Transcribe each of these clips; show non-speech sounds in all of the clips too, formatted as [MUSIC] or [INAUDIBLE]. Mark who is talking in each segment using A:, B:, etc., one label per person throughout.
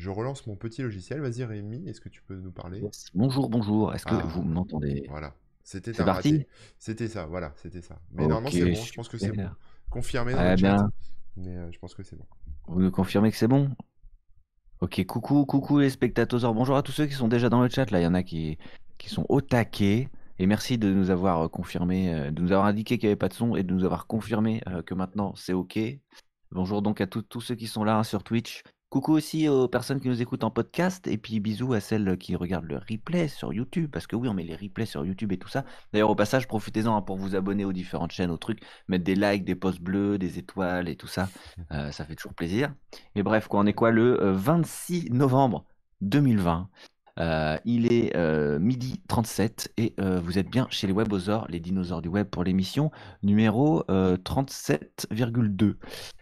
A: Je relance mon petit logiciel. Vas-y Rémi, est-ce que tu peux nous parler?
B: Bonjour, bonjour. Est-ce que
A: Ah,
B: vous m'entendez?
A: voilà. C'était un
B: parti?
A: C'était ça, voilà, c'était ça. Mais normalement c'est bon, je pense que c'est bon. Confirmé dans le
B: Eh
A: chat,
B: bien,
A: mais euh, je pense que c'est bon.
B: vous nous confirmez que c'est bon? Ok, coucou, coucou les spectateurs. Bonjour à tous ceux qui sont déjà dans le chat. Là, il y en a qui, qui sont au taquet. Et merci de nous avoir euh, confirmé, euh, de nous avoir indiqué qu'il n'y avait pas de son et de nous avoir confirmé que maintenant c'est ok. Bonjour donc à tous tous ceux qui sont là hein, sur Twitch. Coucou aussi aux personnes qui nous écoutent en podcast. Et puis bisous à celles qui regardent le replay sur YouTube. Parce que oui, on met les replays sur YouTube et tout ça. D'ailleurs, au passage, profitez-en hein, pour vous abonner aux différentes chaînes, aux trucs. Mettre des likes, des posts bleus, des étoiles et tout ça. [LAUGHS] Euh, ça fait toujours plaisir. Et bref, quoi, on est quoi le euh, 26 novembre 2020. Euh, il est euh, midi 37 et euh, vous êtes bien chez les Webosaures, les dinosaures du web pour l'émission numéro euh, 37,2.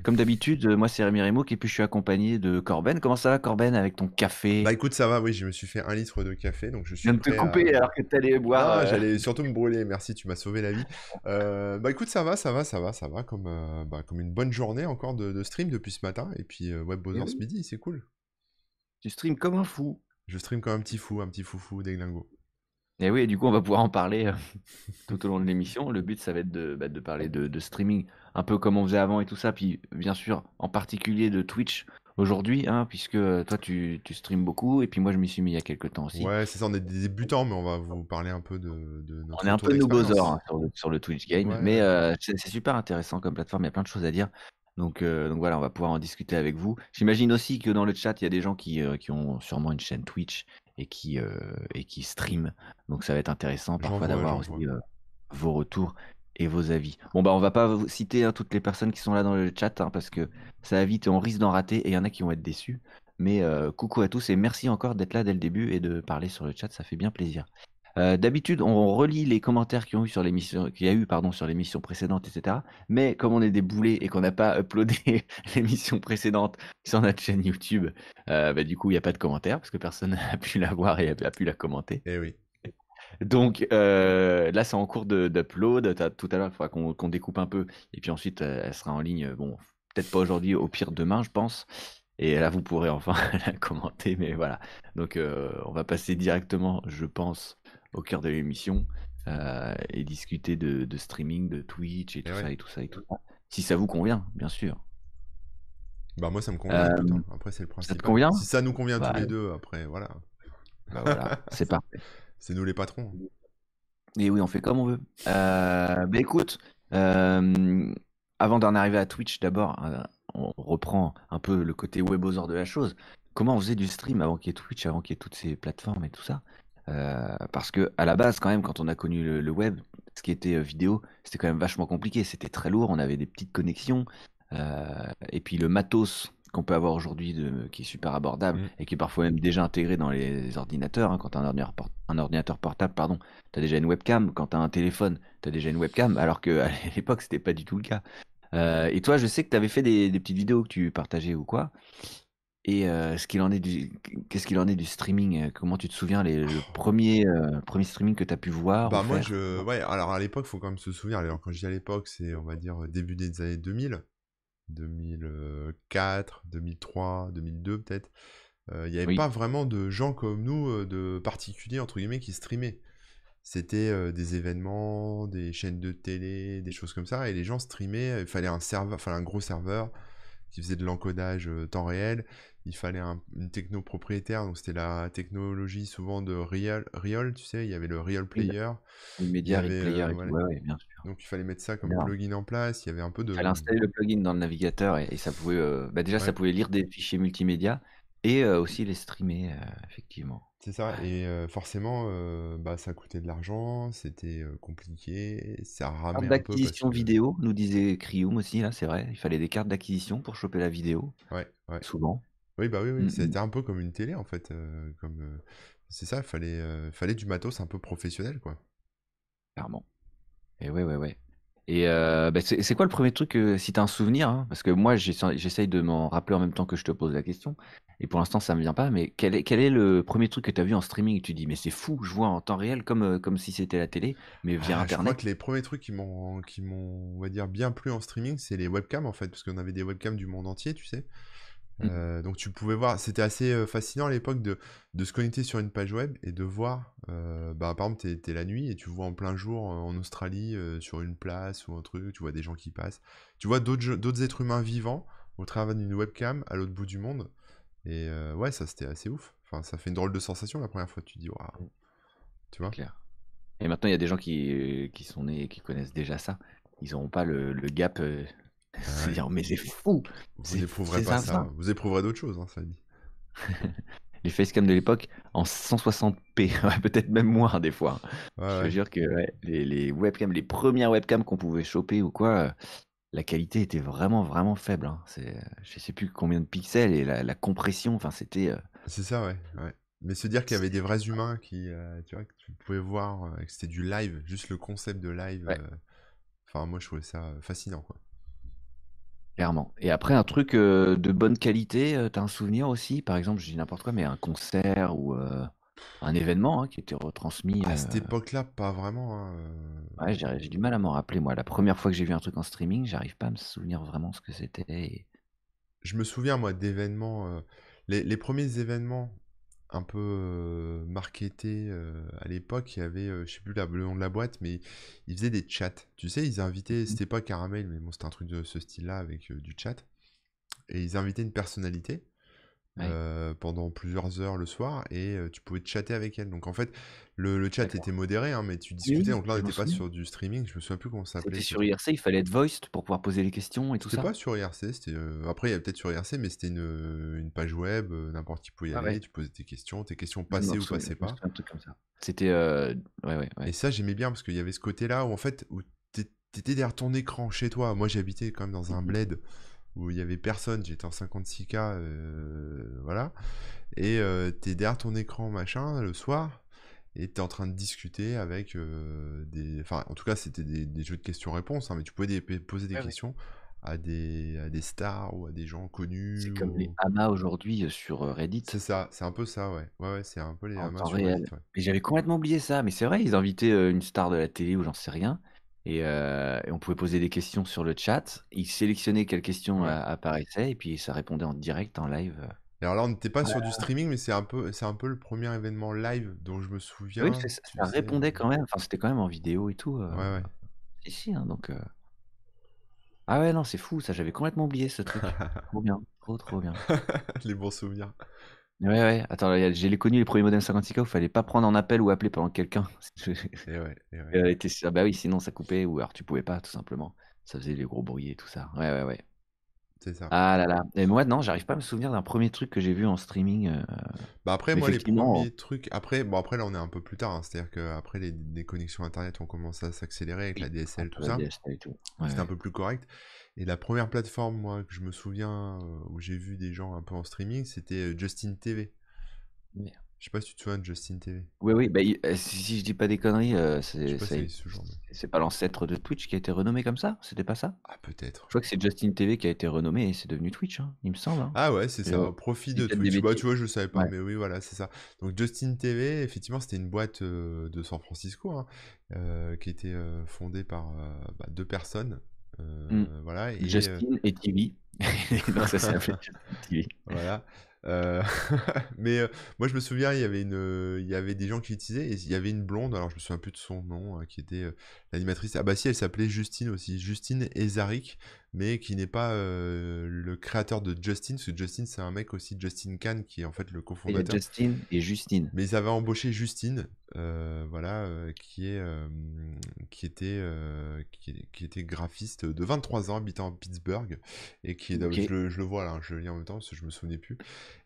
B: Comme d'habitude, moi c'est Rémi Remouk et puis je suis accompagné de Corben. Comment ça va Corben avec ton café?
A: Bah écoute, ça va, oui, je me suis fait un litre de café, donc je
B: Je
A: suis
B: viens de te
A: prêt à...
B: couper alors que t'allais boire.
A: Ah, j'allais surtout me brûler, merci, tu m'as sauvé la vie. Bah écoute, ça va, ça va, ça va, ça va, comme, bah, comme une bonne journée encore de, de stream depuis ce matin, et puis euh,
B: eh
A: ce midi, c'est cool.
B: tu streams comme un fou.
A: Je stream comme un petit fou, un petit foufou déglingo.
B: Et oui, et du coup, on va pouvoir en parler euh, [LAUGHS] tout au long de l'émission. Le but, ça va être de, bah, de parler de, de streaming, un peu comme on faisait avant et tout ça. Puis, bien sûr, en particulier de Twitch aujourd'hui, hein, puisque euh, toi, tu, tu streams beaucoup. Et puis, moi, je m'y suis mis il y a quelques temps aussi.
A: Ouais, c'est ça, on est des débutants, mais on va vous parler un peu de, de
B: On
A: notre
B: est un peu
A: d'expérience.
B: hein, sur le, sur le Twitch Game,
A: Ouais,
B: mais euh, c'est super intéressant comme plateforme. Il y a plein de choses à dire. Donc, euh, donc voilà, on va pouvoir en discuter avec vous. J'imagine aussi que dans le chat, il y a des gens qui, euh, qui ont sûrement une chaîne Twitch et qui, euh, et qui streament. Donc ça va être intéressant parfois d'avoir aussi vos retours et vos avis. Bon bah on va pas vous citer hein, toutes les personnes qui sont là dans le chat hein, parce que ça va vite et on risque d'en rater et il y en a qui vont être déçus. Mais coucou à tous et merci encore d'être là dès le début et de parler sur le chat, ça fait bien plaisir. Euh, D'habitude, on relit les commentaires qu'il y a eu sur l'émission, qu'il y a eu pardon sur l'émission précédente, etc. Mais comme on est des boulets et qu'on n'a pas uploadé [LAUGHS] l'émission précédente sur notre chaîne YouTube, euh, bah, du coup il n'y a pas de commentaires parce que personne n'a pu la voir et a, pu la commenter.
A: Eh oui.
B: Donc euh, là, c'est en cours de- d'upload. Tout à l'heure, il faudra qu'on découpe un peu. Et puis ensuite, elle sera en ligne. Bon, peut-être pas aujourd'hui, au pire demain, je pense. Et là, vous pourrez enfin [LAUGHS] la commenter. Mais voilà. Donc, euh, on va passer directement, je pense, au cœur de l'émission euh, et discuter de, de streaming, de Twitch et
A: Eh
B: tout ça et tout ça et tout ça. Si ça vous convient, bien sûr.
A: Bah moi ça me convient,
B: Euh.
A: Après c'est le
B: ça te convient?
A: Si ça nous convient
B: Bah,
A: tous les deux, après voilà.
B: bah voilà, c'est parfait. [LAUGHS]
A: C'est nous les patrons.
B: Et oui, on fait comme on veut. Euh, bah écoute, euh, avant d'en arriver à Twitch, d'abord, euh, on reprend un peu le côté webosaur de la chose. Comment on faisait du stream avant qu'il y ait Twitch, avant qu'il y ait toutes ces plateformes et tout ça? Euh, parce que à la base, quand même, quand on a connu le, le web, ce qui était euh, vidéo, c'était quand même vachement compliqué. C'était très lourd, on avait des petites connexions. euh, et puis le matos qu'on peut avoir aujourd'hui, qui est super abordable
A: Mm.
B: et qui est parfois même déjà intégré dans les ordinateurs. hein. Quand tu as un ordinateur, port- un ordinateur portable, pardon, tu as déjà une webcam. Quand tu as un téléphone, tu as déjà une webcam. [LAUGHS] Alors qu'à l'époque, c'était pas du tout le cas. Euh, et toi, je sais que tu avais fait des, des petites vidéos que tu partageais ou quoi. Et euh, ce qu'il en est du, qu'est-ce qu'il en est du streaming? euh, Comment tu te souviens les, le premier, euh, premier streaming que tu as pu voir
A: Bah moi je ouais alors à l'époque faut quand même se souvenir alors quand je dis à l'époque c'est on va dire début des années 2000 2004 2003 2002 peut-être Euh, il n'y avait
B: Oui.
A: pas vraiment de gens comme nous de particuliers entre guillemets qui streamaient c'était des événements des chaînes de télé des choses comme ça et les gens streamaient il fallait un serveur fallait un gros serveur qui faisait de l'encodage temps réel il fallait un- une techno propriétaire donc c'était la technologie souvent de Real Real tu sais il y avait le Real
B: Oui,
A: Player
B: le média,
A: avait
B: player
A: euh,
B: et tout.
A: voilà.
B: Ouais, ouais, bien sûr.
A: Donc il fallait mettre ça comme plugin en place. Il y avait un peu de.
B: Il fallait installer le plugin dans le navigateur et, et ça pouvait, euh, bah déjà, ça pouvait lire des fichiers multimédia et euh, aussi les streamer, effectivement.
A: c'est ça. Et forcément, bah, ça coûtait de l'argent, c'était compliqué, ça ramait un peu parce
B: d'acquisition vidéo, nous disait Crium aussi, là, c'est vrai. Il fallait des cartes d'acquisition pour choper la vidéo,
A: Ouais, ouais.
B: souvent.
A: Oui, bah oui, oui.
B: Mm, mm,
A: C'était un peu comme une télé en fait. euh, comme, euh, C'est ça, il fallait, euh, fallait du matos un peu professionnel, quoi.
B: clairement. Et ouais, ouais, ouais. Et bah, c'est quoi le premier truc, si tu as un souvenir, hein, parce que moi, j'essa- j'essaye de m'en rappeler en même temps que je te pose la question, et pour l'instant, ça me vient pas, mais quel est, quel est le premier truc que tu as vu en streaming tu dis, mais c'est fou, je vois en temps réel, comme, comme si c'était la télé, mais via
A: Ah, je crois
B: Internet?
A: que les premiers trucs qui m'ont, qui m'ont, on va dire, bien plu en streaming, c'est les webcams en fait, parce qu'on avait des webcams du monde entier, tu sais?
B: Mmh.
A: Euh, donc tu pouvais voir, c'était assez fascinant à l'époque de, de se connecter sur une page web et de voir, euh, bah, par exemple, t'es, t'es la nuit et tu vois en plein jour en Australie, euh, sur une place ou un truc, tu vois des gens qui passent. Tu vois d'autres, êtres humains vivants au travers d'une webcam à l'autre bout du monde. Et ouais, ça c'était assez ouf. Enfin, ça fait une drôle de sensation la première fois. Tu dis, waouh. Tu vois?
B: Clair. Et maintenant, il y a des gens qui, qui sont nés et qui connaissent déjà ça. Ils n'auront pas le, le gap.
A: Ouais.
B: mais c'est fou!
A: Vous
B: c'est
A: pas
B: ça.
A: Vous éprouverez d'autres choses, hein, ça dit. [LAUGHS]
B: Les facecams de l'époque en 160p, [LAUGHS] ouais, peut-être même moins des fois.
A: Ouais,
B: Je te
A: ouais.
B: jure que ouais, les, les webcams, les premières webcams qu'on pouvait choper ou quoi, euh, la qualité était vraiment, vraiment faible. hein. C'est, euh, je sais plus combien de pixels et la, la compression, enfin, c'était. euh,
A: C'est ça, ouais. Mais se dire qu'il y avait des vrais humains qui, euh, tu vois, que tu pouvais voir, euh, que c'était du live, juste le concept de live. Enfin, moi, je trouvais ça fascinant, quoi.
B: Clairement. Et après, un truc euh, de bonne qualité, euh, t'as un souvenir aussi? Par exemple, je dis n'importe quoi, mais un concert ou euh, un événement hein, qui était retransmis.
A: À cette
B: euh,
A: époque-là, pas vraiment. hein, euh,
B: Ouais, j'ai j'ai du mal à m'en rappeler, moi. La première fois que j'ai vu un truc en streaming, j'arrive pas à me souvenir vraiment ce que c'était. et-
A: Je me souviens, moi, d'événements. euh, Les, les premiers événements un peu euh, marketés euh, à l'époque, il y avait, euh, je sais plus la- le nom de la boîte, mais ils faisaient des chats. Tu sais, ils invitaient, c'était pas Caramel, mais bon, c'était un truc de ce style-là avec du chat. Et ils invitaient une personnalité
B: Ouais.
A: euh, pendant plusieurs heures le soir et euh, tu pouvais te chatter avec elle. Donc en fait, le, le chat était modéré, hein, mais tu discutais.
B: oui,
A: Donc là, on n'était pas sur du streaming, je me souviens plus comment ça s'appelait.
B: C'était sur. IRC, il fallait être voiced pour pouvoir poser les questions et tout
A: C'était
B: ça.
A: pas sur IRC, c'était euh, après il y avait peut-être sur IRC, mais c'était une, une page web, n'importe qui pouvait y
B: Ah
A: aller,
B: ouais.
A: tu posais tes questions, tes questions passaient ou passaient pas.
B: souviens d'un truc comme ça. C'était. Ouais, ouais.
A: Et ça j'aimais bien parce qu'il y avait ce côté-là où en fait où t'é- t'étais derrière ton écran chez toi. Moi j'habitais quand même dans un
B: Mhm.
A: bled où il y avait personne, j'étais en 56K, euh, voilà. Et euh, t'es derrière ton écran machin le soir et t'es en train de discuter avec euh, des... Enfin en tout cas c'était des, des jeux de questions-réponses, hein, mais tu pouvais des- poser des questions à des, à des stars ou à des gens connus.
B: C'est comme les amas aujourd'hui sur Reddit.
A: C'est ça, c'est un peu ça, ouais. Ouais, ouais, c'est un peu les
B: En
A: amas sur
B: réel.
A: Reddit, ouais.
B: Et j'avais complètement oublié ça, mais c'est vrai, ils invitaient une star de la télé ou j'en sais rien. Et, euh, et on pouvait poser des questions sur le chat. Ils sélectionnaient quelles questions
A: Ouais.
B: euh, apparaissaient et puis ça répondait en direct, en live.
A: Et alors là, on n'était pas sur du streaming, mais c'est un peu, c'est un peu le premier événement live dont je me
B: Oui,
A: souviens.
B: c'est ça, ça répondait quand même. Enfin, c'était quand même en vidéo et tout. euh,
A: Ouais, ouais.
B: Si, hein, donc. euh. Ah ouais, non, c'est fou, ça, j'avais complètement oublié ce truc. [LAUGHS] Trop bien, trop, trop bien.
A: Les bons souvenirs.
B: Ouais, ouais, attends, j'ai les connu les premiers modems 56K où il fallait pas prendre en appel ou appeler pendant quelqu'un. [LAUGHS]
A: Et ouais, et ouais.
B: Ah bah oui, sinon ça coupait ou alors tu pouvais pas, tout simplement. Ça faisait les gros bruits et tout ça. Ouais, ouais, ouais.
A: C'est ça.
B: Ah là là. Et moi, non, j'arrive pas à me souvenir d'un premier truc que j'ai vu en streaming. euh,
A: Bah après, moi, les
B: Effectivement.
A: premiers trucs. Après, bon, après, là, on est un peu plus tard. hein, C'est-à-dire qu'après, les, les connexions Internet ont commencé à s'accélérer avec la DSL, tout
B: la
A: ça.
B: DSL et tout. Ouais,
A: C'était un
B: ouais.
A: peu plus correct. Et la première plateforme, moi, que je me souviens, euh, où j'ai vu des gens un peu en streaming, c'était euh, Justin TV.
B: Merde.
A: Je sais pas si tu te souviens de Justin TV.
B: Oui, oui, bah, il- euh, si, si je dis pas des conneries, euh, c'est
A: ce
B: pas l'ancêtre de Twitch qui a été renommé comme ça? C'était pas ça?
A: Ah, peut-être.
B: Je crois que c'est Justin TV qui a été renommé et c'est devenu Twitch, hein, il me semble. hein.
A: Ah ouais, c'est ça, profit de Twitch. Bah, tu vois, je savais pas,
B: Ouais.
A: mais oui, voilà, c'est ça. Donc, Justin TV, effectivement, c'était une boîte de San Francisco, hein, qui était fondée par bah, deux personnes. Euh,
B: Mm.
A: Voilà, et, euh,
B: Justin et TV. Donc [LAUGHS] ça s'appelait [LAUGHS] Justin TV.
A: Voilà. Euh, [LAUGHS] mais euh, moi je me souviens il y avait une euh, il y avait des gens qui l'utilisaient et il y avait une blonde alors je me souviens plus de son nom hein, qui était euh, l'animatrice ah bah si elle s'appelait Justine aussi Justine Ezaric mais qui n'est pas euh, le créateur de Justin parce que Justin c'est un mec aussi Justin Khan qui est en fait le
B: Et
A: cofondateur
B: Justin et Justine.
A: mais ils avaient embauché Justine, euh, voilà, euh, qui est, euh, qui était, euh, qui, qui était graphiste de 23 ans, habitant à Pittsburgh, et qui est, je, le, je le vois là, je le lis en même temps parce que je me souvenais plus.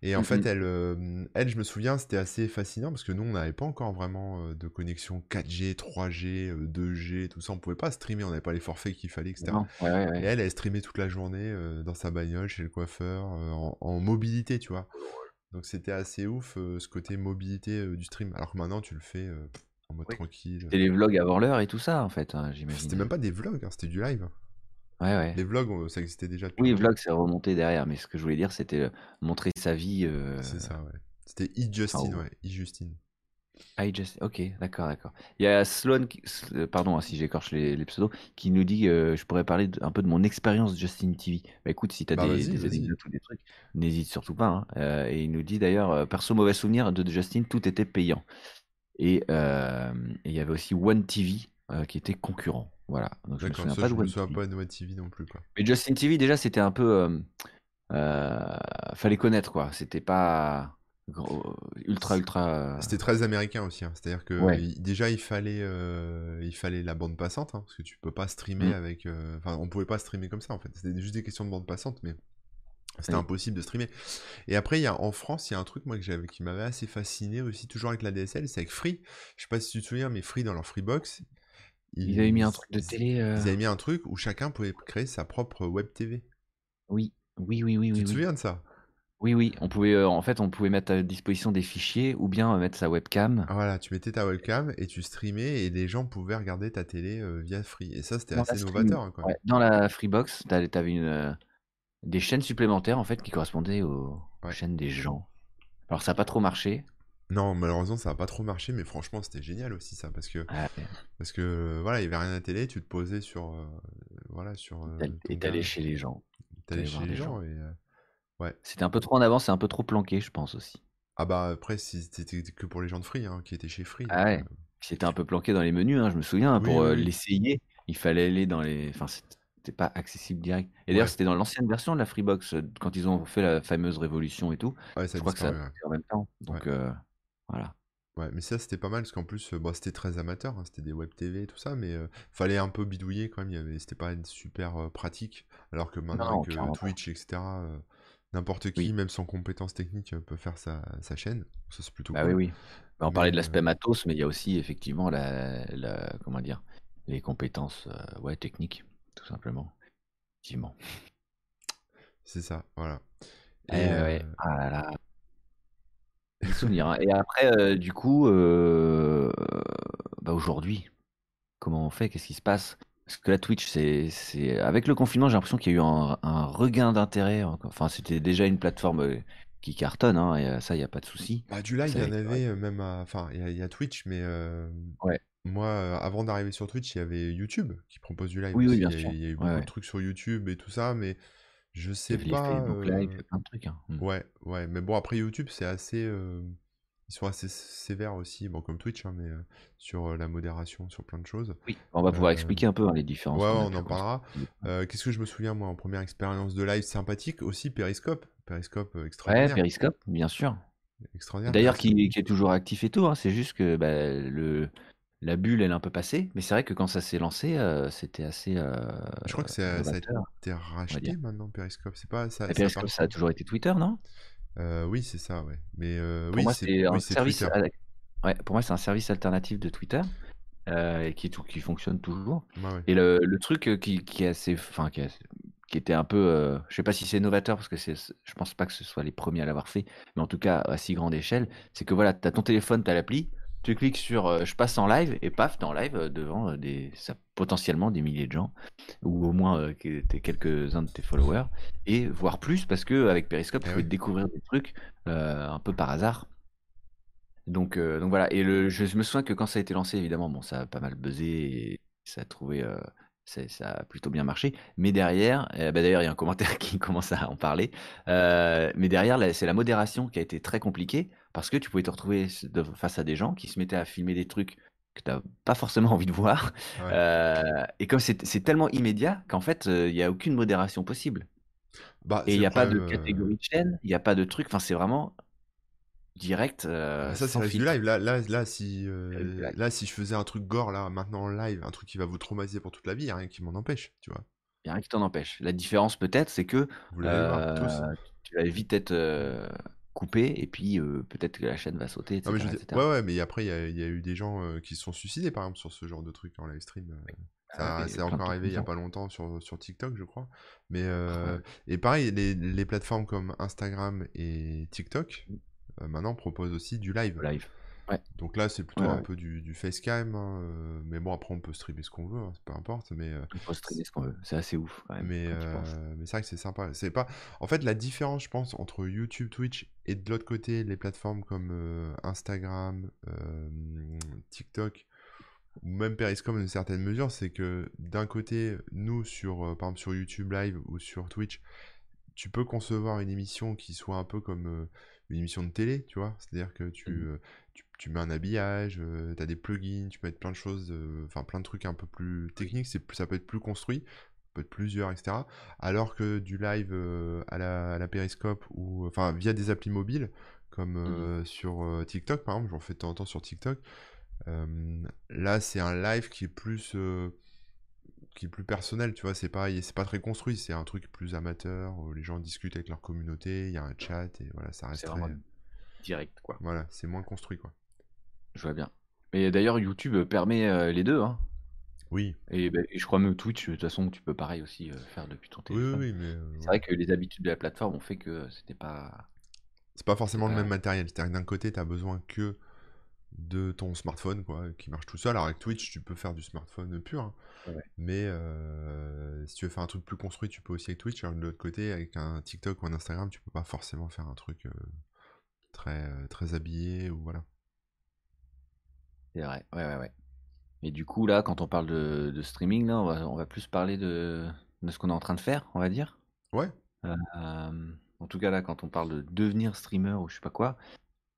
A: Et en
B: Mhm.
A: fait, elle, euh, elle, je me souviens, c'était assez fascinant parce que nous, on n'avait pas encore vraiment euh, de connexion 4G, 3G, euh, 2G, tout ça, on pouvait pas streamer, on n'avait pas les forfaits qu'il fallait, etc.
B: Non, ouais, ouais,
A: Et elle, elle streamait toute la journée euh, dans sa bagnole, chez le coiffeur, euh, en, en mobilité, tu vois. Donc c'était assez ouf euh, ce côté mobilité euh, du stream. Alors que maintenant, tu le fais euh, en mode
B: Oui.
A: tranquille.
B: C'était les vlogs avant l'heure et tout ça, en fait, hein, j'imagine.
A: C'était même pas des vlogs, hein, c'était du live.
B: Ouais, ouais.
A: Les vlogs, ça existait déjà depuis
B: Oui, vlog, c'est remonté derrière, mais ce que je voulais dire, c'était montrer sa vie.
A: C'est ça, ouais. C'était e-Justine,
B: ouais.
A: ouais. E-Justine.
B: I just... Ok, d'accord, d'accord. Il y a Sloan, qui- S- euh, pardon hein, si j'écorche les, les pseudos, qui nous dit euh, je pourrais parler un peu de mon expérience Justin TV. Bah écoute, si tu as
A: Bah
B: des,
A: vas-y,
B: des
A: vas-y.
B: anecdotes ou des trucs, n'hésite surtout pas. hein. Euh, et il nous dit d'ailleurs, euh, perso mauvais souvenir de Justin, tout était payant. Et euh, et il y avait aussi One TV euh, qui était concurrent. Voilà, donc je me
A: D'accord,
B: souviens
A: ça
B: pas
A: je
B: de
A: me
B: One
A: souviens
B: TV.
A: pas de One TV non plus quoi.
B: Mais Justin TV, déjà, c'était un peu. euh, euh, fallait connaître, quoi. C'était pas gros- ultra, ultra.
A: C'était très américain aussi, hein. c'est-à-dire que
B: Ouais.
A: il- déjà il fallait, euh, il fallait la bande passante, hein, parce que tu peux pas streamer
B: Mm.
A: avec, euh, enfin on pouvait pas streamer comme ça en fait, c'était juste des questions de bande passante, mais c'était
B: Oui.
A: impossible de streamer. Et après il y a en France, il y a un truc moi que j'avais, qui m'avait assez fasciné aussi, toujours avec la DSL, c'est avec Free. Je sais pas si tu te souviens, mais Free dans leur Freebox,
B: Ils avaient mis un truc de télé.
A: ils
B: euh,
A: avaient mis un truc où chacun pouvait créer sa propre web TV.
B: Oui, oui, oui, oui,
A: Tu
B: oui,
A: te
B: oui.
A: souviens de ça?
B: Oui, oui. On pouvait, euh, en fait, on pouvait mettre à disposition des fichiers ou bien euh, mettre sa webcam.
A: Ah, Voilà, tu mettais ta webcam et tu streamais et les gens pouvaient regarder ta télé euh, via Free. Et ça, c'était
B: Dans la
A: assez
B: stream-
A: novateur hein,
B: ouais,
A: même.
B: dans la Freebox, t'avais avais une, euh, des chaînes supplémentaires en fait qui correspondaient aux
A: Ouais.
B: chaînes des gens. Alors ça n'a pas trop marché.
A: Non, malheureusement, ça n'a pas trop marché, mais franchement, c'était génial aussi ça, parce que,
B: Ouais,
A: parce que voilà, il n'y avait rien à la télé, tu te posais sur, euh, voilà, sur euh,
B: t'all-
A: ton
B: et t'allais chez les gens.
A: t'allais
B: t'allais
A: chez
B: voir
A: les gens
B: gens.
A: et euh, ouais.
B: C'était un peu trop en avance, c'est un peu trop planqué, je pense aussi.
A: Ah bah après, c'était que pour les gens de Free, hein, qui étaient chez Free,
B: Ah ouais.
A: euh,
B: C'était un peu planqué dans les menus, hein, je me souviens.
A: oui,
B: Pour
A: oui,
B: euh,
A: oui.
B: l'essayer, il fallait aller dans les. Enfin, c'était pas accessible direct. Et d'ailleurs, c'était dans l'ancienne version de la Freebox, euh, quand ils ont fait la fameuse révolution et tout.
A: ouais, ça
B: Je
A: a
B: crois que ça a en même temps. Donc euh, voilà.
A: Ouais, mais ça c'était pas mal parce qu'en plus, euh, bon, c'était très amateur, hein, c'était des web TV et tout ça, mais euh, fallait un peu bidouiller quand même. C'était pas super euh, pratique, alors que maintenant
B: non,
A: avec euh. Twitch, etc., euh, n'importe qui,
B: Oui.
A: même sans compétences techniques, euh, peut faire sa, sa chaîne. Ça c'est plutôt
B: Bah oui,
A: cool.
B: oui. Bah, on
A: Mais
B: parlait de
A: euh,
B: l'aspect matos, mais il y a aussi effectivement la, la- comment dire, les compétences euh, ouais, techniques, tout simplement. Effectivement.
A: c'est ça, voilà.
B: Eh
A: Et
B: ouais.
A: euh,
B: Ah là là. [LAUGHS] Des souvenirs. hein. Et après, euh, du coup, euh, bah aujourd'hui, comment on fait? Qu'est-ce qui se passe? Parce que la Twitch, c'est, c'est... avec le confinement, j'ai l'impression qu'il y a eu un, un regain d'intérêt. Enfin, c'était déjà une plateforme euh, qui cartonne, hein, et euh, ça, il n'y a pas de souci.
A: bah, du live, il y en avait euh, même à... Enfin, il y, a- il y a Twitch, mais euh,
B: Ouais.
A: moi, euh, avant d'arriver sur Twitch, il y avait YouTube qui propose du live
B: Oui, oui, bien
A: Il y a,
B: sûr.
A: il y a eu
B: Ouais,
A: beaucoup de trucs sur YouTube et tout ça, mais je sais pas...
B: Facebook Live,
A: euh,
B: a plein de trucs. hein. Mm.
A: Ouais, ouais, mais bon, après YouTube, c'est assez. Ils sont assez sévères aussi, bon, comme Twitch, hein, mais euh, sur euh, la modération, sur plein de choses.
B: Oui, on va pouvoir
A: Euh,
B: expliquer un peu hein, les différences
A: ouais,
B: a
A: on en parlera. Euh, Qu'est-ce que je me souviens, moi, en première expérience de live sympathique? Aussi, Periscope. Periscope euh,
B: Ouais,
A: extraordinaire.
B: Periscope, bien sûr.
A: Extraordinaire.
B: D'ailleurs, qui, qui est toujours actif et tout. hein, C'est juste que bah, le, la bulle, elle est un peu passée. Mais c'est vrai que quand ça s'est lancé, euh, c'était assez euh,
A: Je crois que ça a été racheté maintenant, Periscope. C'est pas ça. Ça
B: Periscope, ça a
A: appartient-
B: toujours été Twitter, non?
A: Euh, oui, c'est ça, ouais. Mais euh,
B: Pour
A: oui,
B: moi,
A: c'est
B: un
A: oui,
B: service.
A: Twitter.
B: à- Ouais, pour moi, c'est un service alternatif de Twitter euh, et qui, tout- qui fonctionne toujours.
A: Ouais.
B: Et le, le truc euh, qui, qui est assez, enfin, qui, assez- qui était un peu, je sais pas si c'est novateur parce que je pense pas que ce soit les premiers à l'avoir fait, mais en tout cas à si grande échelle, c'est que voilà, tu as ton téléphone, tu as l'appli, tu cliques sur euh, je passe en live et paf, t'es en live euh, devant euh, des, ça- potentiellement des milliers de gens ou au moins euh, quelques-uns de tes followers et voire plus parce que avec Periscope,
A: Eh
B: tu peux
A: oui.
B: découvrir des trucs un peu par hasard. Donc, donc voilà, et le, je, je me souviens que quand ça a été lancé, évidemment, bon, ça a pas mal buzzé et ça a trouvé, ça a plutôt bien marché. Mais derrière, euh, bah d'ailleurs, il y a un commentaire [LAUGHS] qui commence à en parler. euh, mais derrière, c'est la modération qui a été très compliquée parce que tu pouvais te retrouver face à des gens qui se mettaient à filmer des trucs que tu n'as pas forcément [LAUGHS] envie de voir.
A: Ouais.
B: Euh, et comme c'est tellement immédiat qu'en fait, euh, il n'y a aucune modération possible.
A: Bah,
B: Et il n'y a pas de catégorie de chaîne, il n'y a pas de truc. Enfin, c'est vraiment direct, euh,
A: ça, c'est reste du
B: filtre.
A: live. Là, là, là, si, euh,
B: live.
A: là, si je faisais un truc gore, là, maintenant en live, un truc qui va vous traumatiser pour toute la vie, y a rien qui m'en empêche, tu vois.
B: Il n'y a rien qui t'en empêche. La différence peut-être, c'est que
A: Vous voir,
B: euh, tu vas vite être coupé et puis peut-être que la chaîne va sauter,
A: mais je ouais, ouais, mais après, il y a, il y a eu des gens qui se sont suicidés, par exemple, sur ce genre de truc en live stream. Ça,
B: Ah, mais
A: c'est encore arrivé il y a
B: ça.
A: pas longtemps sur, sur TikTok, je crois. Mais
B: Ah,
A: euh,
B: ouais.
A: et pareil, les, les plateformes comme Instagram et TikTok euh, maintenant proposent aussi du live.
B: Le live. Ouais.
A: Donc là, c'est plutôt
B: Ouais,
A: un
B: ouais.
A: peu du, du facecam, hein, euh, mais bon, après, on peut streamer ce qu'on veut, hein, peu importe, mais, euh,
B: On peut streamer ce qu'on veut. C'est assez ouf quand même
A: mais,
B: quand
A: euh, mais c'est vrai que c'est sympa. C'est pas... En fait, la différence, je pense, entre YouTube, Twitch et de l'autre côté, les plateformes comme euh, Instagram, euh, TikTok, ou même Periscope dans une certaine mesure, c'est que d'un côté, nous, sur, euh, par exemple sur YouTube Live ou sur Twitch, tu peux concevoir une émission qui soit un peu comme euh, une émission de télé, tu vois. C'est-à-dire que tu,
B: Mhm.
A: euh, tu, tu mets un habillage, tu as des plugins, tu peux mettre plein de choses, euh, enfin plein de trucs un peu plus techniques, c'est, plus- ça peut être plus construit, peut être plusieurs, etc. Alors que du live euh, à, la, à la Periscope ou enfin via des applis mobiles, comme euh, sur euh, TikTok par exemple, j'en fais de temps en temps sur TikTok. euh, là, c'est un live qui est plus euh, qui est plus personnel, tu vois, c'est pas, c'est pas très construit, c'est un truc plus amateur, où les gens discutent avec leur communauté, il y a un chat, et voilà, ça reste très...
B: direct quoi.
A: Voilà, c'est moins construit, quoi.
B: Je vois bien. Mais d'ailleurs, YouTube permet euh, les deux. Hein.
A: Oui,
B: Et, ben, et je crois même Twitch, de toute façon, tu peux pareil aussi euh, faire depuis ton
A: oui, oui,
B: téléphone.
A: oui, mais euh,
B: C'est vrai que les habitudes de la plateforme ont fait que c'était pas.
A: c'est pas forcément le même matériel, c'est-à-dire que d'un côté, t'as besoin que de ton smartphone, quoi, qui marche tout seul, alors avec Twitch, tu peux faire du smartphone pur, hein.
B: Ouais.
A: mais euh, si tu veux faire un truc plus construit, tu peux aussi avec Twitch, alors de l'autre côté, avec un TikTok ou un Instagram, tu peux pas forcément faire un truc euh, très, euh, très habillé, ou voilà.
B: C'est vrai, ouais, ouais, ouais. Et du coup, là, quand on parle de, de streaming, là, on va, on va plus parler de, de ce qu'on est en train de faire, on va dire.
A: Ouais,
B: Euh, en tout cas, là, quand on parle de devenir streamer ou je sais pas quoi,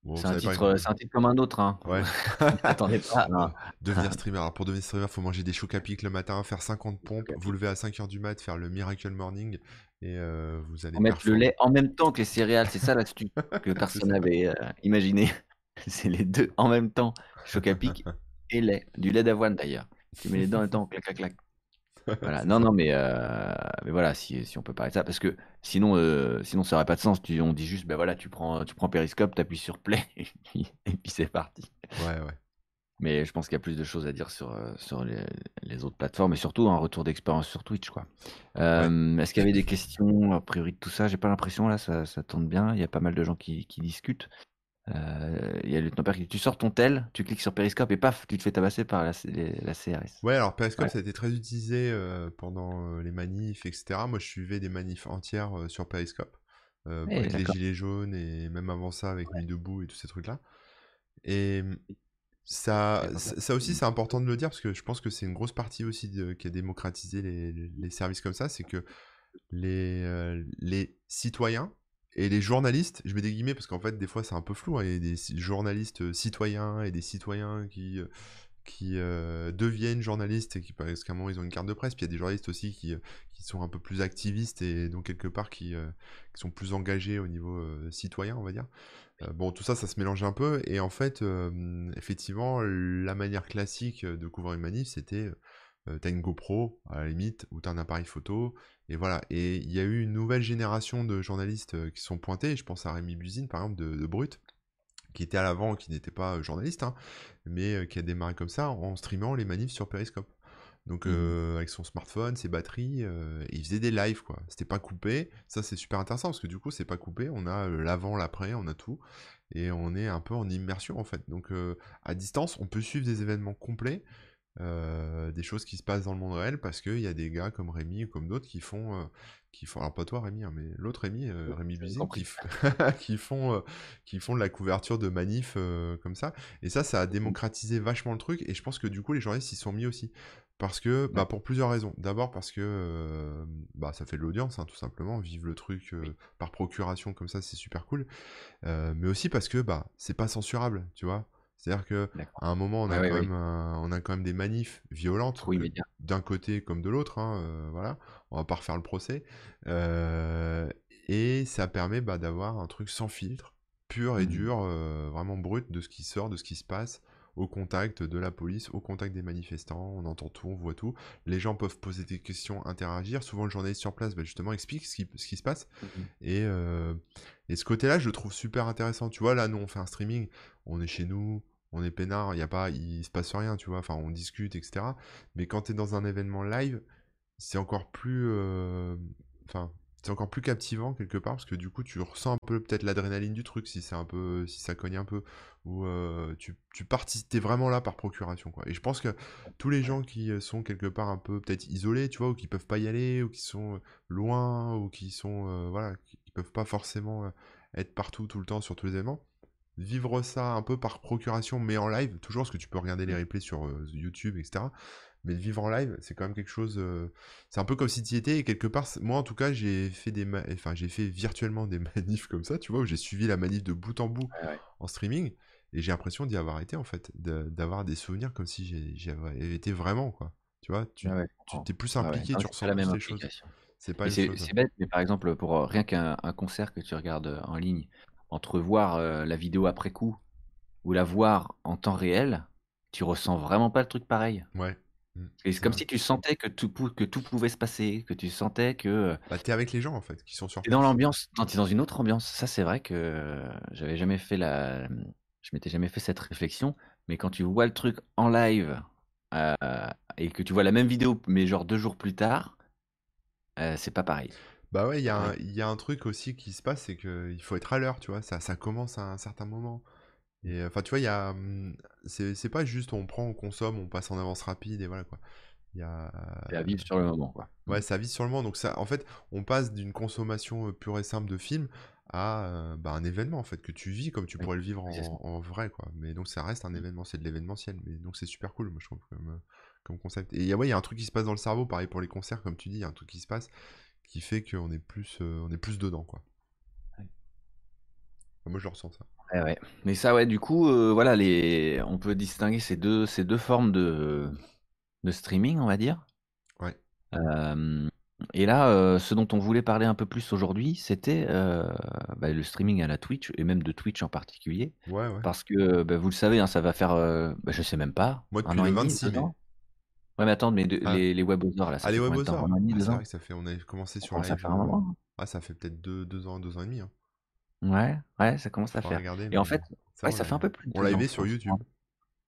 A: bon,
B: c'est un, titre, c'est un titre comme un autre. Hein.
A: Ouais. [LAUGHS]
B: Attendez pas. [LAUGHS] non.
A: Devenir [LAUGHS] streamer. Alors pour devenir streamer, faut manger des chocs à pic le matin, faire 50 pompes, vous lever à 5h du mat, faire le Miracle Morning et euh, vous allez
B: On met le lait en même temps que les céréales, c'est ça l'astuce que personne n'avait euh, imaginé. c'est les deux en même temps, choc à pic et lait. Du lait d'avoine d'ailleurs. Tu mets les en même temps, clac, clac, clac. Voilà. Non, non, mais, euh, mais voilà, si, si on peut parler de ça, parce que sinon, euh, sinon ça aurait pas de sens. Tu, on dit juste, ben voilà, tu prends, tu prends Periscope, t'appuies sur Play, [LAUGHS] et puis, et puis c'est parti.
A: Ouais, ouais.
B: Mais je pense qu'il y a plus de choses à dire sur, euh, sur les, les autres plateformes et surtout un retour d'expérience sur Twitch, quoi. Euh, Est-ce qu'il y avait des questions a priori de tout ça? J'ai pas l'impression là, ça, ça tourne bien. Il y a pas mal de gens qui, qui discutent. Euh, il y a le lieutenant dit, tu sors ton tel, tu cliques sur Periscope et paf, tu te fais tabasser par la, C- les- la CRS.
A: Ouais, alors Periscope,
B: Ouais.
A: ça a été très utilisé euh, pendant euh, les manifs, etc. Moi, je suivais des manifs entières sur Periscope, euh,
B: Eh,
A: avec les. Gilets jaunes et même avant ça avec Nuit debout et tous ces trucs-là. Et hum, ça,
B: Et en
A: ça ça aussi, c'est important de le dire parce que je pense que c'est une grosse partie aussi de- qui a démocratisé les, les- services comme ça, c'est que les, les citoyens et les journalistes, je mets des guillemets parce qu'en fait, des fois, c'est un peu flou. hein, Il y a des journalistes euh, citoyens et des citoyens qui, euh, qui euh, deviennent journalistes et qui, parce qu'à un moment, ils ont une carte de presse. Puis il y a des journalistes aussi qui, qui sont un peu plus activistes et donc quelque part qui, euh, qui sont plus engagés au niveau euh, citoyen, on va dire. Bon, tout ça, ça se mélange un peu. Et en fait, effectivement, la manière classique de couvrir une manif, c'était t'as une GoPro, à la limite, ou t'as un appareil photo, et voilà. Et il y a eu une nouvelle génération de journalistes euh, qui sont pointés, je pense à Rémi Buzine, par exemple, de, de Brut, qui était à l'avant, qui n'était pas euh, journaliste, hein, mais euh, qui a démarré comme ça en streamant les manifs sur Periscope. Donc euh, avec son smartphone, ses batteries, euh, il faisait des lives quoi. C'était pas coupé. Ça c'est super intéressant parce que du coup c'est pas coupé. On a l'avant, l'après, on a tout, et on est un peu en immersion en fait. Donc euh, à distance, on peut suivre des événements complets, euh, des choses qui se passent dans le monde réel parce qu'il y a des gars comme Rémi ou comme d'autres qui font, euh, qui font, alors pas toi Rémi, hein, mais l'autre Rémi, euh, Rémi Buzine, [LAUGHS] qui, font, euh, qui font de la couverture de manifs euh, comme ça. Et ça, ça a démocratisé vachement le truc. Et je pense que du coup, les journalistes s'y sont mis aussi. Parce que, bah, pour plusieurs raisons. D'abord parce que bah, ça fait de l'audience, hein, tout simplement. Vivre le truc par procuration comme ça, c'est super cool. Mais aussi parce que bah, c'est pas censurable, tu vois. C'est-à-dire que
B: D'accord.
A: à un moment, on a,
B: Ouais, ouais,
A: quand
B: oui.
A: même, un- on a quand même des manifs violentes, euh, d'un côté comme de l'autre. hein, euh, voilà, on va pas refaire le procès. Euh, et ça permet bah, d'avoir un truc sans filtre, pur et
B: Mhm.
A: dur, euh, vraiment brut de ce qui sort, de ce qui se passe au contact de la police, au contact des manifestants, on entend tout, on voit tout. Les gens peuvent poser des questions, interagir. Souvent, le journaliste sur place, bah, justement, explique ce qui, ce qui se passe. Et, euh, et ce côté-là, je le trouve super intéressant. Tu vois, là, nous, on fait un streaming, on est chez nous, on est peinard, il y a pas, il se passe rien, tu vois. Enfin, on discute, etc. Mais quand tu es dans un événement live, c'est encore plus. euh, c'est encore plus captivant quelque part parce que du coup tu ressens un peu peut-être l'adrénaline du truc si c'est un peu si ça cogne un peu ou euh, tu tu es vraiment là par procuration. Et je pense que tous les gens qui euh, sont quelque part un peu peut-être isolés, tu vois, ou qui peuvent pas y aller ou qui sont loin ou qui sont voilà, qui, peuvent pas forcément être partout tout le temps sur tous les événements, vivre ça un peu par procuration mais en live toujours parce que tu peux regarder les replays sur YouTube etc mais de vivre en live, c'est quand même quelque chose. Euh, c'est un peu comme si tu y étais, et quelque part, moi en tout cas, j'ai fait des enfin, j'ai fait virtuellement des [LAUGHS] manifs comme ça, tu vois, où j'ai suivi la manif de bout en bout en streaming, et j'ai l'impression d'y avoir été en fait, d'avoir des souvenirs comme si j'y avais été vraiment, quoi. Tu vois, tu t'es plus impliqué, tu ressens
B: la même
A: les choses.
B: C'est pas C'est bête, mais par exemple, pour euh, rien qu'un concert que tu regardes euh, en ligne, entre voir la vidéo après coup ou la voir en temps réel, tu ressens vraiment pas le truc pareil.
A: Ouais.
B: Mmh, c'est comme si tu sentais que tout, que tout pouvait se passer, que tu sentais que
A: Bah, t'es avec les gens en fait, qui sont sur
B: tu dans l'ambiance, tu es dans une autre ambiance. Ça, c'est vrai que j'avais jamais fait la, je m'étais jamais fait cette réflexion, mais quand tu vois le truc en live euh, et que tu vois la même vidéo, mais genre deux jours plus tard, euh, c'est pas pareil.
A: Bah ouais, il y a un y a un truc aussi qui se passe, c'est qu'il faut être à l'heure, tu vois? Ça ça commence à un certain moment. Et enfin, tu vois, il y a, mmh, c'est pas juste on prend, on consomme, on passe en avance rapide et voilà quoi. Il y a.
B: C'est à vivre sur le moment quoi.
A: Ouais, ça vit sur le moment. Donc ça, en fait, on passe d'une consommation pure et simple de film à bah, un événement en fait que tu vis comme tu pourrais le vivre en, vrai quoi. Mais donc ça reste un mmh. événement, c'est de l'événementiel. Mais donc c'est super cool, moi je trouve comme, comme concept. Et ouais, il y a un truc qui se passe dans le cerveau, pareil pour les concerts, comme tu dis, il y a un truc qui se passe qui fait qu'on est plus, on est plus dedans quoi. Moi je ressens ça.
B: Mais ça, ouais, du coup, euh, voilà, les... on peut distinguer ces deux, ces deux formes de, de streaming, on va dire.
A: Ouais.
B: et là, euh, ce dont on voulait parler un peu plus aujourd'hui, c'était euh, bah, le streaming à la Twitch, et même de Twitch en particulier.
A: Ouais, ouais.
B: Parce que, bah, vous le savez, hein, ça va faire, bah, je sais même pas,
A: Moi, depuis le 26 mai.
B: Ouais, mais attends, mais ah. les, les webosors, là,
A: ça Ah, les fait combien de temps? Ah, c'est vrai que ça fait, on a commencé sur
B: ça fait un moment. Hein.
A: Ah, ça fait peut-être deux, deux ans, deux ans et demi. hein.
B: Ouais, ouais, ça commence à faire. Et en fait, ouais, ça fait un peu plus
A: On l'a aimé sur YouTube.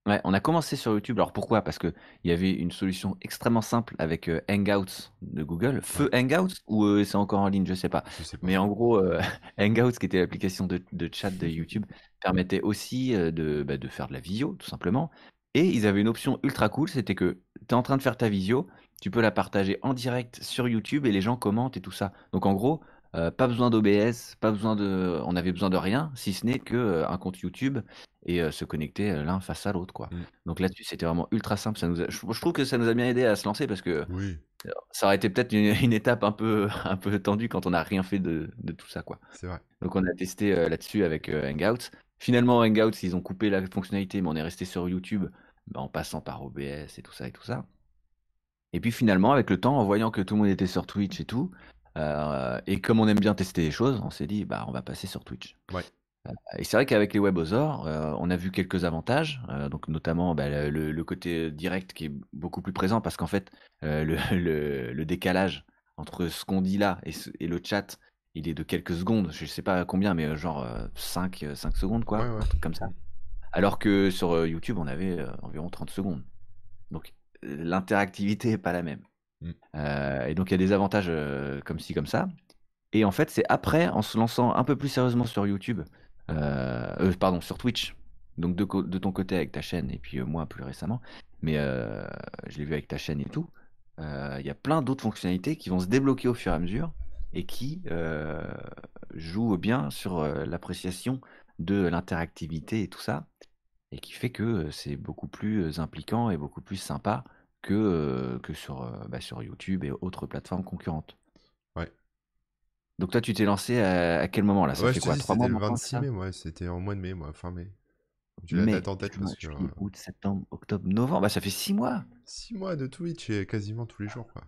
B: Ouais, on a commencé sur YouTube. Alors pourquoi? Parce qu'il y avait une solution extrêmement simple avec euh, Hangouts de Google. Feu Hangouts ou euh, c'est encore en ligne, je sais pas. sais pas. Mais en gros, euh, [LAUGHS] Hangouts, qui était l'application de, chat de YouTube, permettait aussi de, bah, de faire de la visio, tout simplement. Et ils avaient une option ultra cool, c'était que tu es en train de faire ta visio, tu peux la partager en direct sur YouTube et les gens commentent et tout ça. Donc en gros, euh, pas besoin d'OBS, pas besoin de, on avait besoin de rien, si ce n'est que euh, un compte YouTube et euh, se connecter l'un face à l'autre, quoi. Mmh. Donc là-dessus, c'était vraiment ultra simple. Ça nous je, trouve que ça nous a bien aidé à se lancer parce que
A: oui.
B: ça aurait été peut-être une, étape un peu, [LAUGHS] un peu tendue quand on n'a rien fait de, de, tout ça, quoi.
A: C'est vrai.
B: Donc on a testé là-dessus avec Hangouts. Finalement, Hangouts, ils ont coupé la fonctionnalité, mais on est resté sur YouTube en passant par OBS et tout ça et tout ça. Et puis finalement, avec le temps, en voyant que tout le monde était sur Twitch et tout, euh, et comme on aime bien tester les choses, on s'est dit, bah, on va passer sur Twitch.
A: Ouais.
B: Euh, et c'est vrai qu'avec les WebOsaur, euh, on a vu quelques avantages, donc notamment bah, le, côté direct qui est beaucoup plus présent parce qu'en fait, [LAUGHS] le, décalage entre ce qu'on dit là et, le chat, il est de quelques secondes, je sais pas combien, mais genre 5, 5 secondes, quoi, un truc comme ça. Alors que sur YouTube, on avait environ 30 secondes. Donc l'interactivité n'est pas la même. Mmh. Euh, et donc il y a des avantages euh, comme ci, comme ça. Et en fait, c'est après, en se lançant un peu plus sérieusement sur YouTube, euh, pardon, sur Twitch, donc de, de, ton côté avec ta chaîne, et puis moi plus récemment, mais je l'ai vu avec ta chaîne et tout, il y a plein d'autres fonctionnalités qui vont se débloquer au fur et à mesure et qui jouent bien sur l'appréciation de l'interactivité et tout ça, et qui fait que c'est beaucoup plus impliquant et beaucoup plus sympa que, que sur, bah, sur YouTube et autres plateformes concurrentes.
A: Ouais.
B: Donc toi, tu t'es lancé à, quel moment là? Ça fait quoi
A: C'était le 26 mai, moi. C'était en mois de mai, moi, fin mai. Tu l'as en tête parce que.
B: Août, septembre, octobre, novembre. Bah, ça fait six mois.
A: Six mois de Twitch et quasiment tous les jours, quoi.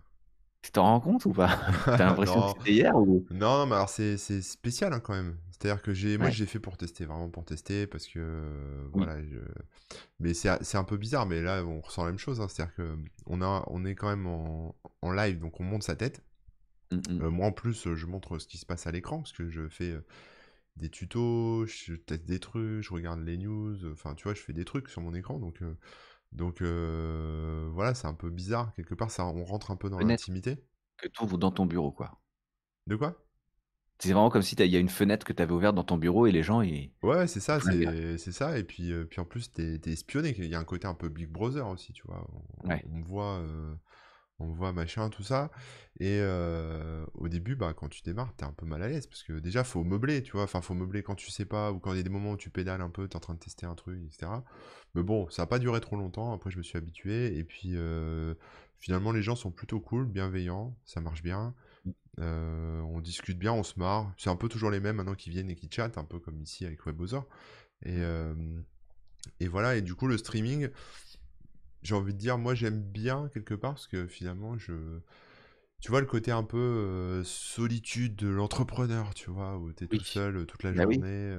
B: Tu t'en rends compte ou pas? [LAUGHS] T'as l'impression que c'était hier ou?
A: Non, mais alors c'est spécial hein, quand même. C'est-à-dire que j'ai, moi, j'ai fait pour tester, vraiment pour tester, parce que voilà. Mais c'est un peu bizarre, mais là, on ressent la même chose. Hein. C'est-à-dire que on a, on est quand même en, en live, donc on monte sa tête. Mmh, mmh. Euh, moi, en plus, je montre ce qui se passe à l'écran, parce que je fais des tutos, je teste des trucs, je regarde les news. Enfin, tu vois, je fais des trucs sur mon écran, donc. Donc voilà, c'est un peu bizarre. Quelque part, ça, on rentre un peu dans l'intimité.
B: Que tu ouvres dans ton bureau, quoi.
A: De quoi?
B: C'est vraiment comme si il y a une fenêtre que tu avais ouverte dans ton bureau et les gens, ils...
A: Ouais, c'est ça, c'est c'est ça. Et puis, euh, puis en plus, t'es es espionné. Il y a un côté un peu Big Brother aussi, tu vois. On,
B: Ouais.
A: on voit, euh, on voit machin, tout ça. Et euh, au début, bah, quand tu démarres, t'es un peu mal à l'aise parce que déjà, faut meubler, tu vois. Enfin, faut meubler quand tu sais pas ou quand il y a des moments où tu pédales un peu, t'es en train de tester un truc, etc. Mais bon, ça a pas duré trop longtemps. Après, je me suis habitué. Et puis, finalement, les gens sont plutôt cool, bienveillants, ça marche bien. Euh, on discute bien, on se marre. C'est un peu toujours les mêmes maintenant qui viennent et qui chattent, un peu comme ici avec Webother. Et, euh, et voilà, et du coup, le streaming, j'ai envie de dire, moi j'aime bien quelque part parce que finalement, je. Tu vois le côté un peu euh, solitude de l'entrepreneur, tu vois, où t'es tout
B: Oui.
A: seul euh, toute la
B: Bah
A: journée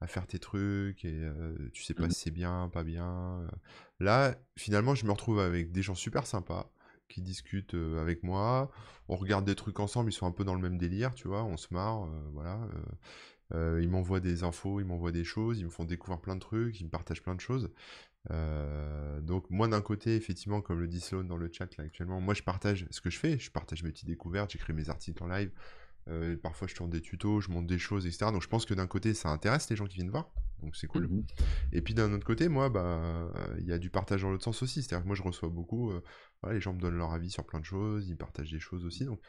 A: à faire tes trucs et tu sais pas
B: Mhm.
A: si c'est bien, pas bien. Là, finalement, je me retrouve avec des gens super sympas qui discutent euh, avec moi. On regarde des trucs ensemble, ils sont un peu dans le même délire, tu vois, on se marre, euh, voilà. euh, ils m'envoient des infos, ils m'envoient des choses, ils me font découvrir plein de trucs, ils me partagent plein de choses. Donc moi d'un côté, effectivement, comme le dit Sloan dans le chat là actuellement, moi je partage ce que je fais, je partage mes petites découvertes, j'écris mes articles en live, euh, parfois je tourne des tutos, je monte des choses, etc. Donc je pense que d'un côté ça intéresse les gens qui viennent voir, donc c'est cool.
B: Mhm.
A: Et puis d'un autre côté, moi, bah, il y a du partage dans l'autre sens aussi. C'est-à-dire que moi, je reçois beaucoup. euh, voilà, les gens me donnent leur avis sur plein de choses, ils partagent des choses aussi. Donc,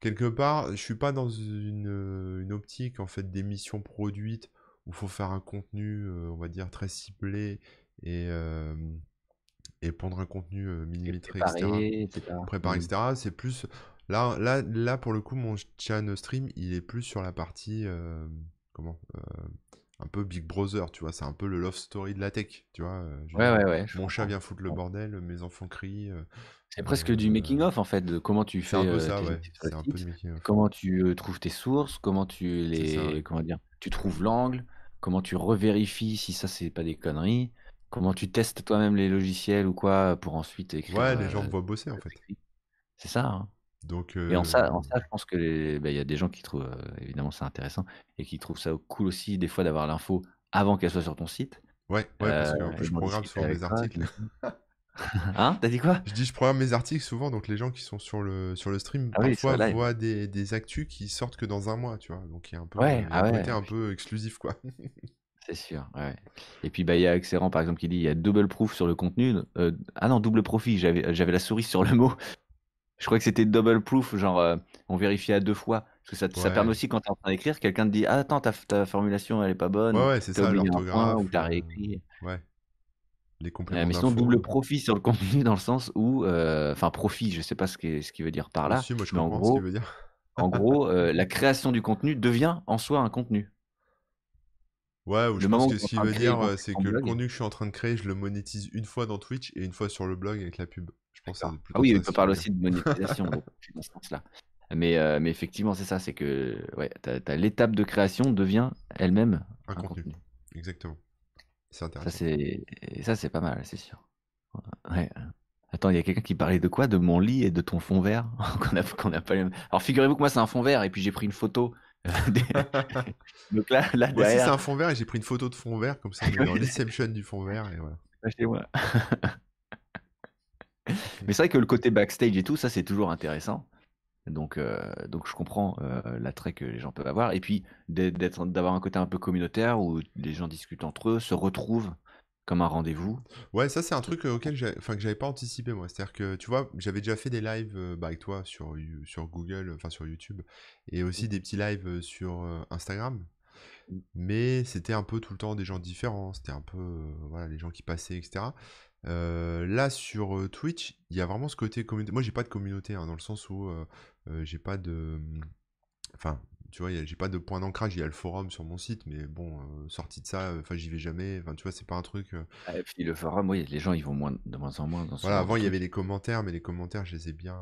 A: quelque part, je suis pas dans une, euh, une optique en fait d'émission produite où il faut faire un contenu, euh, on va dire, très ciblé et, et pondre un contenu millimétré, etc.
B: préparé, etc.
A: Préparé,
B: Mhm.
A: etc. C'est plus. Là, là, là, pour le coup, mon channel stream, il est plus sur la partie. euh, comment euh, un peu Big Brother, tu vois, c'est un peu le love story de la tech, tu vois. euh,
B: Ouais, ouais, ouais,
A: mon chat vient foutre le bordel, mes enfants crient. euh,
B: C'est presque du
A: euh,
B: making of en fait, de comment tu
A: c'est un
B: fais
A: peu ça, ouais. C'est un peu du
B: site,
A: making of.
B: comment tu trouves tes sources, comment tu
A: C'est ça, ouais.
B: les, comment dire, tu trouves l'angle, comment tu revérifies si ça c'est pas des conneries, comment tu testes toi-même les logiciels ou quoi pour ensuite écrire.
A: Ouais, les gens me voient bosser en fait.
B: C'est ça. hein.
A: Donc,
B: Et en ça, en
A: euh,
B: ça, je pense que les- bah, il y a des gens qui trouvent euh, évidemment ça intéressant et qui trouvent ça cool aussi des fois d'avoir l'info avant qu'elle soit sur ton site.
A: ouais, ouais, parce
B: Euh,
A: qu'en plus,
B: et
A: je
B: d'en
A: programme
B: discuter
A: souvent
B: avec
A: mes
B: toi,
A: articles.
B: j'imagine. [LAUGHS] Hein? T'as dit quoi?
A: Je dis, je programme mes articles souvent, donc les gens qui sont sur le, sur le stream,
B: Ah oui, sur
A: parfois
B: le live.
A: voient des, des actus qui sortent que dans un mois, tu vois. Donc, il y a un peu,
B: Ouais,
A: il y a
B: ah
A: un
B: ouais,
A: côté un peu exclusif, quoi. [LAUGHS]
B: c'est sûr. ouais. Et puis bah il y a Excellent par exemple qui dit il y a double proof sur le contenu. Euh, ah non, double profit. J'avais j'avais la souris sur le mot. Je crois que c'était double proof, genre euh, on vérifie à deux fois. Parce que ça, ça permet aussi quand tu es en train d'écrire, quelqu'un te dit ah, attends ta, ta formulation elle est pas bonne
A: Ouais,
B: ou
A: ouais, c'est ça, l'orthographe.
B: ou t'as
A: le-
B: réécrit.
A: Ouais. Les
B: Euh,
A: compléments
B: mais sinon double
A: euh.
B: profit sur le contenu dans le sens où euh, enfin profit, je sais pas ce qu'il ce veut dire par là,
A: Aussi, moi, je
B: mais en
A: comprends ce qu'il
B: gros
A: veut dire.
B: en [LAUGHS] gros euh, la création du contenu devient en soi un contenu.
A: Ouais, ou je pense que ce qu'il veut dire, euh, c'est que le contenu que je suis en train de créer, je le monétise une fois dans Twitch et une fois sur le blog avec la pub. Pense
B: Ah oui,
A: veut dire.
B: aussi de monétisation, [LAUGHS] dans ce sens-là. Mais, euh, mais effectivement, c'est ça, c'est que ouais, l'étape de création devient elle-même
A: Un
B: un
A: contenu.
B: contenu.
A: Exactement. C'est
B: Ça,
A: intéressant.
B: ça, c'est pas mal, c'est sûr. Ouais. Attends, il y a quelqu'un qui parlait de quoi? De mon lit et de ton fond vert? [LAUGHS] Qu'on a, qu'on a pas. Alors figurez-vous que moi, c'est un fond vert et puis j'ai pris une photo. euh, [LAUGHS] Donc là, là
A: Moi aussi, c'est
B: derrière,
A: un fond vert et j'ai pris une photo de fond vert, comme ça on est dans l'inception du fond vert et voilà.
B: chez moi. Mais c'est vrai que le côté backstage et tout, ça, c'est toujours intéressant. Donc, euh, donc je comprends euh, l'attrait que les gens peuvent avoir. Et puis d'être- d'avoir un côté un peu communautaire où les gens discutent entre eux, se retrouvent comme un rendez-vous.
A: Ouais, ça c'est un truc euh, auquel j'ai, enfin que j'avais pas anticipé moi. C'est-à-dire que tu vois, j'avais déjà fait des lives euh, bah, avec toi sur sur Google, enfin sur YouTube, et aussi des petits lives sur Instagram.
B: Mm.
A: Mais c'était un peu tout le temps des gens différents. C'était un peu voilà les gens qui passaient, etc. Euh, là sur euh, Twitch, il y a vraiment ce côté communauté. Moi j'ai pas de communauté hein, dans le sens où euh, j'ai pas de, enfin tu vois, j'ai pas de point d'ancrage. Il y a le forum sur mon site, mais bon, euh, sorti de ça, enfin j'y vais jamais. Enfin tu vois, c'est pas un truc. euh,
B: Et puis le forum, oui, les gens ils vont moins, de moins en moins dans ce
A: voilà, avant il y avait les commentaires, mais les commentaires, je les ai bien,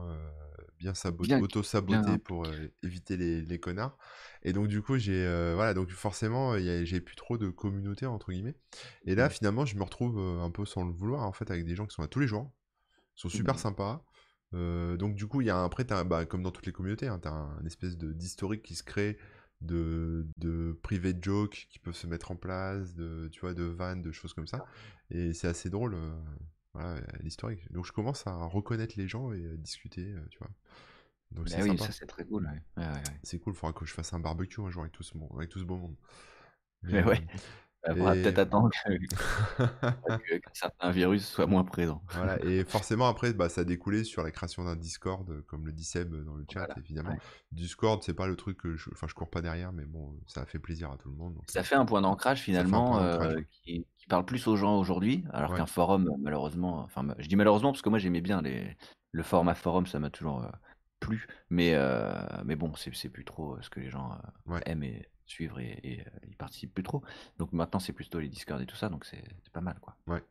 A: bien sabot-
B: Bien, bien.
A: pour euh, éviter les, les connards. Et donc du coup, j'ai, euh, voilà, donc forcément, j'ai plus trop de communauté entre guillemets. Et là,
B: Mhm.
A: finalement, je me retrouve un peu sans le vouloir en fait avec des gens qui sont là tous les jours, qui sont super
B: Mhm.
A: sympas. Euh, donc du coup, il y a un- après, bah, comme dans toutes les communautés, hein, tu as un espèce de d'historique qui se crée de, de private jokes qui peuvent se mettre en place, de, tu vois, de vannes, de choses comme ça. Et c'est assez drôle, voilà, l'historique. Donc je commence à reconnaître les gens et à discuter, euh, tu vois. Donc
B: Bah
A: c'est
B: oui,
A: sympa.
B: ça c'est très cool. Ouais. Ouais, ouais, ouais.
A: C'est cool, faudra que je fasse un barbecue un jour avec tout ce, monde, avec tout ce beau monde. Mais,
B: Mais
A: euh,
B: ouais, il faudra
A: et...
B: peut-être attendre que, [LAUGHS] que, que certains virus soient moins présents.
A: Voilà, et [LAUGHS] forcément après, bah, ça a découlé sur la création d'un Discord, euh, comme le dit Seb dans le chat,
B: Voilà.
A: évidemment.
B: Ouais.
A: Discord, c'est pas le truc que je... Enfin, je cours pas derrière, mais bon, ça a fait plaisir à tout le monde. donc,
B: Ça
A: euh,
B: fait un point d'ancrage finalement euh, qui, qui parle plus aux gens aujourd'hui, alors
A: Ouais.
B: qu'un forum, malheureusement, enfin je dis malheureusement parce que moi j'aimais bien les, le format forum, ça m'a toujours euh, plu, mais, euh, mais bon, c'est plus trop euh, ce que les gens euh,
A: Ouais.
B: aiment et suivre et, et, euh, ils participent plus trop. Donc maintenant c'est plutôt les Discord et tout ça, donc c'est pas mal quoi.
A: Ouais.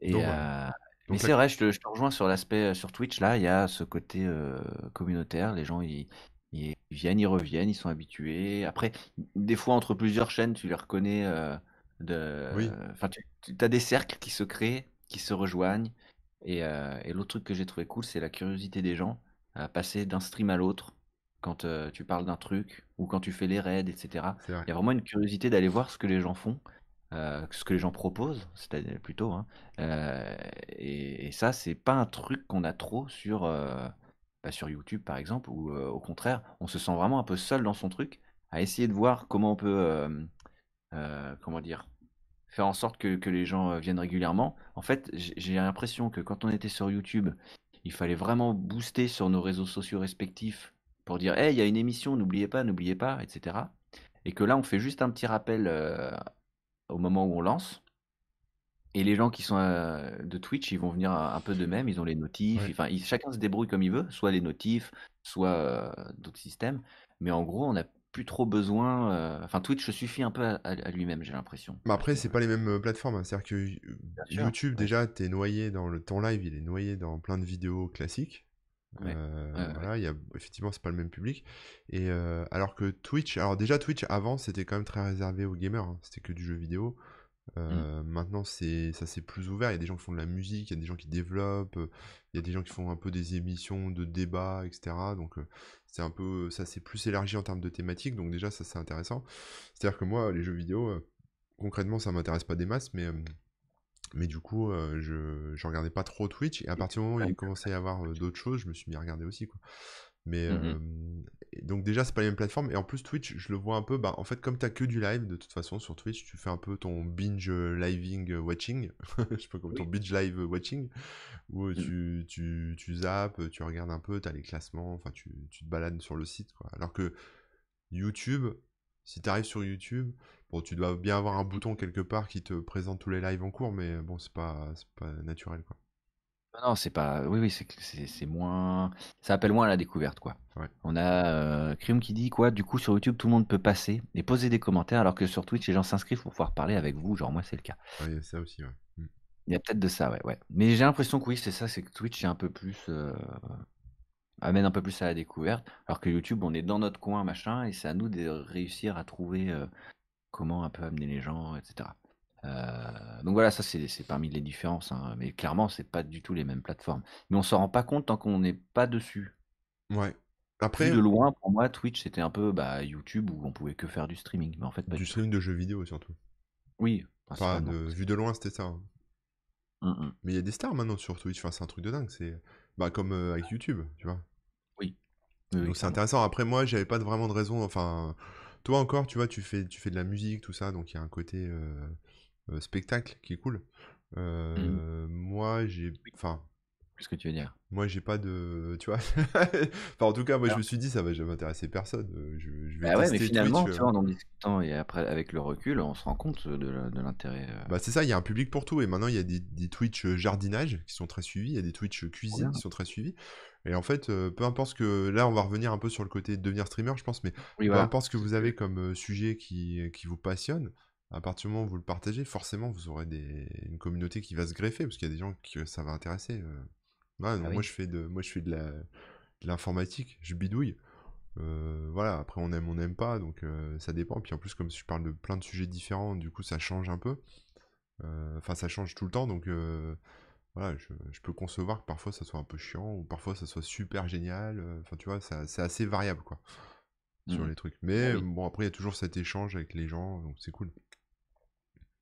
B: Et,
A: Donc
B: euh, mais c'est vrai, je te, je te rejoins sur l'aspect euh, sur Twitch, là, il y a ce côté euh, communautaire, les gens ils, ils viennent, ils reviennent, ils sont habitués. Après, des fois entre plusieurs chaînes, tu les reconnais euh, de...
A: Oui,
B: Enfin, tu, as des cercles qui se créent, qui se rejoignent. Et, et l'autre truc que j'ai trouvé cool, c'est la curiosité des gens à passer d'un stream à l'autre quand euh, tu parles d'un truc ou quand tu fais les raids, etc. Il y a vraiment une curiosité d'aller voir ce que les gens font, euh, ce que les gens proposent, c'est-à-dire plutôt. Hein. Euh, et, et ça, c'est pas un truc qu'on a trop sur, bah, sur YouTube, par exemple, où au contraire, on se sent vraiment un peu seul dans son truc, à essayer de voir comment on peut, comment dire, faire en sorte que, que les gens viennent régulièrement. En fait, j'ai l'impression que quand on était sur YouTube, il fallait vraiment booster sur nos réseaux sociaux respectifs pour dire, hey, il y a une émission, n'oubliez pas, n'oubliez pas, etc. Et que là, on fait juste un petit rappel euh, au moment où on lance. Et les gens qui sont euh, de Twitch, ils vont venir un, un peu d'eux-mêmes, ils ont les notifs, enfin, chacun se débrouille comme il veut, soit les notifs, soit euh, d'autres systèmes. Mais en gros, on n'a plus trop besoin. Enfin, Twitch suffit un peu à, lui-même, j'ai l'impression.
A: Mais après,
B: ce
A: c'est pas les mêmes plateformes. hein. C'est-à-dire que
B: Bien
A: YouTube, déjà, t'es noyé dans le... Ton live, il est noyé dans plein de vidéos classiques.
B: Ouais,
A: Euh,
B: ouais, ouais.
A: voilà, il y a... effectivement, c'est pas le même public. Et euh, alors que Twitch, alors déjà, Twitch, avant, c'était quand même très réservé aux gamers. hein. C'était que du jeu vidéo.
B: Mm.
A: Euh, maintenant, c'est ça c'est plus ouvert. Il y a des gens qui font de la musique, il y a des gens qui développent, euh, il y a des gens qui font un peu des émissions de débat, etc. Donc, c'est un peu, ça s'est plus élargi en termes de thématiques. Donc déjà, ça c'est intéressant. C'est-à-dire que moi, les jeux vidéo, concrètement, ça m'intéresse pas des masses, mais mais du coup, euh, je je regardais pas trop Twitch. Et à partir du moment où il commençait à y avoir euh, d'autres choses, je me suis mis à regarder aussi, quoi. Mais
B: Mhm.
A: euh, donc déjà c'est pas les mêmes plateformes et en plus Twitch je le vois un peu bah en fait comme t'as que du live de toute façon sur Twitch tu fais un peu ton binge living watching [LAUGHS] je sais pas comme ton binge live watching où euh,
B: Mm.
A: tu, tu, tu zappes tu regardes un peu t'as les classements enfin tu, tu te balades sur le site quoi alors que YouTube si t'arrives sur YouTube bon tu dois bien avoir un bouton quelque part qui te présente tous les lives en cours mais bon c'est pas pas naturel quoi
B: Non, non, c'est pas. Oui, oui, c'est moins. Ça appelle moins à la découverte, quoi.
A: ouais
B: On a euh, Crime qui dit quoi? Du coup, sur YouTube, tout le monde peut passer et poser des commentaires, alors que sur Twitch, les gens s'inscrivent pour pouvoir parler avec vous. Genre, moi, c'est le cas.
A: Ouais, il y a ça aussi ouais Mm.
B: Il y a peut-être de ça, ouais, ouais. Mais j'ai l'impression que oui, c'est ça, c'est que Twitch est un peu plus. euh, amène un peu plus à la découverte, alors que YouTube, on est dans notre coin, machin, et c'est à nous de réussir à trouver euh, comment un peu amener les gens, etc. Euh, donc voilà, ça c'est parmi les différences, hein, mais clairement, c'est pas du tout les mêmes plateformes. Mais on s'en rend pas compte tant qu'on n'est pas dessus.
A: ouais
B: Vu
A: après
B: de loin, pour moi, Twitch c'était un peu bah, YouTube où on pouvait que faire du streaming, mais en fait pas
A: du
B: du tout.
A: stream de jeux vidéo surtout
B: Oui,
A: Enfin, de, vu de loin, c'était ça. hein.
B: Hum, hum.
A: Mais il y a des stars maintenant sur Twitch, enfin, c'est un truc de dingue. C'est bah, comme euh, avec YouTube, tu vois.
B: Oui, oui,
A: Donc c'est intéressant. Après, moi, j'avais pas vraiment de raison. Enfin, toi encore, tu vois, tu fais, tu fais de la musique, tout ça, donc il y a un côté euh, euh, spectacle qui est cool.
B: Hum.
A: Euh, moi, j'ai. Enfin,
B: Qu'est-ce que tu veux dire?
A: moi, j'ai pas de. Tu vois [LAUGHS] Enfin, en tout cas, moi, je me suis dit, ça va jamais intéresser personne. Euh, Je, je vais
B: bah ouais, mais finalement,
A: Twitch.
B: tu
A: euh,
B: vois, en en discutant et après avec le recul, on se rend compte de, l'intérêt. euh,
A: Bah c'est ça, il y a un public pour tout. Et maintenant, il y a des, des Twitch euh, jardinage qui sont très suivis, il y a des Twitch euh, cuisine qui sont très suivis. Et en fait, euh, peu importe ce que... Là, on va revenir un peu sur le côté de devenir streamer, je pense, mais
B: Oui,
A: peu
B: voilà.
A: importe ce que vous
B: ce
A: avez comme euh, sujet qui, qui vous passionne, à partir du moment où vous le partagez, forcément, vous aurez des... une communauté qui va se greffer, parce qu'il y a des gens que ça va intéresser. Donc
B: Ah
A: moi, je fais de, moi, je fais de la... de l'informatique, je bidouille. Euh, voilà, après on aime, on n'aime pas, donc euh, ça dépend. Puis en plus, comme je parle de plein de sujets différents, du coup ça change un peu. Euh, Enfin, ça change tout le temps, donc voilà, je, je peux concevoir que parfois ça soit un peu chiant, ou parfois ça soit super génial. Enfin, tu vois, c'est assez variable, quoi, sur
B: Mhm.
A: les trucs.
B: Ah
A: Mais
B: oui.
A: bon, après, il y a toujours cet échange avec les gens, donc c'est cool.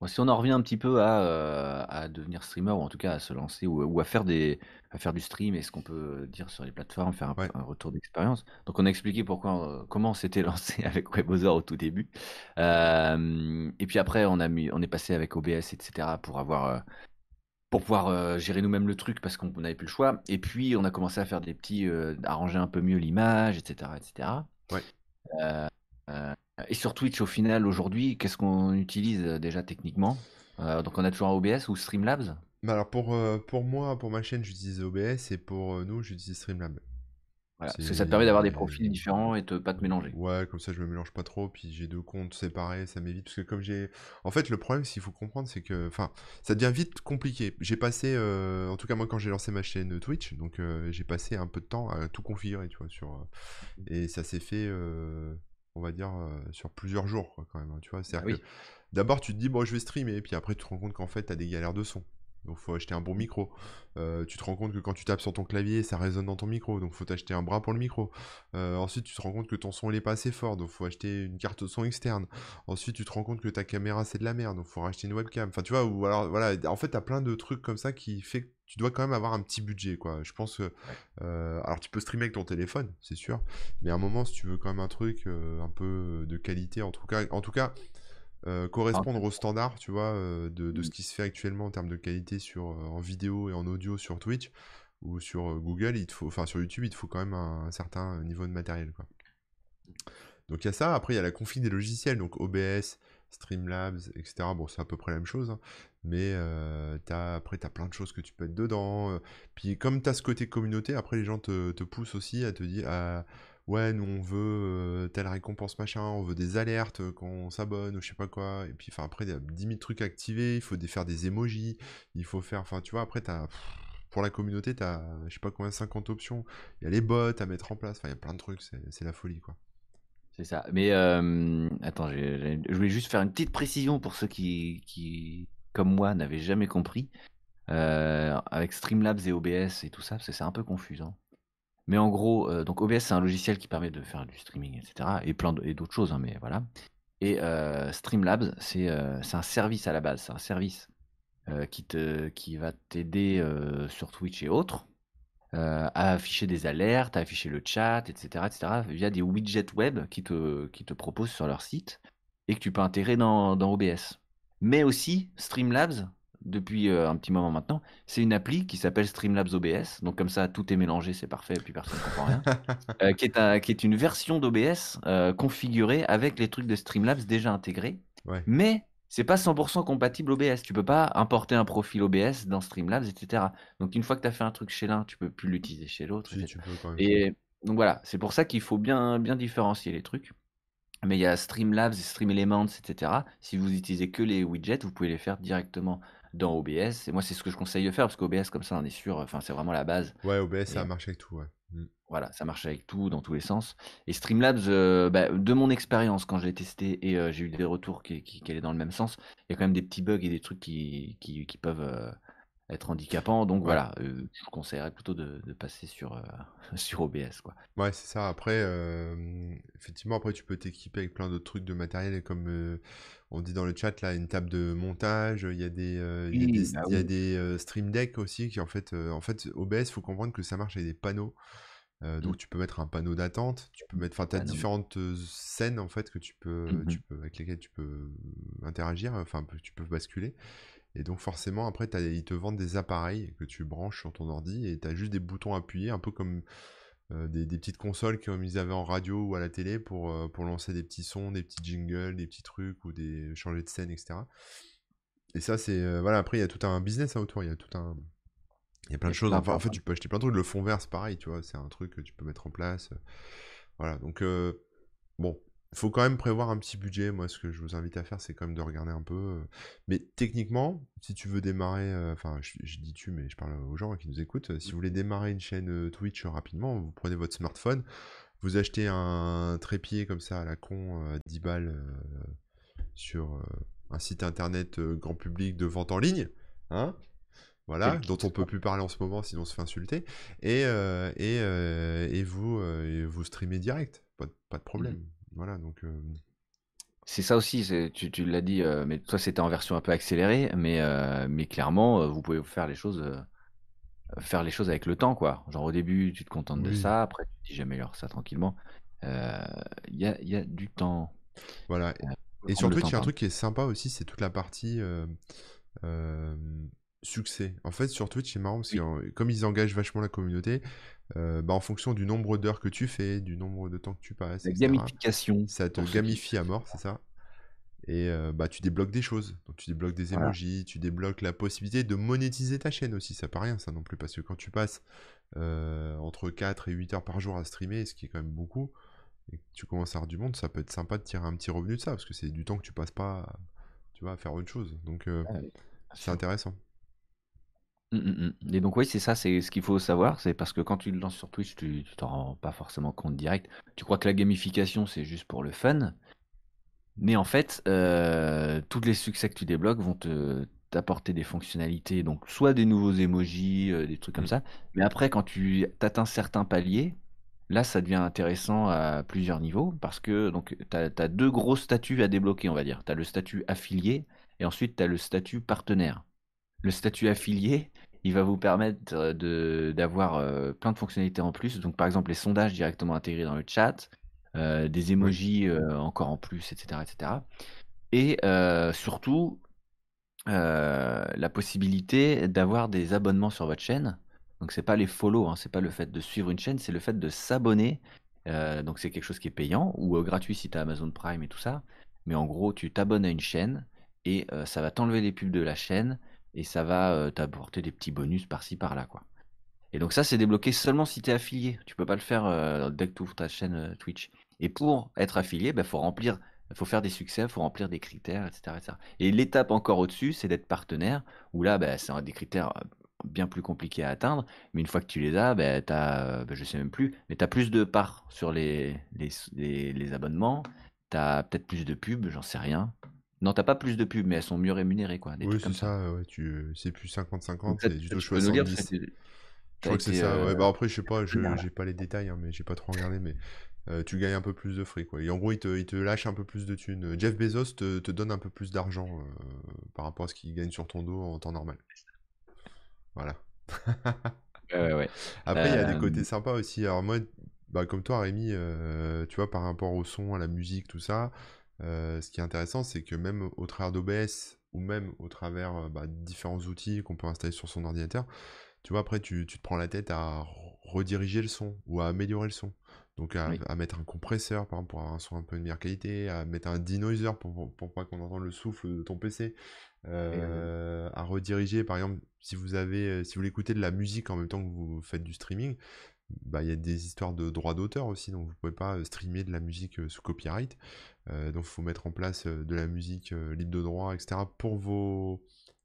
B: Si on en revient un petit peu à, à devenir streamer, ou en tout cas à se lancer, ou, à, faire des, à faire du stream, et ce qu'on peut dire sur les plateformes, faire un, retour d'expérience. Donc on a expliqué pourquoi, comment on s'était [LAUGHS] lancé avec WebOzor au tout début. et puis après, on, a mis, on est passé avec OBS, etc. pour avoir pour pouvoir gérer nous-mêmes le truc parce qu'on n'avait plus le choix. Et puis on a commencé à faire des petits, arranger un peu mieux l'image, etc., etc.
A: Ouais.
B: Et sur Twitch, au final, aujourd'hui, qu'est-ce qu'on utilise euh, déjà techniquement? Euh, Donc on a toujours un OBS ou Streamlabs?
A: Bah alors pour, euh, pour moi, pour ma chaîne, j'utilise OBS et pour nous, j'utilise Streamlabs.
B: Voilà, parce que ça te permet d'avoir des profils différents et de pas te mélanger.
A: Ouais, comme ça je me mélange pas trop, puis j'ai deux comptes séparés, ça m'évite. Parce que comme j'ai. En fait, le problème, s'il faut comprendre, c'est que. Enfin, ça devient vite compliqué. J'ai passé. En tout cas, moi, quand j'ai lancé ma chaîne Twitch, donc j'ai passé un peu de temps à tout configurer, tu vois. Sur... Et ça s'est fait on va dire, euh, sur plusieurs jours, quand même. Hein, tu vois, c'est
B: ah
A: d'abord, tu te dis, bon, je vais streamer, et puis après, tu te rends compte qu'en fait, tu as des galères de son. Donc, faut acheter un bon micro. Euh, tu te rends compte que quand tu tapes sur ton clavier, ça résonne dans ton micro. Donc, faut t'acheter un bras pour le micro. Euh, ensuite, tu te rends compte que ton son, il est pas assez fort. Donc, faut acheter une carte de son externe. Ensuite, tu te rends compte que ta caméra, c'est de la merde. Donc, faut racheter une webcam. Enfin, tu vois, ou alors, voilà. En fait, tu as plein de trucs comme ça qui fait que tu dois quand même avoir un petit budget, quoi. Je pense que. Euh, alors, tu peux streamer avec ton téléphone, c'est sûr. Mais à un moment, si tu veux quand même un truc un peu de qualité, en tout cas. En tout cas euh, correspondre aux standards, tu vois, euh, de, ce mmh. qui se fait actuellement en termes de qualité sur, euh, en vidéo et en audio sur Twitch ou sur Google, il faut, enfin sur YouTube, il te faut quand même un, certain niveau de matériel. Quoi. Donc il y a ça, après il y a la config des logiciels, donc OBS, Streamlabs, etc. Bon, c'est à peu près la même chose, hein. mais as, après tu as plein de choses que tu peux être dedans. puis comme tu as ce côté communauté, après les gens te, te poussent aussi à te dire, ouais, nous on veut telle récompense machin, on veut des alertes quand on s'abonne ou je sais pas quoi. Et puis après il y a 10 000 trucs activés, il faut faire des emojis, il faut faire, enfin tu vois, après t'as pour la communauté, t'as je sais pas combien 50 options, il y a les bots à mettre en place, enfin il y a plein de trucs, c'est la folie quoi.
B: C'est ça. Mais attends, je voulais juste faire une petite précision pour ceux qui, qui comme moi, n'avaient jamais compris. avec Streamlabs et OBS et tout ça, parce que c'est un peu confusant. Mais en gros, euh, donc OBS, c'est un logiciel qui permet de faire du streaming, etc. Et plein d'autres choses, hein, mais voilà. Et euh, Streamlabs, euh, c'est un service à la base. C'est un service qui, te, qui va t'aider sur Twitch et autres à afficher des alertes, à afficher le chat, etc., etc. via des widgets web qui te, qui te proposent sur leur site et que tu peux intégrer dans, dans OBS. Mais aussi, Streamlabs, depuis euh, un petit moment maintenant, c'est une appli qui s'appelle Streamlabs OBS. Donc comme ça, tout est mélangé, c'est parfait, et puis personne ne comprend rien. [LAUGHS] Euh, qui, est qui, est une version d'OBS euh, configurée avec les trucs de Streamlabs déjà intégrés. Mais c'est pas 100% compatible OBS. Tu peux pas importer un profil OBS dans Streamlabs, etc. Donc une fois que tu as fait un truc chez l'un, tu peux plus l'utiliser chez l'autre. et donc voilà, c'est pour ça qu'il faut bien, bien différencier les trucs. Mais il y a Streamlabs Stream etc. Si vous utilisez que les widgets, vous pouvez les faire directement dans OBS. Et moi, c'est ce que je conseille de faire parce qu'OBS, comme ça, on est sûr, enfin, c'est vraiment la base.
A: Ouais, OBS, ça marche avec tout, ouais.
B: Voilà, ça marche avec tout, dans tous les sens. Et Streamlabs, euh, bah, de mon expérience, quand je l'ai testé et euh, j'ai eu des retours qui, qui, qui, allaient dans le même sens, il y a quand même des petits bugs et des trucs qui, qui, qui peuvent euh, être handicapants. Donc voilà, je vous conseillerais plutôt de, de passer sur, [LAUGHS] sur OBS. Quoi.
A: Ouais, c'est ça. Après, effectivement, après, tu peux t'équiper avec plein d'autres trucs de matériel comme on dit dans le chat là, une table de montage, il y a des, euh, il y a des, bah euh, stream decks aussi qui en fait, euh, en fait, OBS, faut comprendre que ça marche avec des panneaux. Donc mmh. tu peux mettre un panneau d'attente, tu peux mettre, enfin, tu as différentes scènes en fait que tu peux, mmh tu peux, avec lesquelles tu peux interagir, enfin, tu peux basculer. Et donc forcément, après, ils te vendent des appareils que tu branches sur ton ordi et tu as juste des boutons appuyés, un peu comme euh, des, petites consoles comme ils avaient en radio ou à la télé pour, euh, pour lancer des petits sons, des petits jingles, des petits trucs ou des changer de scène, etc. Et ça, c'est. Euh, voilà, après, il y a tout un business autour, il y a tout un. Il y a plein de choses. Enfin, en fait, tu peux acheter plein de trucs. Le fond vert, c'est pareil, tu vois. C'est un truc que tu peux mettre en place. Voilà, donc. bon, il faut quand même prévoir un petit budget. Moi, ce que je vous invite à faire, c'est quand même de regarder un peu. Euh, mais techniquement, si tu veux démarrer, euh, enfin, je, dis tu, mais je parle aux gens qui nous écoutent. Euh, si vous voulez démarrer une chaîne Twitch rapidement, vous prenez votre smartphone, vous achetez un trépied comme ça à la con à 10 balles sur un site internet grand public de vente en ligne, hein voilà, dont on peut plus parler en ce moment sinon on se fait insulter, et, et, et vous, vous streamez direct, pas, pas de problème. Mmh. Voilà, donc
B: c'est ça aussi, tu tu l'as dit, mais toi, c'était en version un peu accélérée, mais mais clairement, vous pouvez faire les choses, faire les choses avec le temps, quoi. Genre, au début, tu te contentes de ça, après tu dis: «J'améliore ça tranquillement». Il y a y a du temps,
A: Voilà et sur Twitch, il y a un truc qui est sympa aussi, c'est toute la partie, succès. En fait, sur Twitch, c'est marrant parce que,
B: Oui.
A: heu, comme ils engagent vachement la communauté, heu, bah, en fonction du nombre d'heures que tu fais, du nombre de temps que tu passes
B: La gamification
A: ça te gamifie à mort, c'est ça et heu, bah, tu débloques des choses. Donc tu débloques des
B: voilà.
A: emojis, tu débloques la possibilité de monétiser ta chaîne aussi, c'est pas rien ça non plus parce que quand tu passes, entre 4 et 8 heures par jour à streamer, ce qui est quand même beaucoup et que tu commences à avoir du monde, ça peut être sympa de tirer un petit revenu de ça parce que c'est du temps que tu passes pas, à- tu vois, à faire autre chose. Donc
B: Ah oui,
A: c'est intéressant.
B: Mmh mh mh et donc oui, c'est ça, c'est ce qu'il faut savoir, c'est parce que quand tu le lances sur Twitch, tu tu t'en rends pas forcément compte direct. Tu crois que la gamification, c'est juste pour le fun, mais en fait, heu, tous les succès que tu débloques vont te t'apporter des fonctionnalités, donc soit des nouveaux emojis, heu, des trucs comme
A: Mmh.
B: ça, mais après quand tu atteins certains paliers, là, ça devient intéressant à plusieurs niveaux parce que donc tu as deux gros statuts à débloquer, on va dire. Tu as le statut affilié et ensuite tu as le statut partenaire. Le statut affilié, il va vous permettre, de d'avoir, heu, plein de fonctionnalités en plus. Donc par exemple, les sondages directement intégrés dans le chat, heu, des emojis, encore en plus et cetera et surtout, la possibilité d'avoir des abonnements sur votre chaîne. Donc c'est pas les follow, hein, c'est pas le fait de suivre une chaîne, c'est le fait de s'abonner. Donc c'est quelque chose qui est payant ou, gratuit si tu as Amazon Prime et tout ça. Mais en gros, tu t'abonnes à une chaîne et ça va t'enlever les pubs de la chaîne et ça va, t'apporter des petits bonus par-ci par-là, quoi. Et donc ça, c'est débloqué seulement si tu es affilié. Tu peux pas le faire, dès que tu ouvres ta chaîne, Twitch. Et pour être affilié, bah, faut remplir faut faire des succès, faut remplir des critères et cetera et l'étape encore au-dessus, c'est d'être partenaire où là, bah, c'est des critères, bien plus compliqués à atteindre. Mais une fois que tu les as, as, bah, je sais même plus, mais tu as plus de parts sur les les les les abonnements. Tu as peut-être plus de pubs, j'en sais rien. Non, tu as pas plus de pubs, mais elles sont mieux rémunérées, quoi, des
A: Oui,
B: trucs
A: c'est
B: comme ça.
A: ça, ouais, tu c'est plus
B: Donc
A: 50-50, c'est du
B: dire
A: 70.
B: tu
A: Je crois que c'est ça, ouais. Bah, après, je sais pas, je j'ai pas les détails, hein, mais j'ai pas trop regardé, mais heu, tu gagnes un peu plus de fric, quoi et en gros, ils te ils te lâchent un peu plus de thunes. Jeff Bezos te te donne un peu plus d'argent, heu, par rapport à ce qu'il gagne sur ton dos en temps normal. Voilà.
B: Ouais.
A: Après, il y a des côtés
B: Hem,
A: sympas aussi. Alors moi, bah, comme toi, Rémi, tu vois, par rapport au son, à la musique, tout ça, heu, ce qui est intéressant, c'est que même au travers d'OBS ou même au travers, heu, bah, de différents outils qu'on peut installer sur son ordinateur, tu vois, après, tu, tu te prends la tête à re- rediriger le son ou à améliorer le son. Donc, à,
B: oui.
A: à mettre un compresseur, par exemple, pour avoir un son un peu de meilleure qualité, à mettre un denoiser pour, pour, pour pas qu'on entende le souffle de ton PC,
B: heu,
A: euh, à rediriger, par exemple, si vous avez, euh, si vous voulez écouter de la musique en même temps que vous faites du streaming, bah, y a des histoires de droits d'auteur aussi, donc vous pouvez pas euh, streamer de la musique euh, sous copyright. Euh, donc, il faut mettre en place de la musique libre de droit, etc. pour vos,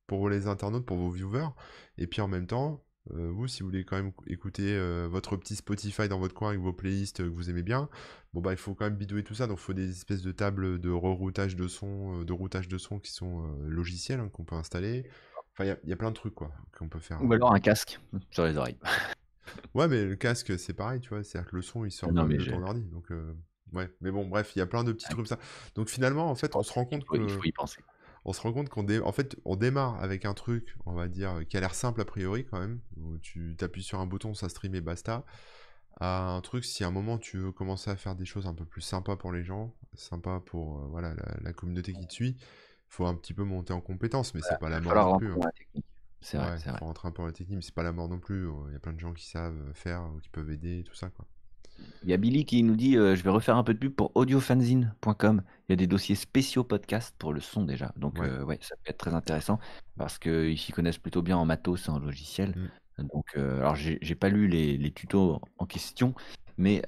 A: pour les internautes, pour vos viewers. Et puis en même temps, vous, si vous voulez quand même écouter votre petit Spotify dans votre coin avec vos playlists que vous aimez bien, bon bah il faut quand même bidouiller tout ça. Donc il faut des espèces de tables de reroutage de son, de routage de son qui sont logiciels hein, qu'on peut installer. Enfin, il y a, plein de trucs quoi qu'on peut faire.
B: ou alors un casque sur les oreilles. [LAUGHS]
A: Ouais, mais le casque, c'est pareil, tu vois, c'est-à-dire que le son, il sort
B: non, mais
A: de ton ordi. Donc, euh, ouais. Mais bon, bref, il y a plein de petits
B: ah,
A: trucs comme ça. Donc finalement, en fait, on se rend compte
B: il
A: que
B: faut y penser.
A: on se rend compte qu'on dé- en fait, on démarre avec un truc, on va dire, qui a l'air simple a priori quand même, où tu t'appuies sur un bouton, ça stream et basta, à un truc, si à un moment tu veux commencer à faire des choses un peu plus sympas pour les gens, sympa pour euh, voilà, la, la communauté qui te suit, faut un petit peu monter en compétence, mais c'est
B: Voilà,
A: pas
B: il
A: la mort non plus. hein.
B: C'est vrai,
A: Ouais,
B: c'est vrai.
A: faut rentrer un peu dans la technique, mais c'est pas la mort non plus. Il y a plein de gens qui savent faire, ou qui peuvent aider, et tout ça, quoi.
B: Il y a Billy qui nous dit, heu: «Je vais refaire un peu de pub pour audiofanzine.com». Il y a des dossiers spéciaux podcast pour le son déjà. Donc
A: Ouais.
B: ça peut être très intéressant parce qu'ils s'y connaissent plutôt bien en matos et en logiciel.
A: Mm.
B: Donc alors j'ai pas lu les les tutos en question, mais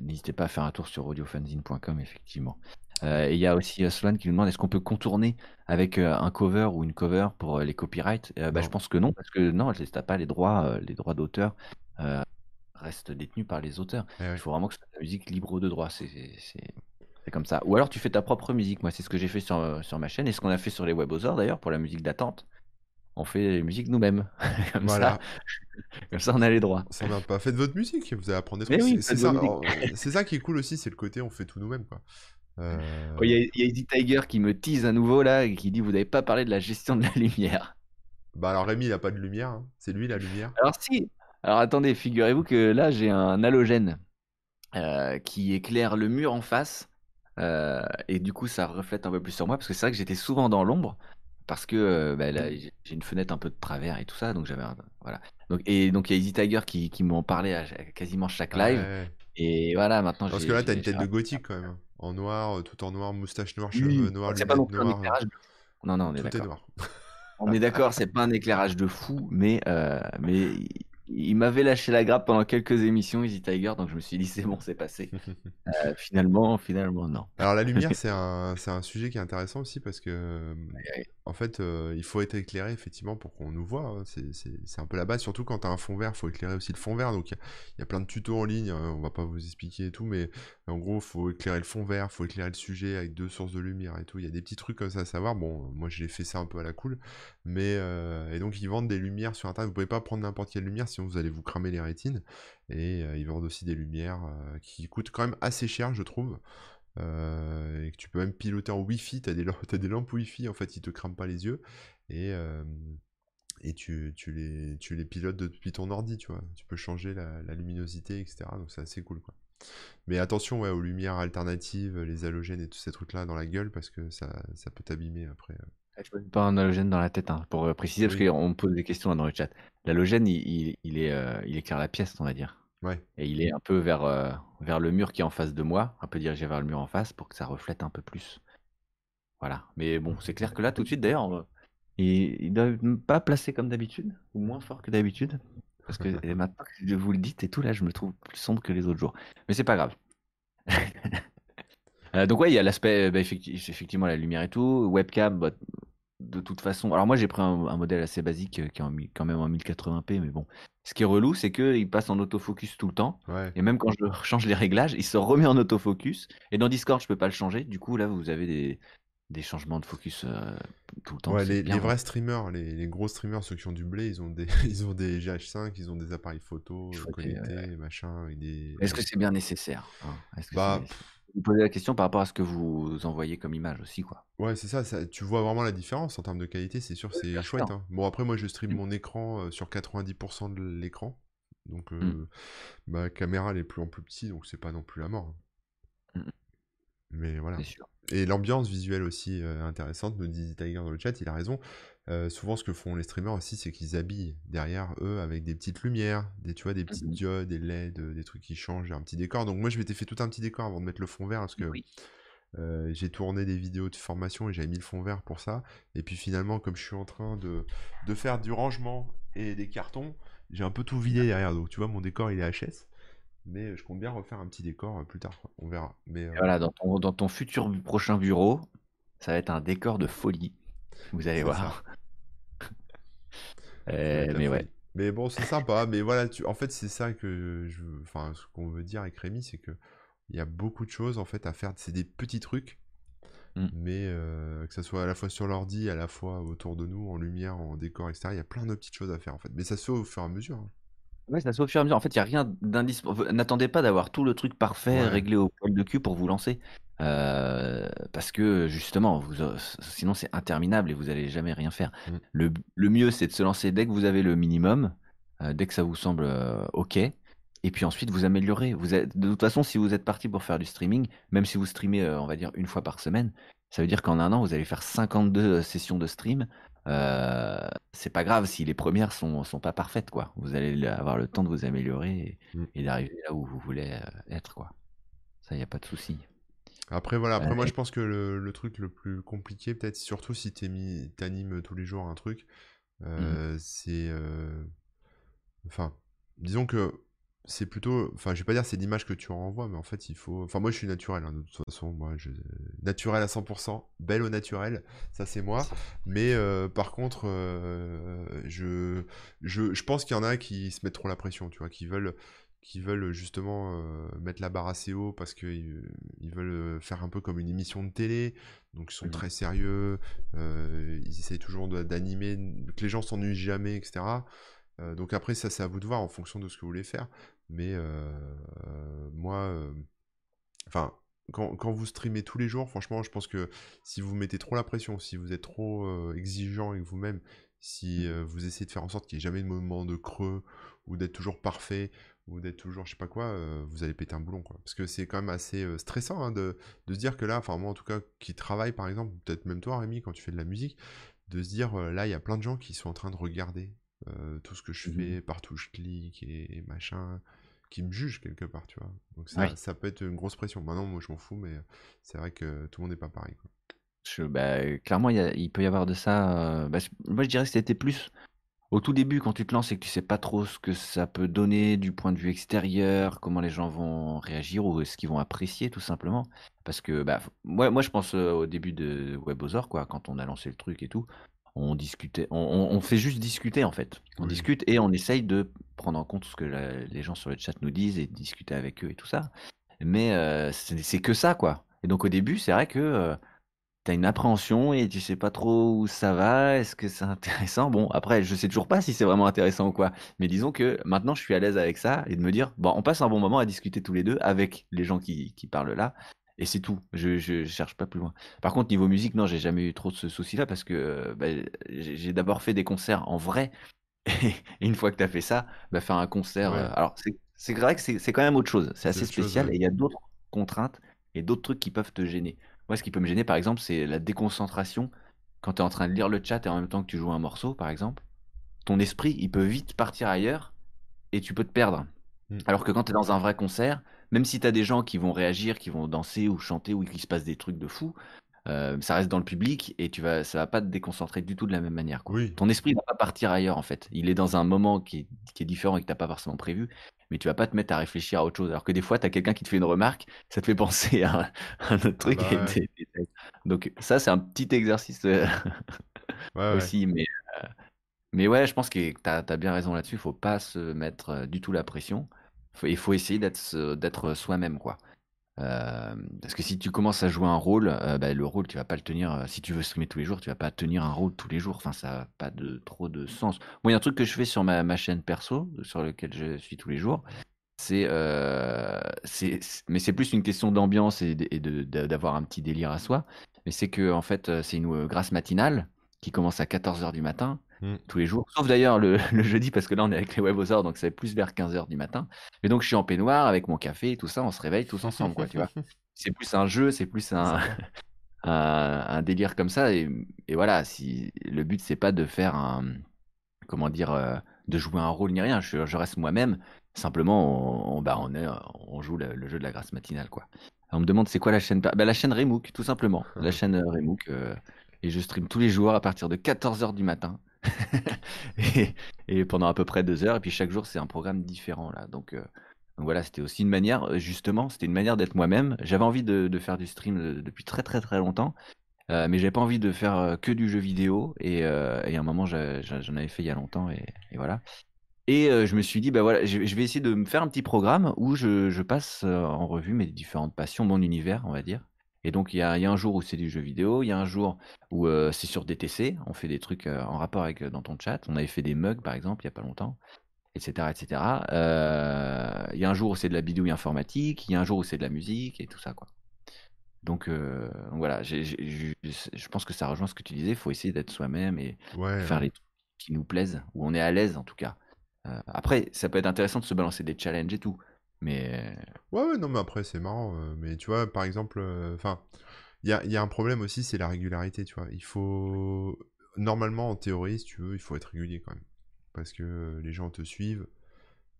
B: n'hésitez pas à faire un tour sur audiofanzine.com effectivement. Heu et il y a aussi, heu, Sloan qui nous demande: «Est-ce qu'on peut contourner avec, heu, un cover ou une cover pour, les copyrights?» bah, je pense que non, parce que non, tu as pas les droits, les droits d'auteur, restent détenus par les auteurs.
A: Eh
B: Il faut vraiment que ce soit de la musique libre de droit, c'est comme ça. Ou alors tu fais ta propre musique. Moi, c'est ce que j'ai fait sur, sur ma chaîne et ce qu'on a fait sur les Webosaures d'ailleurs pour la musique d'attente. On fait les musiques nous-mêmes. [LAUGHS] Comme ça [LAUGHS] comme ça on a les droits.
A: On s'emmerde pas. Faites votre musique, vous allez apprendre des trucs.
B: oui,
A: C'est ça, ça qui est cool aussi, c'est le côté on fait tout nous-mêmes, quoi.
B: Oh, il y, a Easy Tiger qui me tease à nouveau là et qui dit vous n'avez pas parlé de la gestion de la lumière.
A: Bah alors Rémi il a pas de lumière, hein. c'est lui la lumière.
B: Alors si, alors attendez, figurez-vous que là j'ai un halogène qui éclaire le mur en face et du coup ça reflète un peu plus sur moi parce que c'est vrai que j'étais souvent dans l'ombre parce que bah, j'ai une fenêtre un peu de travers et tout ça donc j'avais voilà donc et donc il y a Easy Tiger qui, qui m'en parlait à, quasiment chaque live et voilà maintenant
A: parce que là t'as une tête de gothique quand même. En noir tout en noir moustache noire cheveux noirs
B: c'est pas non plus un éclairage. Non non on est d'accord. [LAUGHS] on est d'accord c'est pas un éclairage de fou mais mais il m'avait lâché la grappe pendant quelques émissions, Easy Tiger, donc je me suis dit c'est bon, c'est passé. [LAUGHS] Euh, finalement, finalement, non.
A: Alors la [LAUGHS] lumière, c'est un, un sujet qui est intéressant aussi parce que, en fait, euh, il faut être éclairé effectivement pour qu'on nous voit. Hein. C'est un peu la base, surtout quand tu as un fond vert, il faut éclairer aussi le fond vert. Donc il y, a plein de tutos en ligne, hein, on va pas vous expliquer et tout, mais en gros, il faut éclairer le fond vert, faut éclairer le sujet avec deux sources de lumière et tout. Il y a des petits trucs comme ça à savoir. Bon, moi j'ai fait ça un peu à la cool, mais euh, et donc ils vendent des lumières sur internet. Vous pouvez pas prendre n'importe quelle lumière sinon vous allez vous cramer les rétines. Et ils vendent aussi des lumières qui coûtent quand même assez cher, je trouve. Et que tu peux même piloter en Wi-Fi. Tu as, as, des lampes Wi-Fi, en fait, ils te crament pas les yeux. Et, et tu, tu, les, tu les pilotes depuis ton ordi, tu vois. Tu peux changer la, luminosité, etc. Donc c'est assez cool, quoi. Mais attention ouais, aux lumières alternatives, les halogènes et tous ces trucs-là dans la gueule, parce que ça, ça peut t'abimier après.
B: Je pas un halogène dans la tête, hein, pour préciser, parce qu'on me pose des questions dans le chat. L'halogène, il, il, est, il éclaire la pièce, on va dire. Et il est un peu vers, vers le mur qui est en face de moi, un peu dirigé vers le mur en face pour que ça reflète un peu plus. Voilà. Mais bon, c'est clair que là, tout de suite, d'ailleurs, il, ne doit pas placer comme d'habitude, ou moins fort que d'habitude. Parce que maintenant que je vous le dites et tout, là, je me trouve plus sombre que les autres jours. Mais c'est pas grave. [LAUGHS] Euh, donc ouais, il y a l'aspect, bah, effectivement, la lumière et tout, webcam, bah, de toute façon. Alors moi j'ai pris un, modèle assez basique euh, qui est quand même en 1080p, mais bon. Ce qui est relou, c'est qu'il passe en autofocus tout le temps. Et même quand je [LAUGHS] change les réglages, il se remet en autofocus. Et dans Discord, je peux pas le changer. Du coup, là, vous avez des, des changements de focus euh, tout le temps.
A: Ouais, les, vrais streamers, les, gros streamers, ceux qui ont du blé, ils ont des, [LAUGHS] ils ont des GH5, ils ont des appareils photo connectés, machin.
B: Est-ce que c'est bien nécessaire hein? Est-ce que bah, vous posez la question par rapport à ce que vous envoyez comme image aussi, quoi.
A: Ouais, c'est ça, tu vois vraiment la différence en termes de qualité, c'est sûr, c'est chouette. Hein. Bon, après, moi, je stream mmh. mon écran sur 90% de l'écran. Donc, mmh. ma caméra, elle est plus en plus petite, donc c'est pas non plus la mort. Hein. Mmh. Mais voilà. Et l'ambiance visuelle aussi euh, intéressante, nous dit Tiger dans le chat, il a raison. Souvent, ce que font les streamers aussi, c'est qu'ils habillent derrière eux avec des petites lumières, des, tu vois, des petites diodes, des LED, des trucs qui changent, un petit décor. Donc moi, je m'étais fait tout un petit décor avant de mettre le fond vert parce que j'ai tourné des vidéos de formation et j'avais mis le fond vert pour ça. Et puis finalement, comme je suis en train de, de faire du rangement et des cartons, j'ai un peu tout vidé derrière. Donc tu vois, mon décor il est HS. Mais je compte bien refaire un petit décor plus tard. On verra. Mais,
B: Voilà, dans ton, dans ton futur prochain bureau, ça va être un décor de folie. Vous allez voir. [LAUGHS] mais ouais.
A: Mais bon, c'est sympa. mais voilà, tu... en fait, c'est ça que je. Enfin, ce qu'on veut dire avec Rémi, c'est que il y a beaucoup de choses en fait à faire. C'est des petits trucs, mmh. mais euh, que ce soit à la fois sur l'ordi, à la fois autour de nous, en lumière, en décor, etc. Il y a plein de petites choses à faire en fait. Mais ça se fait au fur et à mesure. Hein.
B: Ouais, ça se fait au fur et à mesure. En fait, il y a rien d'indispensable. N'attendez pas d'avoir tout le truc parfait réglé au poil de cul pour vous lancer. Euh, parce que justement, vous, sinon c'est interminable et vous allez jamais rien faire. Mmh. Le, le mieux, c'est de se lancer dès que vous avez le minimum, euh, dès que ça vous semble OK. Et puis ensuite, vous améliorez. Vous êtes, de toute façon, si vous êtes parti pour faire du streaming, même si vous streamez, euh, on va dire, une fois par semaine, ça veut dire qu'en un an, vous allez faire 52 euh, sessions de stream. Euh, c'est pas grave si les premières sont, sont pas parfaites, quoi. Vous allez avoir le temps de vous améliorer et, mmh. d'arriver là où vous voulez être, quoi. Ça, il n'y a pas de souci.
A: Après, voilà. Après, moi, je pense que le, truc le plus compliqué, peut-être, surtout si tu animes tous les jours un truc, mmh. c'est. Enfin, disons que c'est plutôt, enfin, je vais pas dire c'est l'image que tu renvoies, mais en fait, il faut. Enfin, moi, je suis naturel, hein, de toute façon, moi, je... naturel à 100%, belle au naturel, ça c'est moi. Mais euh, par contre, euh, je... je, je pense qu'il y en a qui se mettront la pression, tu vois, qui veulent, qui veulent justement euh, mettre la barre assez haut parce qu'ils ils veulent faire un peu comme une émission de télé, donc ils sont mmh très sérieux, ils essayent toujours d'animer, que les gens s'ennuient jamais, etc. donc après, ça, c'est à vous de voir en fonction de ce que vous voulez faire. Mais moi, enfin, quand, quand vous streamez tous les jours, franchement, je pense que si vous mettez trop la pression, si vous êtes trop euh, exigeant avec vous-même, si euh, vous essayez de faire en sorte qu'il n'y ait jamais de moment de creux, ou d'être toujours parfait, ou d'être toujours je sais pas quoi, euh, vous allez péter un boulon, quoi. Parce que c'est quand même assez euh, stressant hein, de, de se dire que là, enfin moi en tout cas, qui travaille par exemple, peut-être même toi Rémi, quand tu fais de la musique, de se dire euh, là, il y a plein de gens qui sont en train de regarder tout ce que je
B: Mhm.
A: fais, partout où je clique et, et machin, qui me jugent quelque part, tu vois. Donc ça,
B: Ouais.
A: ça peut être une grosse pression. Maintenant, moi je m'en fous, mais c'est vrai que tout le monde n'est pas pareil, quoi.
B: Je- bah, clairement, il y a- il peut y avoir de ça. euh, bah, moi, je dirais que c'était plus au tout début quand tu te lances et que tu sais pas trop ce que ça peut donner du point de vue extérieur, comment les gens vont réagir ou ce qu'ils vont apprécier tout simplement. Parce que bah, f- moi, moi, je pense euh, au début de WebOzor, quoi, quand on a lancé le truc et tout, on discutait, on, on- on fait juste discuter en fait. On
A: Oui.
B: discute et on essaye de prendre en compte ce que la- les gens sur le chat nous disent et de discuter avec eux et tout ça. Mais euh, c'est c'est que ça, quoi. Et donc au début, c'est vrai que euh, T'as une appréhension et tu sais pas trop où ça va. Est-ce que c'est intéressant? Bon, après, je sais toujours pas si c'est vraiment intéressant ou quoi. Mais disons que maintenant, je suis à l'aise avec ça et de me dire, bon, on passe un bon moment à discuter tous les deux avec les gens qui, qui parlent là. Et c'est tout. Je, je cherche pas plus loin. Par contre, niveau musique, non, j'ai jamais eu trop de ce souci-là parce que euh, bah, j'ai d'abord fait des concerts en vrai. [LAUGHS] Et une fois que tu as fait ça, bah, faire un concert.
A: Ouais.
B: euh, alors, c'est vrai que c'est quand même autre chose. C'est assez
A: chose,
B: spécial
A: ouais.
B: et il y a d'autres contraintes et d'autres trucs qui peuvent te gêner. Moi, ce qui peut me gêner, par exemple, c'est la déconcentration quand tu es en train de lire le chat et en même temps que tu joues un morceau, par exemple. Ton esprit, il peut vite partir ailleurs et tu peux te perdre.
A: Mm.
B: Alors que quand tu es dans un vrai concert, même si tu as des gens qui vont réagir, qui vont danser ou chanter ou qu'il se passe des trucs de fou, euh, ça reste dans le public et tu vas, ça va pas te déconcentrer du tout de la même manière. Quoi.
A: Oui.
B: Ton esprit va pas partir ailleurs en fait. Il est dans un moment qui est, qui est différent et que t'as pas forcément prévu, mais tu vas pas te mettre à réfléchir à autre chose. Alors que des fois, tu as quelqu'un qui te fait une remarque, ça te fait [LAUGHS] penser à, un- à un autre truc.
A: bah
B: et Donc ça, c'est un petit exercice euh,
A: Ouais, [LAUGHS] ouais.
B: aussi. Mais, euh, mais ouais, je pense que tu as, bien raison là-dessus. Il faut pas se mettre euh, du tout la pression. Faut- Il faut essayer d'être se- d'être soi-même, quoi. Euh, parce que si tu commences à jouer un rôle, euh, bah, le rôle, tu vas pas le tenir. euh, si tu veux streamer tous les jours, tu vas pas tenir un rôle tous les jours. Enfin, ça n'a pas de, trop de sens. Moi, il y a un truc que je fais sur ma, chaîne perso, sur lequel je suis tous les jours. C'est, mais c'est plus une question d'ambiance et, de- d'avoir un petit délire à soi. Mais c'est que, en fait, c'est une grâce matinale qui commence à 14h du matin,
A: Mm.
B: tous les jours. Sauf d'ailleurs le, [LAUGHS] le jeudi, parce que là, on est avec les webosors, donc c'est plus vers 15h du matin. Mais donc, je suis en peignoir avec mon café et tout ça, on se réveille tous ensemble, quoi, tu vois. [LAUGHS] C'est plus un jeu, c'est plus un,
A: Sympa. [LAUGHS]
B: un, un délire comme ça. Et, et voilà, si le but, c'est pas de faire un. Comment dire euh, De jouer un rôle ni rien. Je, je reste moi-même. Simplement, on, on- bah, on, est, on joue le, le jeu de la grâce matinale, quoi. On me demande c'est quoi la chaîne. Bah, la chaîne Remook, tout simplement. La chaîne euh, Remook. euh, et je stream tous les jours à partir de 14h du matin. [LAUGHS] et, pendant à peu près deux heures. Et puis chaque jour, c'est un programme différent, là. Donc. euh, voilà, c'était aussi une manière, euh, justement, c'était une manière d'être moi-même. J'avais envie de, faire du stream depuis très très très longtemps, euh, mais j'avais pas envie de faire que du jeu vidéo. Et, à un moment, j'en avais fait il y a longtemps, et, voilà. Et je me suis dit, bah voilà, je, vais essayer de me faire un petit programme où je, je passe en revue mes différentes passions, mon univers, on va dire. Et donc, il y a, y a un jour où c'est du jeu vidéo, il y a un jour où euh, c'est sur DTC, on fait des trucs euh, en rapport avec euh, dans ton chat. On avait fait des mugs, par exemple, il y a pas longtemps etc. etc. Euh, Il y a un jour où c'est de la bidouille informatique, il y a un jour où c'est de la musique et tout ça, quoi. Donc, donc voilà, je je pense que ça rejoint ce que tu disais, il faut essayer d'être soi-même et
A: Ouais,
B: faire les trucs qui nous plaisent, où on est à l'aise en tout cas. Après, ça peut être intéressant de se balancer des challenges et tout, mais
A: Ouais, ouais, non, mais après, c'est marrant. euh, mais tu vois, par exemple, euh, enfin, il y a, il y a un problème aussi, c'est la régularité, tu vois. Il faut. Normalement, en théorie, si tu veux, il faut être régulier quand même. Parce que les gens te suivent,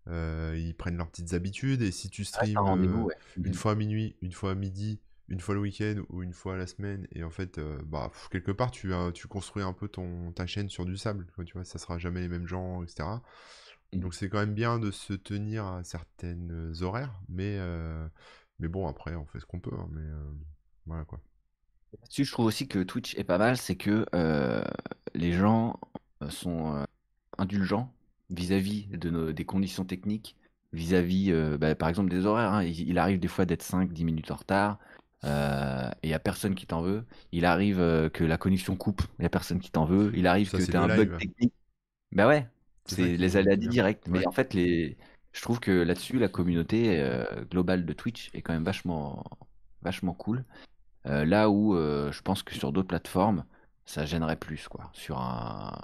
A: euh, ils prennent leurs petites habitudes, et si tu
B: un
A: streams euh,
B: ouais.
A: une
B: Mhm.
A: fois à minuit, une fois à midi, une fois le week-end ou une fois à la semaine, et en fait, bah, pff, quelque part, tu, tu construis un peu ton, ta chaîne sur du sable, tu vois, ça sera jamais les mêmes gens, etc.
B: Mhm.
A: Donc c'est quand même bien de se tenir à certaines horaires, mais, euh, mais bon, après, on fait ce qu'on peut, hein, mais euh, voilà quoi.
B: Là-dessus, je trouve aussi que Twitch est pas mal, c'est que euh, les gens sont euh, indulgents vis-à-vis de nos, des conditions techniques, vis-à-vis, euh, bah, par exemple, des horaires. hein. Il, il arrive des fois d'être 5-10 minutes en retard, euh, et il n'y a personne qui t'en veut. Il arrive euh, que la connexion coupe, il n'y a personne qui t'en veut. [LAUGHS] Il arrive
A: Ça,
B: que
A: c'est
B: tu as
A: le
B: un bug technique. Bah ouais,
A: C'est
B: les aléas directs. Mais
A: Ouais.
B: en fait, les... je trouve que là-dessus, la communauté euh, globale de Twitch est quand même vachement, vachement cool. Euh, là où euh, je pense que sur d'autres plateformes, ça gênerait plus, quoi. Sur un,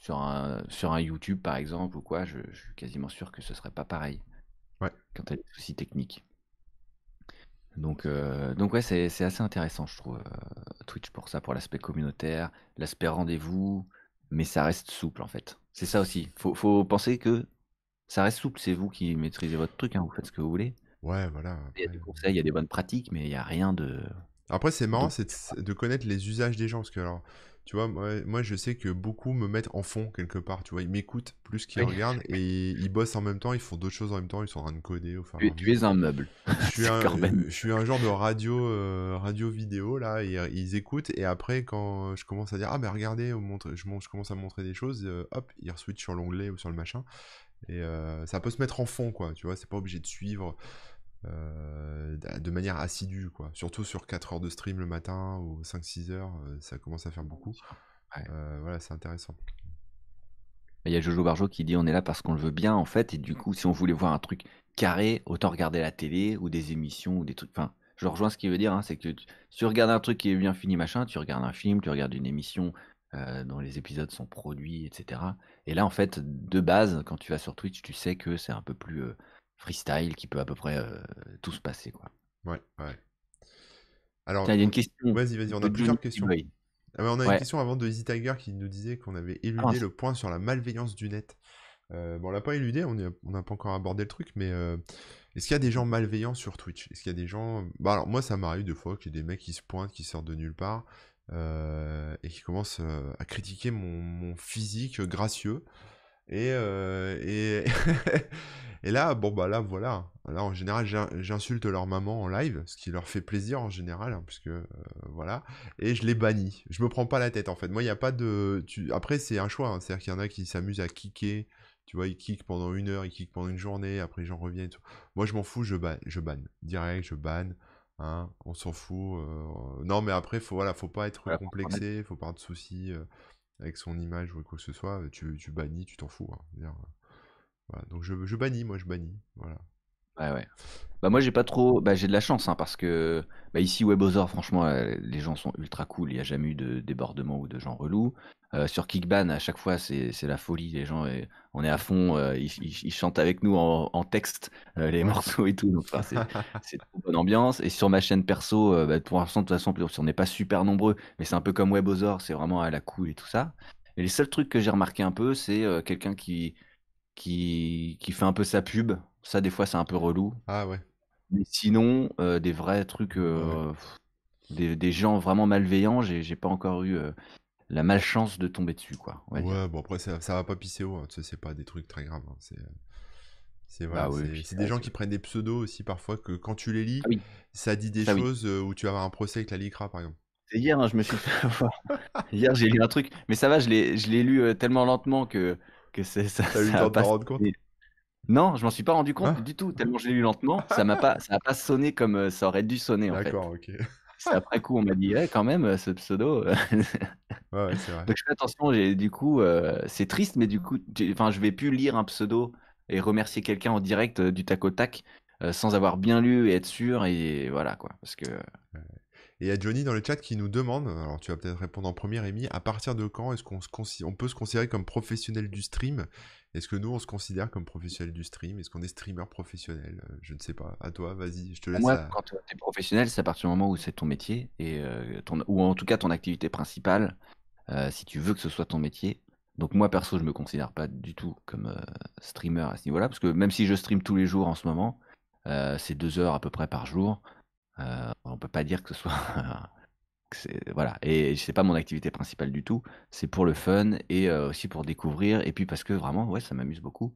B: sur un, sur un YouTube, par exemple, ou quoi, je, je suis quasiment sûr que ce serait pas pareil.
A: Ouais.
B: Quand tu as des soucis techniques. Donc, euh, donc ouais, c'est c'est assez intéressant, je trouve, Twitch pour ça, pour l'aspect communautaire, l'aspect rendez-vous, mais ça reste souple, en fait. C'est ça aussi. Faut, faut penser que ça reste souple. C'est vous qui maîtrisez votre truc, hein, vous faites ce que vous voulez.
A: Ouais, voilà.
B: Il y a des conseils, il y a des bonnes pratiques, mais il n'y a rien de...
A: Après, c'est marrant,
B: de-
A: de connaître les usages des gens. Parce que, alors, tu vois, moi, moi, je sais que beaucoup me mettent en fond quelque part. Tu vois, ils m'écoutent plus qu'ils
B: Oui.
A: regardent et ils bossent en même temps, ils font d'autres choses en même temps, ils sont en train de coder et
B: Tu, es un meuble.
A: Je suis [LAUGHS] un,
B: Corben.
A: je suis un genre de radio, euh, radio vidéo là, et, euh, ils écoutent et après quand je commence à dire ah mais regardez, montre, je commence à montrer des choses, euh, hop, ils switchent sur l'onglet ou sur le machin et euh, ça peut se mettre en fond quoi, tu vois, c'est pas obligé de suivre euh, de manière assidue quoi, surtout sur 4 heures de stream le matin ou 5-6 heures, euh, ça commence à faire beaucoup.
B: Ouais.
A: Euh, voilà, c'est intéressant.
B: Il y a Jojo Barjo qui dit on est là parce qu'on le veut bien en fait et du coup si on voulait voir un truc carré autant regarder la télé ou des émissions ou des trucs enfin je rejoins ce qu'il veut dire hein, c'est que tu, si tu regardes un truc qui est bien fini machin tu regardes un film tu regardes une émission euh, dont les épisodes sont produits etc et là en fait de base quand tu vas sur Twitch tu sais que c'est un peu plus freestyle qui peut à peu près euh, tout se passer quoi
A: Ouais, ouais. Alors,
B: Tiens il y a une
A: on-
B: question
A: vas-y, vas-y, on a plusieurs questions. Ah on a une question avant de Easy Tiger qui nous disait qu'on avait
B: Ah,
A: éludé le point sur la malveillance du net. Euh, bon, on l'a pas éludé, on n'a pas encore abordé le truc, mais euh, est-ce qu'il y a des gens malveillants sur Twitch? Est-ce qu'il y a des gens... Bah alors, moi, ça m'arrive des fois qu'il y ait des mecs qui se pointent, qui sortent de nulle part, euh, et qui commencent à critiquer mon, mon physique gracieux. Et, euh, et, [LAUGHS] et là, bon, bah là, voilà. Là, en général, j'in- j'insulte leur maman en live, ce qui leur fait plaisir en général, hein, puisque, euh, voilà et je les bannis. Je me prends pas la tête en fait. Moi, il n'y a pas de. Tu... Après, c'est un choix. hein. C'est-à-dire qu'il y en a qui s'amusent à kicker. Tu vois, ils kickent pendant une heure, ils kickent pendant une journée, après j'en reviens et tout. Moi, je m'en fous, je banne. Je banne. Direct, je banne. Hein, on s'en fout. euh, Non, mais après, faut, voilà, faut pas être
B: Voilà,
A: complexé, faut pas avoir de soucis avec son image ou quoi que ce soit. Tu, tu bannis, tu t'en fous. hein. Donc, je, je bannis, moi, je bannis. Voilà.
B: Ouais, ouais. Bah moi j'ai pas trop, bah j'ai de la chance hein, parce que bah, ici Webosor franchement euh, les gens sont ultra cool, il n'y a jamais eu de débordement ou de gens relous. Euh, sur Kickban à chaque fois c'est la folie, les gens euh, on est à fond, euh, ils, ils- ils chantent avec nous en, en texte euh, les morceaux et tout, donc enfin, [LAUGHS] c'est trop bonne ambiance. Et sur ma chaîne perso, bah, pour l'instant de toute façon on n'est pas super nombreux, mais c'est un peu comme Webosor, c'est vraiment à la cool et tout ça. Et les seuls trucs que j'ai remarqué un peu c'est quelqu'un qui qui qui fait un peu sa pub, ça des fois c'est un peu relou.
A: Ah ouais.
B: Mais sinon, des vrais trucs,
A: Ouais.
B: pff, des, des gens vraiment malveillants, j'ai j'ai pas encore eu la malchance de tomber dessus, quoi, dire.
A: Ouais, bon après ça, ça va pas pisser haut, hein, tu sais, c'est pas des trucs très graves. hein, C'est, c'est voilà,
B: Bah oui,
A: c'est
B: puis
A: c'est
B: c'est
A: des gens qui prennent des pseudos aussi parfois que quand tu les lis,
B: Ah oui,
A: ça dit des
B: ça oui.
A: choses euh, où tu vas avoir un procès avec la LICRA par exemple.
B: C'est hier, hein, je me suis fait avoir. [LAUGHS] Hier, j'ai lu un truc, mais ça va, je l'ai je l'ai lu euh, tellement lentement que, que c'est- ça,
A: T'as eu le
B: ça
A: temps
B: a
A: de t'en
B: pas
A: rendre compte?
B: Non, je m'en suis pas rendu compte
A: Hein
B: du tout, tellement je l'ai lu lentement, ça m'a pas, ça a pas sonné comme euh, ça aurait dû sonner en fait.
A: D'accord, ok.
B: Après coup, on m'a dit, quand même, ce pseudo. euh,
A: Ouais, ouais, c'est vrai.
B: Donc je fais attention, j'ai du coup, euh, c'est triste, mais du coup, enfin, je vais plus lire un pseudo et remercier quelqu'un en direct euh, du tac au tac euh, sans avoir bien lu et être sûr et voilà quoi, parce que.
A: Et il y a Johnny dans le chat qui nous demande, alors tu vas peut-être répondre en premier, Rémi, à partir de quand est-ce qu'on se on peut se considérer comme professionnel du stream? Est-ce que nous on se considère comme professionnel du stream? Est-ce qu'on est streamer professionnel? Euh, Je ne sais pas. À toi, vas-y, je te laisse
B: moi, quand tu es professionnel, c'est à partir du moment où c'est ton métier et euh, ton, ou en tout cas ton activité principale, euh, si tu veux que ce soit ton métier. Donc moi perso, je me considère pas du tout comme euh, streamer à ce niveau-là, parce que même si je stream tous les jours en ce moment, c'est deux heures à peu près par jour. On peut pas dire que ce soit [LAUGHS] voilà. Et c'est pas mon activité principale du tout. C'est pour le fun et euh, aussi pour découvrir et puis parce que vraiment ouais ça m'amuse beaucoup.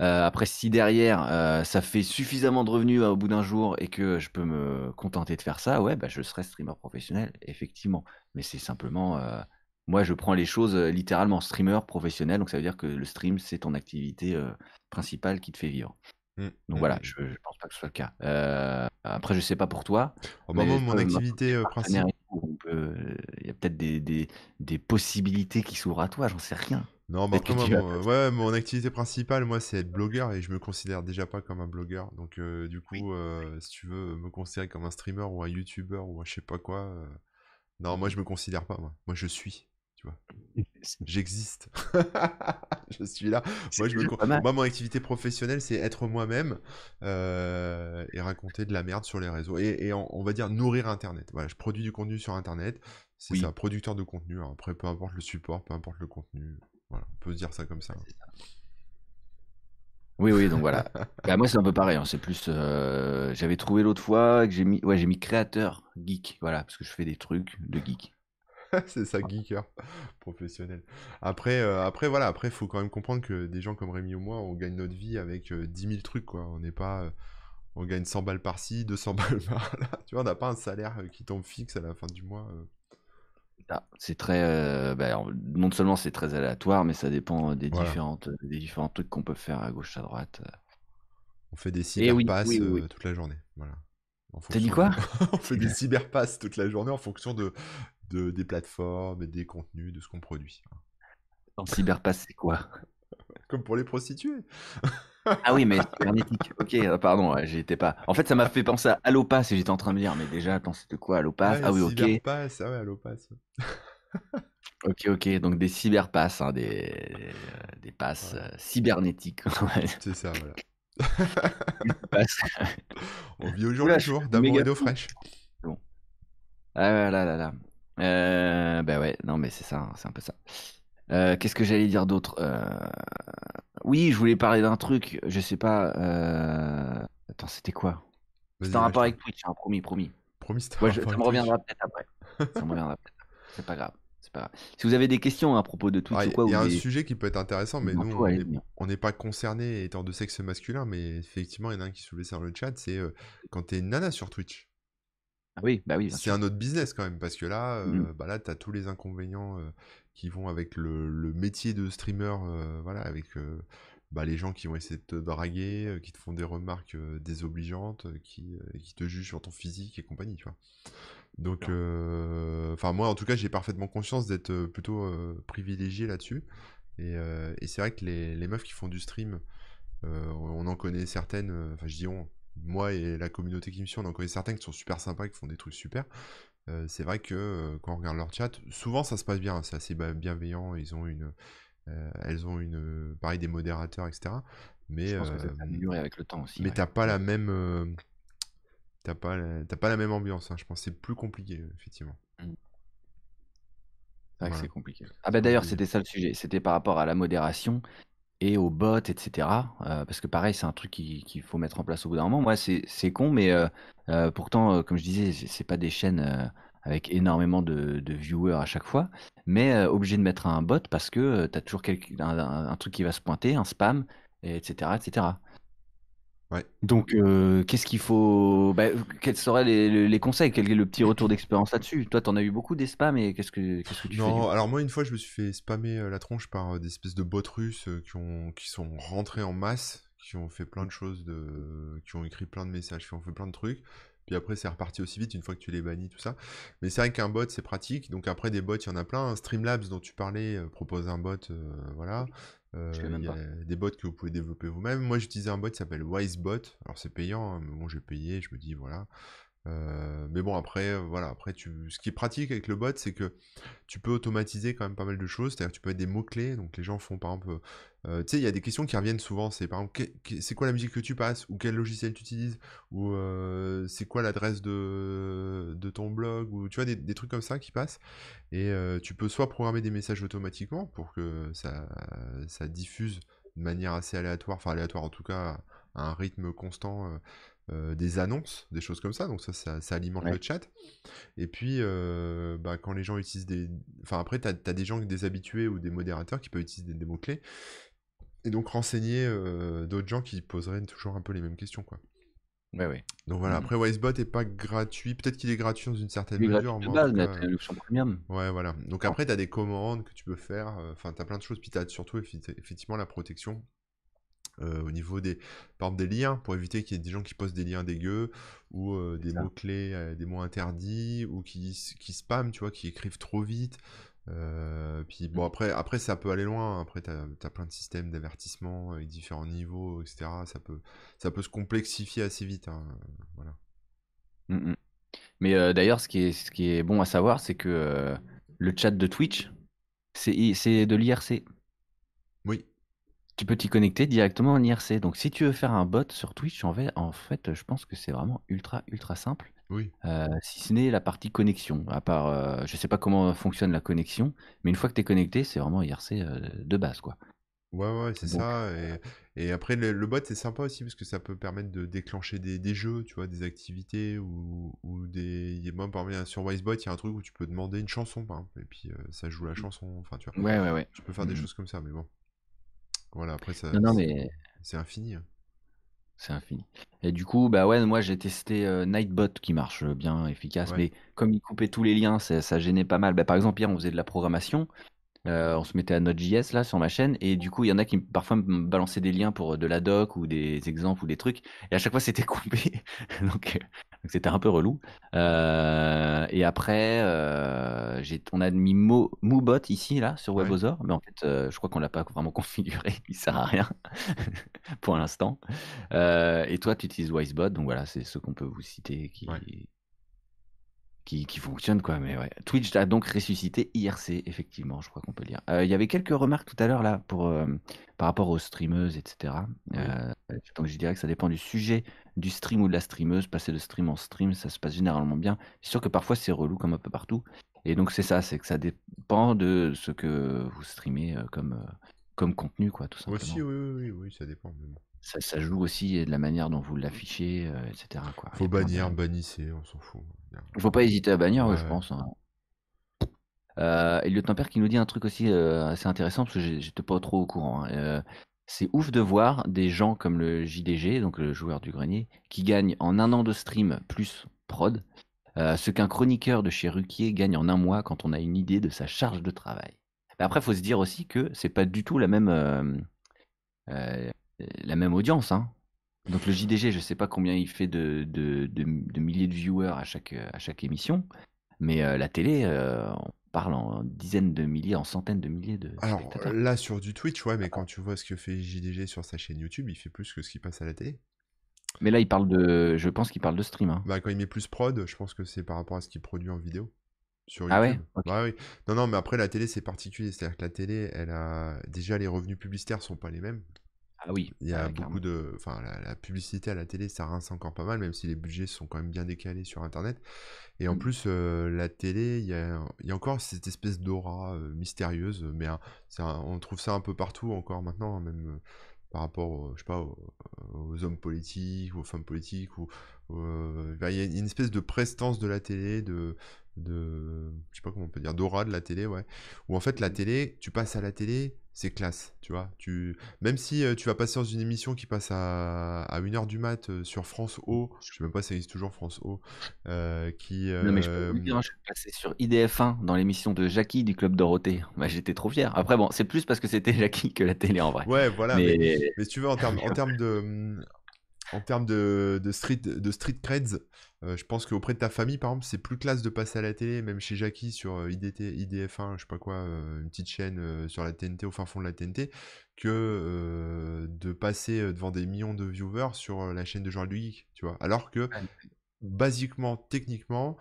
B: Euh, après si derrière euh, ça fait suffisamment de revenus au bout d'un jour et que je peux me contenter de faire ça ouais bah je serai streamer professionnel effectivement. Mais c'est simplement moi je prends les choses littéralement streamer professionnel. Donc ça veut dire que le stream c'est ton activité principale qui te fait vivre.
A: Mm,
B: donc
A: mm,
B: voilà
A: mm.
B: je, je pense pas que ce soit le cas. Euh, après je sais pas pour toi
A: Oh, bah,
B: mais
A: moi, mon activité principale...
B: on peut, il y a peut-être des, des, des possibilités qui s'ouvrent à toi, j'en sais rien.
A: Non, mais
B: Peut-être
A: après,
B: que
A: moi,
B: tu vas
A: mon, ouais, mon activité principale, moi, c'est être blogueur et je me considère déjà pas comme un blogueur. Donc, euh, du coup, euh, si tu veux me considérer comme un streamer ou un YouTuber ou un je sais pas quoi, euh, non, moi,
B: Mhm.
A: je me considère pas, moi. Moi, je suis, tu vois. J'existe. [LAUGHS] je suis là. Moi, je me moi, mon activité professionnelle, c'est être moi-même euh, et raconter de la merde sur les réseaux. Et, et on, on va dire nourrir Internet. Voilà, je produis du contenu sur Internet. C'est
B: Oui.
A: ça, producteur de contenu. Après, peu importe le support, peu importe le contenu. Voilà, on peut dire ça comme ça.
B: C'est ça. Oui, oui, donc voilà. [LAUGHS] Bah, moi, c'est un peu pareil. hein, C'est plus. euh, J'avais trouvé l'autre fois que j'ai mis. Ouais, j'ai mis créateur geek. Voilà, parce que je fais des trucs de geek. [LAUGHS]
A: c'est ça, geeker professionnel. Après, euh, après voilà, après, faut quand même comprendre que des gens comme Rémi ou moi, on gagne notre vie avec euh, 10 000 trucs, quoi. On n'est pas. euh, on gagne 100 balles par-ci, 200 [LAUGHS] balles par-là. Tu vois, on n'a pas un salaire euh, qui tombe fixe à la fin du mois. euh.
B: Ah, C'est très. euh, bah, non seulement c'est très aléatoire, mais ça dépend des
A: Voilà.
B: différentes, des différents trucs qu'on peut faire à gauche, à droite.
A: On fait des
B: oui,
A: cyberpasses
B: oui, oui, oui.
A: euh, toute la journée. Voilà.
B: T'as dit quoi?
A: de- [LAUGHS] On fait des cyberpasses toute la journée en fonction de, de- des plateformes et des contenus, de ce qu'on produit.
B: En cyberpass, c'est quoi? [LAUGHS]
A: Comme pour les prostituées.
B: Ah oui, mais cybernétique. [LAUGHS] Ok, euh, pardon, j'y étais pas. En fait, ça m'a fait penser à Allopass et j'étais en train de me dire, mais déjà, attends, c'était quoi Allopass?
A: Ouais,
B: Ah oui, ok.
A: cyberpass, ah ouais, allopass.
B: Ok, ok. Donc des cyberpasses, hein, des, des passes
A: Ouais.
B: euh, cybernétiques. [LAUGHS]
A: C'est ça, voilà. On vit au jour le jour, d'amour et d'eau fraîche.
B: Ah ouais, là là là. Euh, bah ouais, non mais c'est ça, hein, c'est un peu ça. Euh, Qu'est-ce que j'allais dire d'autre Euh, Oui, je voulais parler d'un truc, je sais pas. euh, Attends, c'était quoi? C'était un rapport avec Twitch, hein, promis, promis.
A: Promis, c'était
B: Ouais, ça me reviendra peut-être après. Ça me reviendra peut-être. C'est pas grave, pas. Si vous avez des questions à propos de Twitch
A: Alors,
B: ou quoi,
A: Il y a un
B: des,
A: sujet qui peut être intéressant, mais nous,
B: infos,
A: on n'est pas concernés étant de sexe masculin, mais effectivement, il y en a un qui soulevait ça dans le chat, c'est euh, quand t'es nana sur Twitch.
B: Ah oui, bah oui, bien
A: C'est
B: sûr.
A: un autre business quand même, parce que là, euh, bah là, t'as tous les inconvénients euh, qui vont avec le, le métier de streamer, euh, voilà, avec euh, bah, les gens qui vont essayer de te draguer, euh, qui te font des remarques euh, désobligeantes, euh, qui, euh, qui te jugent sur ton physique et compagnie, tu vois. Donc, euh, enfin, moi, en tout cas, j'ai parfaitement conscience d'être euh, plutôt euh, privilégié là-dessus. Et, euh, et c'est vrai que les, les meufs qui font du stream, euh, on en connaît certaines, euh, enfin je dis on, moi et la communauté qui me suit, on en connaît certaines qui sont super sympas, qui font des trucs super. Euh, c'est vrai que euh, quand on regarde leur chat, souvent ça se passe bien, c'est assez bienveillant, ils ont une, euh, elles ont une, pareil des modérateurs, etc. Mais,
B: Je pense que ça s'est amélioré avec le temps aussi.
A: mais
B: ouais.
A: t'as pas la même, t'as pas, la- t'as pas la même ambiance. hein, je pense que c'est plus compliqué effectivement.
B: C'est vrai que
A: Voilà.
B: c'est compliqué. Ah bah d'ailleurs, c'était ça le sujet. C'était par rapport à la modération et aux bots, etc. Euh, parce que pareil, c'est un truc qui- qu'il faut mettre en place au bout d'un moment. Moi, c'est con, mais euh, euh, pourtant, comme je disais, c'est pas des chaînes avec énormément de, de viewers à chaque fois, mais obligé de mettre un bot parce que tu as toujours quelque- un, truc qui va se pointer, un spam, et etc., etc.
A: Ouais.
B: Donc, euh, qu'est-ce qu'il faut... bah, quels seraient les, conseils? Quel est le petit retour d'expérience là-dessus? Toi, t'en as eu beaucoup des spams et qu'est-ce que qu'est-ce que tu fais
A: Non, alors moi une fois je me suis fait spammer euh, la tronche par euh, des espèces de bots russes qui ont qui sont rentrés en masse, qui ont fait plein de choses de qui ont écrit plein de messages, qui ont fait plein de trucs. Puis après c'est reparti aussi vite une fois que tu les bannis tout ça. Mais c'est vrai qu'un bot c'est pratique. Donc après des bots, il y en a plein. Streamlabs dont tu parlais propose un bot euh, voilà. Euh, il y a
B: pas.
A: des bots que vous pouvez développer vous-même. Moi j'utilisais un bot qui s'appelle WiseBot. Alors c'est payant, hein, mais bon j'ai payé, je me dis voilà. Euh, mais bon après euh, voilà. Après tu ce qui est pratique avec le bot c'est que tu peux automatiser quand même pas mal de choses. C'est-à-dire que tu peux mettre des mots clés donc les gens font par exemple euh, tu sais il y a des questions qui reviennent souvent. C'est par exemple c'est quoi la musique que tu passes ou quel logiciel tu utilises ou euh, c'est quoi l'adresse de de ton blog ou tu vois des, trucs comme ça qui passent. Et tu peux soit programmer des messages automatiquement pour que ça ça diffuse de manière assez aléatoire enfin aléatoire en tout cas à un rythme constant euh, des annonces, des choses comme ça, donc ça, ça, ça alimente
B: Ouais.
A: le chat. Et puis, euh, bah, quand les gens utilisent des... Enfin, après, tu as, des gens, des habitués ou des modérateurs qui peuvent utiliser des, des mots-clés, et donc renseigner euh, d'autres gens qui poseraient toujours un peu les mêmes questions, quoi.
B: Ouais, ouais.
A: Donc voilà,
B: Mhm.
A: après, Wisebot est pas gratuit, peut-être qu'il est gratuit dans une certaine
B: Il est
A: mesure,
B: de base,
A: cas...
B: t'as l'option premium.
A: Ouais, voilà. Donc après, tu as des commandes que tu peux faire, enfin, tu as plein de choses, puis tu as surtout effectivement la protection euh, au niveau des, par exemple, des liens, pour éviter qu'il y ait des gens qui postent des liens dégueux, ou euh, des mots-clés, euh, des mots interdits, ou qui, qui spamment, tu vois, qui écrivent trop vite. Puis bon, après, après, ça peut aller loin. Après, tu as, plein de systèmes d'avertissement avec différents niveaux, etc. Ça peut, ça peut se complexifier assez vite. hein, Voilà.
B: Mm, mm. Mais d'ailleurs, ce qui est, ce qui est bon à savoir, c'est que le chat de Twitch, c'est de l'IRC.
A: Oui,
B: Tu peux t'y connecter directement en IRC. Donc, si tu veux faire un bot sur Twitch, en fait, en fait je pense que c'est vraiment ultra, ultra simple.
A: oui.
B: Euh, si ce n'est la partie connexion. À part, euh, je sais pas comment fonctionne la connexion, mais une fois que tu es connecté, c'est vraiment IRC euh, de base, quoi.
A: Ouais, ouais, c'est ça. Et, et après, le, le bot, c'est sympa aussi parce que ça peut permettre de déclencher des, des jeux, tu vois, des activités ou, ou des. il y a- Moi, par exemple, sur Wisebot, il y a un truc où tu peux demander une chanson, par exemple, et puis ça joue la chanson. Enfin, tu vois,
B: ouais, ouais, ouais.
A: tu peux faire des
B: Mm.
A: choses comme ça, mais bon. Voilà, après, ça,
B: Non, non,
A: c'est
B: mais
A: c'est infini. hein.
B: c'est infini. Et du coup, bah ouais, moi j'ai testé euh, Nightbot qui marche bien, efficace,
A: Ouais.
B: mais comme il coupait tous les liens, ça, ça gênait pas mal. Bah, par exemple, hier on faisait de la programmation, euh, on se mettait à Node.js là sur ma chaîne, et du coup il y en a qui parfois me balançaient des liens pour euh, de la doc ou des exemples ou des trucs, et à chaque fois c'était [LAUGHS] coupé, donc euh, donc c'était un peu relou. Euh, et après, euh, j'ai, on a mis Mo, Moobot ici là sur
A: Ouais.
B: WebOzor, mais en fait euh, je crois qu'on l'a pas vraiment [LAUGHS] configuré, il sert à rien [LAUGHS] pour l'instant. Et toi, tu utilises Wisebot, donc voilà, c'est ce qu'on peut vous citer qui,
A: Ouais.
B: Qui, qui fonctionne, quoi. Mais ouais. Twitch a donc ressuscité IRC, effectivement, je crois qu'on peut le dire. Euh, Il y avait quelques remarques tout à l'heure, là, pour, euh, par rapport aux streameuses, etc. Euh, donc je dirais que ça dépend du sujet du stream ou de la streameuse. Passer de stream en stream, ça se passe généralement bien. C'est sûr que parfois c'est relou, comme un peu partout. Et donc c'est ça, c'est que ça dépend de ce que vous streamez comme, comme contenu, quoi, tout simplement.
A: Aussi, oui, oui, oui, oui, ça dépend. Mais bon.
B: Ça, ça joue aussi de la manière dont vous l'affichez, etc. Quoi.
A: Faut bannir, bannissez, on s'en fout.
B: Il faut pas hésiter à bannir, ouais, je pense. hein. Euh, et le Tempère qui nous dit un truc aussi euh, assez intéressant, parce que j'étais pas trop au courant. hein. Euh, c'est ouf de voir des gens comme le JDG, donc le joueur du grenier, qui gagnent en un an de stream plus prod, ce qu'un chroniqueur de chez Ruquier gagne en un mois quand on a une idée de sa charge de travail. Mais après, il faut se dire aussi que c'est pas du tout la même, la même audience. hein. Donc le JDG, je sais pas combien il fait de, de, de- de milliers de viewers à chaque, à chaque émission, mais euh, la télé, euh, on parle en dizaines de milliers, en centaines de milliers de
A: Alors
B: spectateurs.
A: là, sur du Twitch, ouais, mais quand tu vois ce que fait JDG sur sa chaîne YouTube, il fait plus que ce qui passe à la télé.
B: Mais là, il parle de, je pense qu'il parle de stream. hein.
A: Bah, quand il met plus prod, je pense que c'est par rapport à ce qu'il produit en vidéo sur
B: Ah ouais?
A: YouTube.
B: Ok.
A: Ouais, oui. Non, non, mais après, la télé, c'est particulier. C'est-à-dire que la télé, elle a. Déjà, les revenus publicitaires sont pas les mêmes.
B: Ah oui.
A: Il y a
B: ouais,
A: beaucoup
B: clairement.
A: de. Enfin, la, la publicité à la télé, ça rince encore pas mal, même si les budgets sont quand même bien décalés sur Internet. Et en
B: Mm.
A: plus, euh, la télé, il y a, y a encore cette espèce d'aura euh, mystérieuse, mais un- on trouve ça un peu partout encore maintenant, hein, même euh, par rapport, au- je sais pas, aux, aux hommes politiques, aux femmes politiques, ou il y a une espèce de prestance de la télé, de, de, je sais pas comment on peut dire, d'aura de la télé, ouais. Où en fait la télé, tu passes à la télé, c'est classe, tu vois. Tu, même si euh, tu vas passer dans une émission qui passe à, à 1h du mat euh, sur France O, je sais même pas si ça existe toujours France O, euh, qui...
B: Non, mais je peux vous dire, hein, je suis passé sur IDF1 dans l'émission de Jackie du Club Dorothée. Bah, J'étais trop fier. Après, bon, c'est plus parce que c'était [LAUGHS] Jackie que la télé en vrai.
A: Ouais, voilà, mais,
B: Mais
A: mais si tu veux, en termes, en [LAUGHS] termes de, en termes de, de street, de street creds, euh, je pense qu'auprès de ta famille, par exemple, c'est plus classe de passer à la télé, même chez Jackie sur euh, IDT, IDF1, je sais pas quoi, euh, une petite chaîne euh, sur la TNT, au fin fond de la TNT, que de passer devant des millions de viewers sur la chaîne de Jean-Louis Geek, tu vois. Alors que, basiquement, techniquement,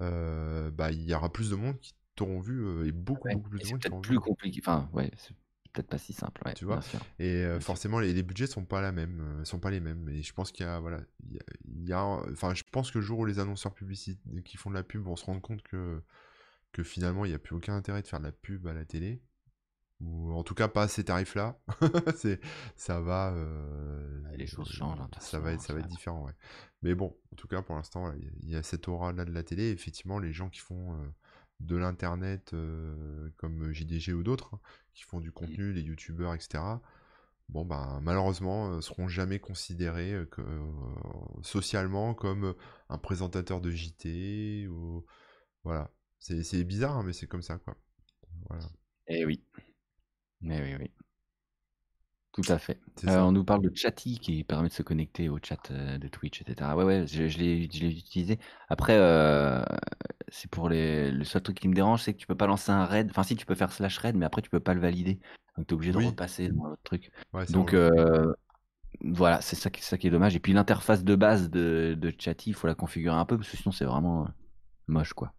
A: bah, il y aura plus de monde qui t'auront vu, et beaucoup,
B: ouais,
A: beaucoup plus de
B: c'est
A: monde qui
B: peut-être
A: t'auront vu.
B: plus compliqué. Enfin, ouais, c'est peut-être pas si simple. Ouais,
A: Tu vois? Et euh, forcément, les, les budgets sont pas la même, euh, sont pas les mêmes. Et je pense qu'il y a, voilà, il y a, il y a un- enfin, je pense que le jour où les annonceurs publicitaires qui font de la pub vont se rendre compte que, que finalement, il n'y a plus aucun intérêt de faire de la pub à la télé, ou en tout cas pas à ces tarifs-là, [LAUGHS] c'est, ça va, euh,
B: les choses changent, hein,
A: ça va être, ça va être différent, ouais. Mais bon, en tout cas, pour l'instant, voilà, il y a- il y, a cette aura-là de la télé. Effectivement, les gens qui font de l'internet, euh, comme JDG ou d'autres, hein, qui font du contenu, les youtubeurs, etc. Bon, ben, malheureusement, euh, seront jamais considérés euh, que, euh, socialement comme un présentateur de JT ou voilà. C'est bizarre, hein, mais c'est comme ça, quoi. Voilà,
B: Eh oui. Mais oui, oui. Tout à fait. on nous parle de Chatty qui permet de se connecter au chat de Twitch, etc. Ouais, ouais, je, je l'ai je l'ai utilisé. Après, euh, c'est pour les. Le seul truc qui me dérange, c'est que tu peux pas lancer un raid. Enfin, si tu peux faire slash raid, mais après tu peux pas le valider. Donc tu es obligé de
A: Oui.
B: repasser dans l'autre truc.
A: Ouais,
B: Donc euh, voilà, c'est ça, qui- ça qui est dommage. Et puis l'interface de base de, de Chatty, il faut la configurer un peu parce que sinon c'est vraiment euh, moche quoi.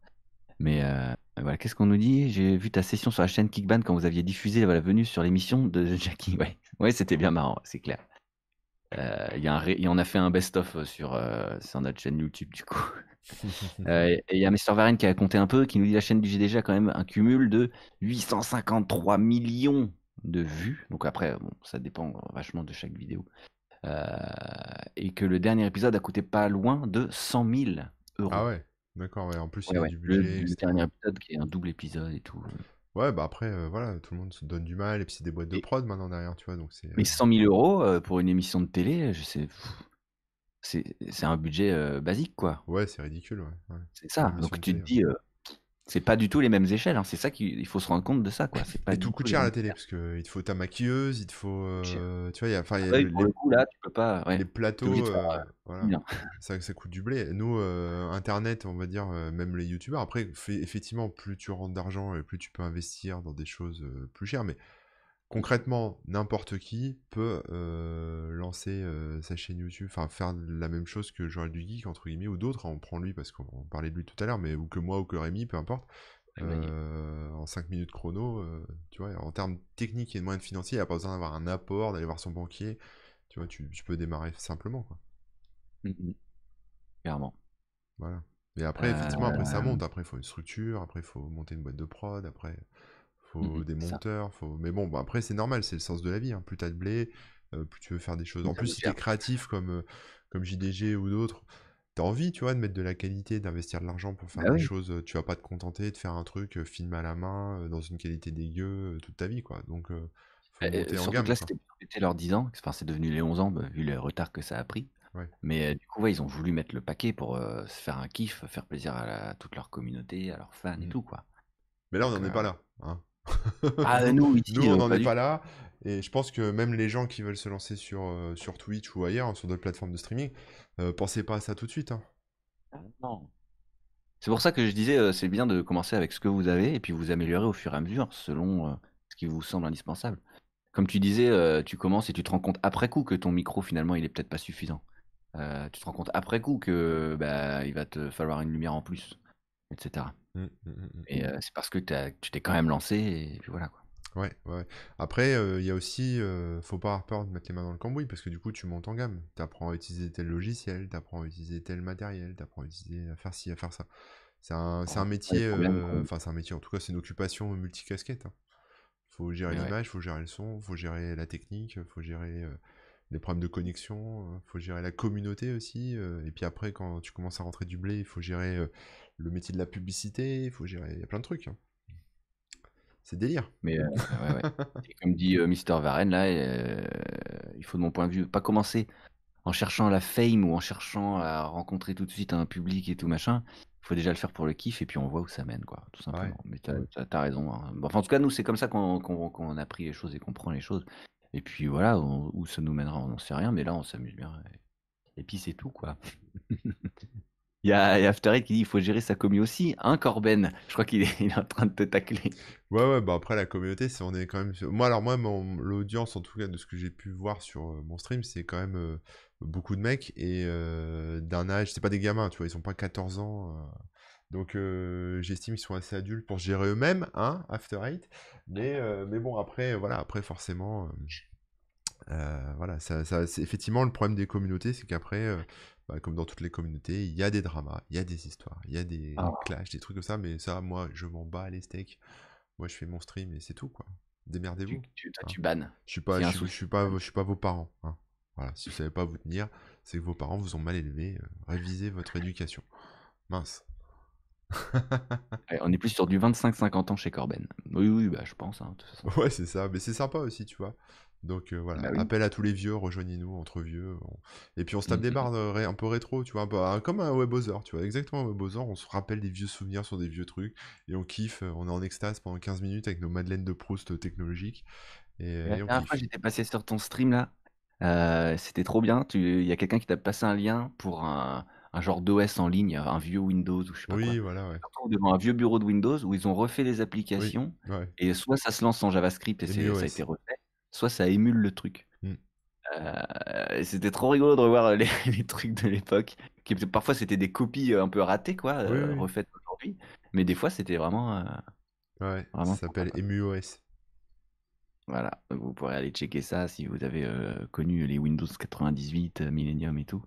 B: Mais euh, voilà, qu'est-ce qu'on nous dit? J'ai vu ta session sur la chaîne Kickban quand vous aviez diffusé la venue sur l'émission de [LAUGHS] Jackie. Ouais, ouais c'était bien marrant, c'est clair. Euh, Il y a un ré- et on a fait un best-of sur, euh, sur notre chaîne YouTube du coup. [LAUGHS] Euh, il y a Mr. Varenne qui a compté un peu, qui nous dit la chaîne du GDG a quand même un cumul de 853 millions de vues. Donc après, bon, ça dépend vachement de chaque vidéo. Euh, et que le dernier épisode a coûté pas loin de 100 000 euros.
A: Ah ouais, d'accord, ouais. En plus, il y a
B: ouais.
A: du
B: Le,
A: budget,
B: le
A: etc.
B: dernier épisode qui est un double épisode et tout.
A: Ouais, bah après, euh, voilà, tout le monde se donne du mal, et puis c'est des boîtes de
B: Et-
A: prod maintenant derrière, tu vois, donc c'est...
B: Mais
A: euh,
B: 100 000 euros pour une émission de télé, je sais, pff, c'est c'est un budget euh, basique quoi.
A: Ouais, c'est ridicule, ouais. ouais.
B: C'est ça. Donc tu te
A: télé,
B: dis, euh, c'est pas du tout les mêmes échelles. hein. C'est ça qu'il il faut se rendre compte de ça quoi. C'est pas
A: Et
B: du
A: tout
B: tout
A: coûte
B: les
A: cher à la
B: mêmes
A: télé, parce que il te faut ta maquilleuse, il te faut... Euh, tu vois, il y a, enfin, il y a
B: Ouais,
A: le-
B: pour
A: les,
B: le coup là, tu peux pas. Ouais.
A: les
B: T'es
A: plateaux,
B: obligé de faire
A: euh, voilà,
B: bien.
A: ça, ça coûte du blé. Nous, euh, Internet, on va dire, euh, même les youtubeurs, après, fait- effectivement, plus tu rentres d'argent et plus tu peux investir dans des choses euh, plus chères, mais concrètement, n'importe qui peut euh, lancer euh, sa chaîne YouTube, enfin faire la même chose que Joël du Geek, entre guillemets, ou d'autres, hein, on prend lui parce qu'on parlait de lui tout à l'heure, mais ou que moi ou que Rémi, peu importe, euh, en 5 minutes chrono, tu vois, en termes techniques et de moyens financiers, il n'y a pas besoin d'avoir un apport, d'aller voir son banquier, tu vois, tu, tu peux démarrer simplement, quoi.
B: Mm, mm. Clairement.
A: Voilà. Et après, effectivement, après ça monte, après il faut une structure, après il faut monter une boîte de prod, après faut
B: mm, mm,
A: des monteurs, faut... Mais bon, bah, après c'est normal, c'est le sens de la vie, hein. Plus t'as de blé, euh, plus tu veux faire des choses. En plus, si t'es créatif comme, euh, comme JDG ou d'autres, t'as envie, tu vois, de mettre de la qualité, d'investir de l'argent pour faire
B: Bah
A: des
B: oui.
A: choses, euh, tu vas pas te contenter de faire un truc filmé à la main, dans une qualité dégueu, toute ta vie, quoi. Donc, euh, faut
B: Euh,
A: monter en gamme,
B: que là, c'était leurs 10 ans. Enfin, c'est devenu les 11 ans, bah, vu le retard que ça a pris.
A: Ouais.
B: Mais euh, du coup, ouais, ils ont voulu mettre le paquet pour euh, se faire un kiff, faire plaisir à, la- toute leur communauté, à leurs fans et
A: Mm.
B: tout, quoi.
A: Mais là, on n'en est pas là, hein.
B: Ah, [LAUGHS] nous, ici,
A: Nous, on
B: euh,
A: n'en
B: pas
A: est pas là. Et je pense que même les gens qui veulent se lancer sur, euh, sur Twitch ou ailleurs, sur d'autres plateformes de streaming, euh, pensez pas à ça tout de suite. hein.
B: Ah, Non. C'est pour ça que je disais, euh, c'est bien de commencer avec ce que vous avez et puis vous améliorer au fur et à mesure selon euh, ce qui vous semble indispensable. Comme tu disais, euh, tu commences et tu te rends compte après coup que ton micro finalement il est peut-être pas suffisant. Euh, tu te rends compte après coup que bah, il va te falloir une lumière en plus, etc.
A: Mm, mm, mm, mm.
B: Et euh, c'est parce que t'as- tu t'es quand même lancé et puis voilà quoi.
A: Ouais, ouais. Après, euh, il y a aussi, euh, faut pas avoir peur de mettre les mains dans le cambouis parce que du coup, tu montes en gamme. Tu apprends à utiliser tel logiciel, tu apprends à utiliser tel matériel, tu apprends à utiliser à faire ci, à faire ça. C'est un, c'est un métier, euh, enfin, c'est un métier, en tout cas, c'est une occupation multicasquette. hein. Faut gérer
B: ouais.
A: l'image, faut gérer le son, faut gérer la technique, faut gérer euh, les problèmes de connexion, euh, faut gérer la communauté aussi. euh, et puis après, quand tu commences à rentrer du blé, il faut gérer euh, le métier de la publicité, il faut gérer, il y a plein de trucs. hein. C'est délire.
B: Mais euh, [LAUGHS] ouais, ouais. Et comme dit euh, Mr. Varenne, là, euh, il faut de mon point de vue pas commencer en cherchant la fame ou en cherchant à rencontrer tout de suite un public et tout machin. Il faut déjà le faire pour le kiff et puis on voit où ça mène, quoi, tout
A: Ouais.
B: simplement. Mais t'as, t'as raison. hein. Bon, Enfin, en tout cas, nous, c'est comme ça qu'on, a pris les choses et qu'on prend les choses. Et puis voilà, on- où ça nous mènera, on n'en sait rien, mais là, on s'amuse bien. Et, et puis c'est tout, quoi. [LAUGHS] Il y a, After Eight qui dit il faut gérer sa commu aussi, hein, Corben? Je crois qu'il [LAUGHS] est, en train de te tacler.
A: Ouais, ouais, bah après la communauté, c'est on est quand même. Moi, alors moi, l'audience, en tout cas, de ce que j'ai pu voir sur euh, mon stream, c'est quand même euh, beaucoup de mecs et euh, d'un âge, c'est pas des gamins, tu vois, ils sont pas 14 ans. donc j'estime qu'ils sont assez adultes pour gérer eux-mêmes, hein, After Eight. Mais, mais bon, après, voilà, après forcément. voilà, ça, c'est effectivement le problème des communautés, c'est qu'après, bah, comme dans toutes les communautés, il y a des dramas, il y a des histoires, il y a des
B: Ah.
A: clashs, des trucs comme ça, mais ça, moi, je m'en bats les steaks. Moi, je fais mon stream et c'est tout, quoi. Démerdez-vous.
B: Tu,
A: hein.
B: tu bannes.
A: Je suis pas, je, suis- je
B: souci.
A: suis pas, je suis pas vos parents. hein. Voilà, si vous savez pas vous tenir, c'est que vos parents vous ont mal élevé. euh, révisez votre éducation. Mince. [LAUGHS]
B: On est plus sur du 25-50 ans chez Corben. Oui, oui, bah, je pense. hein.
A: Ouais, c'est ça, mais c'est sympa aussi, tu vois. Donc euh, voilà,
B: Bah oui.
A: appel à tous les vieux, rejoignez-nous entre vieux. on- Et puis on se tape
B: Mm,
A: des
B: mm,
A: barres euh, ré- un peu rétro, tu vois, un peu- un- comme un Webosor, tu vois, exactement un Webosor, on se rappelle des vieux souvenirs sur des vieux trucs, et on kiffe, euh, on est en extase pendant 15 minutes avec nos madeleines de Proust euh, technologiques, et, euh,
B: La
A: et on
B: dernière fois, j'étais passé sur ton stream là. Euh, c'était trop bien. Il y a quelqu'un qui t'a passé un lien pour un, un genre d'OS en ligne, un vieux Windows ou je sais pas quoi.
A: Oui, voilà, ouais.
B: devant un vieux bureau de Windows où ils ont refait les applications
A: ouais.
B: et soit ça se lance en JavaScript et c'est- ça a été refait, soit ça émule le truc.
A: Mm.
B: Euh, c'était trop rigolo de revoir [LAUGHS] les, les trucs de l'époque. qui Parfois c'était des copies euh, un peu ratées, quoi, euh, refaites aujourd'hui. Mais des fois c'était vraiment. euh,
A: Ouais,
B: Vraiment
A: ça s'appelle EmuOS.
B: Voilà, vous pourrez aller checker ça si vous avez euh, connu les Windows 98, euh, Millennium et tout.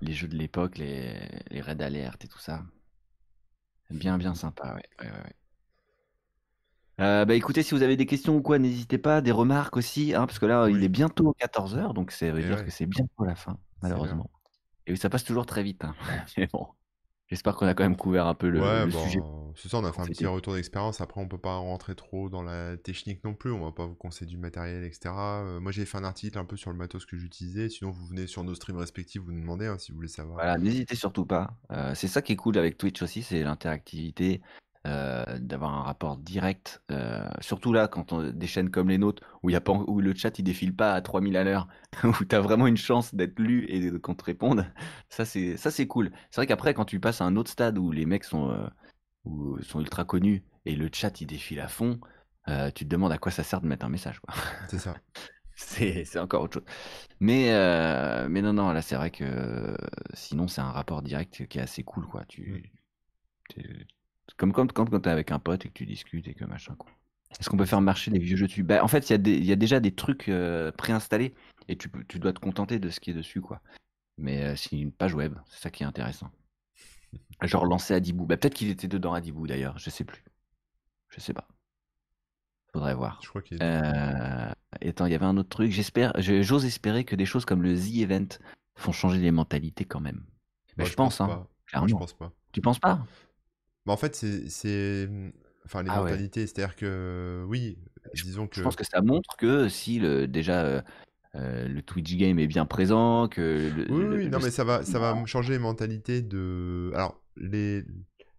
B: Les jeux de l'époque, les, les Red Alert et tout ça. Bien, bien sympa, ouais. ouais, ouais, ouais. Euh, bah écoutez, si vous avez des questions ou quoi, n'hésitez pas, des remarques aussi, hein, parce que là, il est bientôt 14h, donc ça veut
A: Et
B: dire
A: ouais.
B: que c'est bientôt la fin, malheureusement. Et ça passe toujours très vite, hein. [LAUGHS] Mais bon, j'espère qu'on a quand même couvert un peu le,
A: ouais,
B: le
A: bon,
B: sujet.
A: c'est ça, on a fait un petit retour d'expérience. Après, on peut pas rentrer trop dans la technique non plus. On va pas vous conseiller du matériel, etc. Euh, moi, j'ai fait un article un peu sur le matos que j'utilisais. Sinon, vous venez sur nos streams respectifs, vous nous demandez hein, si vous voulez savoir.
B: Voilà, n'hésitez surtout pas. Euh, c'est ça qui est cool avec Twitch aussi, c'est l'interactivité, euh, d'avoir un rapport direct. euh, surtout là, quand on, des chaînes comme les nôtres, où, y a pas, où le chat il défile pas à 3000 à l'heure, [LAUGHS] où tu as vraiment une chance d'être lu et qu'on te réponde, ça c'est ça c'est cool. C'est vrai qu'après, quand tu passes à un autre stade où les mecs sont, euh, où- sont ultra connus et le chat il défile à fond, tu te demandes à quoi ça sert de mettre un message. Quoi.
A: C'est ça. [LAUGHS]
B: C'est c'est encore autre chose. Mais, mais non, non, là, c'est vrai que sinon, c'est un rapport direct qui est assez cool, quoi. Tu, tu- comme quand, quand, quand t'es avec un pote et que tu discutes et que machin, quoi. Est-ce qu'on peut faire marcher les vieux jeux dessus? Bah, En fait, il y, a des- il y a déjà des trucs euh, préinstallés et tu, dois te contenter de ce qui est dessus, quoi. Mais euh, c'est une page web, c'est ça qui est intéressant. [LAUGHS] Genre lancer Adibou. Bah, peut-être qu'il était dedans Adibou d'ailleurs, je sais plus. Je sais pas. Faudrait voir.
A: Je crois qu'il.
B: Euh, et attends, il y avait un autre truc. J'espère, je- j'ose espérer que des choses comme le The Event font changer les mentalités quand même.
A: Moi,
B: je, pense, hein,
A: pas. Moi, je pense pas.
B: Tu penses pas?
A: Bah, en fait, c'est. c'est- Enfin, les
B: Ah ouais.
A: mentalités, c'est-à-dire que. Oui, disons que.
B: Je pense que ça montre que si le, déjà euh, euh, le Twitch game est bien présent, que le,
A: Oui,
B: le-
A: oui, non, mais ça va, ça va changer les mentalités de. Alors, les,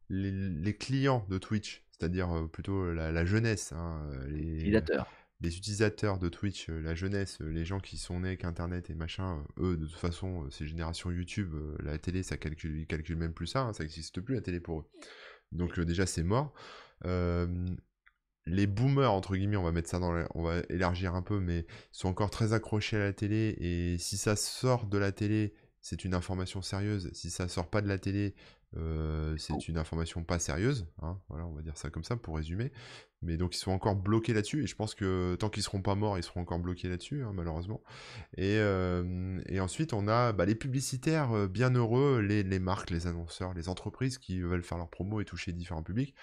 A: les, les clients de Twitch, c'est-à-dire euh, plutôt la, la jeunesse, hein, euh, les,
B: utilisateur.
A: les utilisateurs de Twitch, euh, la jeunesse, euh, les gens qui sont nés avec Internet et machin, euh, eux, de toute façon, euh, c'est génération YouTube, euh, la télé, ça calcule, ils calculent même plus ça, hein, ça n'existe plus la télé pour eux. Donc euh, déjà, c'est mort. Les boomers, entre guillemets, on va mettre ça dans on va élargir un peu, mais sont encore très accrochés à la télé, et si ça sort de la télé, c'est une information sérieuse. Si ça sort pas de la télé, euh, c'est une information pas sérieuse. hein. Voilà, on va dire ça comme ça pour résumer. Mais donc ils sont encore bloqués là-dessus, et je pense que tant qu'ils seront pas morts, ils seront encore bloqués là-dessus, hein, malheureusement. Et, euh, et ensuite, on a bah, les publicitaires euh, bien heureux, les, les marques, les annonceurs, les entreprises qui veulent faire leur promo et toucher différents publics,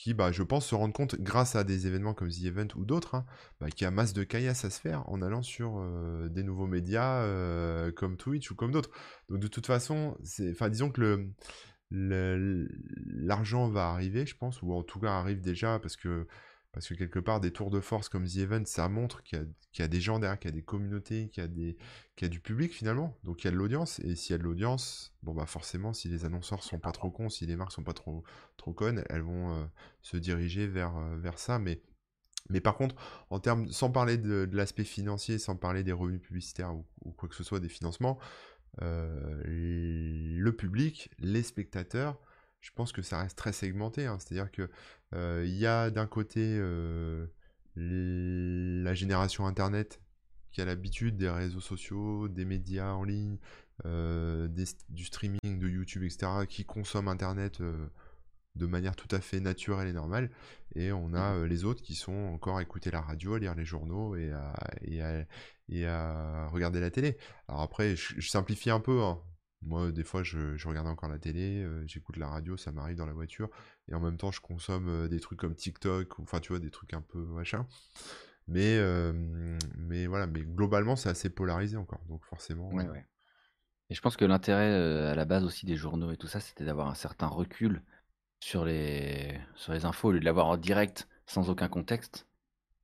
A: qui, bah, je pense, se rendent compte, grâce à des événements comme The Event ou d'autres, hein, bah, qu'il y a masse de caillasse à se faire en allant sur euh, des nouveaux médias euh, comme Twitch ou comme d'autres. Donc de toute façon, enfin, disons que l'argent va arriver, je pense, ou en tout cas arrive déjà, parce que, parce que quelque part, des tours de force comme The Event, ça montre qu'il y a, des gens derrière, qu'il y a des communautés, qu'il y a, du public finalement, donc il y a de l'audience, et s'il y a de l'audience, bon bah forcément, si les annonceurs sont pas trop cons, si les marques sont pas trop, trop connes, elles vont euh, se diriger vers, euh, ça, mais... Par contre, en termes, sans parler de, l'aspect financier, sans parler des revenus publicitaires ou, ou quoi que ce soit, des financements, euh, le public, les spectateurs, je pense que ça reste très segmenté. hein. C'est-à-dire que euh, il y a d'un côté euh, la génération Internet qui a l'habitude des réseaux sociaux, des médias en ligne, euh, des du streaming, de YouTube, etc., qui consomment Internet de manière tout à fait naturelle et normale. Et on a euh, les autres qui sont encore à écouter la radio, à lire les journaux et à, et à, et à regarder la télé. Alors après, je, je simplifie un peu. hein. Moi, des fois, je, je regarde encore la télé, euh, j'écoute la radio, ça m'arrive dans la voiture. Et en même temps, je consomme euh, des trucs comme TikTok, ou enfin, tu vois, des trucs un peu machin. Mais, euh, mais voilà, mais globalement, c'est assez polarisé encore. Donc forcément.
B: Ouais, ouais. Et je pense que l'intérêt euh, à la base aussi des journaux et tout ça, c'était d'avoir un certain recul sur les, sur les infos, au lieu de l'avoir en direct sans aucun contexte.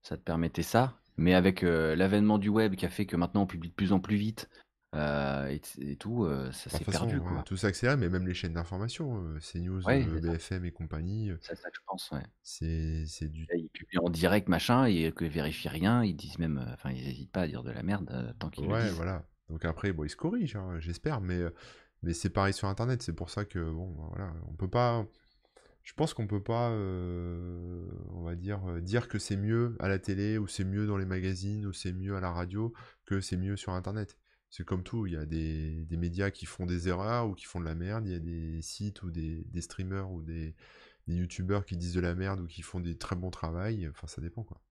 B: Ça te permettait ça. Mais avec euh, l'avènement du web qui a fait que maintenant on publie de plus en plus vite euh, et, tout, euh, ça
A: de
B: s'est perdu. Quoi.
A: tout s'accélère, mais même les chaînes d'information, euh, CNews,
B: Ouais, ça.
A: BFM et compagnie,
B: C'est ça que je pense, ouais.
A: c'est du.
B: Là, Ils publient en direct, machin, et que vérifient rien, ils disent même, enfin, ils n'hésitent pas à dire de la merde tant qu'ils le
A: Ouais,
B: disent.
A: voilà. Donc après, bon, ils se corrigent, hein, j'espère, mais, Mais c'est pareil sur Internet, c'est pour ça que, bon, bah, voilà, on peut pas... Je pense qu'on peut pas, on va dire, dire que c'est mieux à la télé, ou c'est mieux dans les magazines, ou c'est mieux à la radio, que c'est mieux sur Internet. C'est comme tout, il y a des, des médias qui font des erreurs, ou qui font de la merde, il y a des sites, ou des, des streamers, ou des, des youtubeurs qui disent de la merde, ou qui font des très bons travail, enfin ça dépend quoi.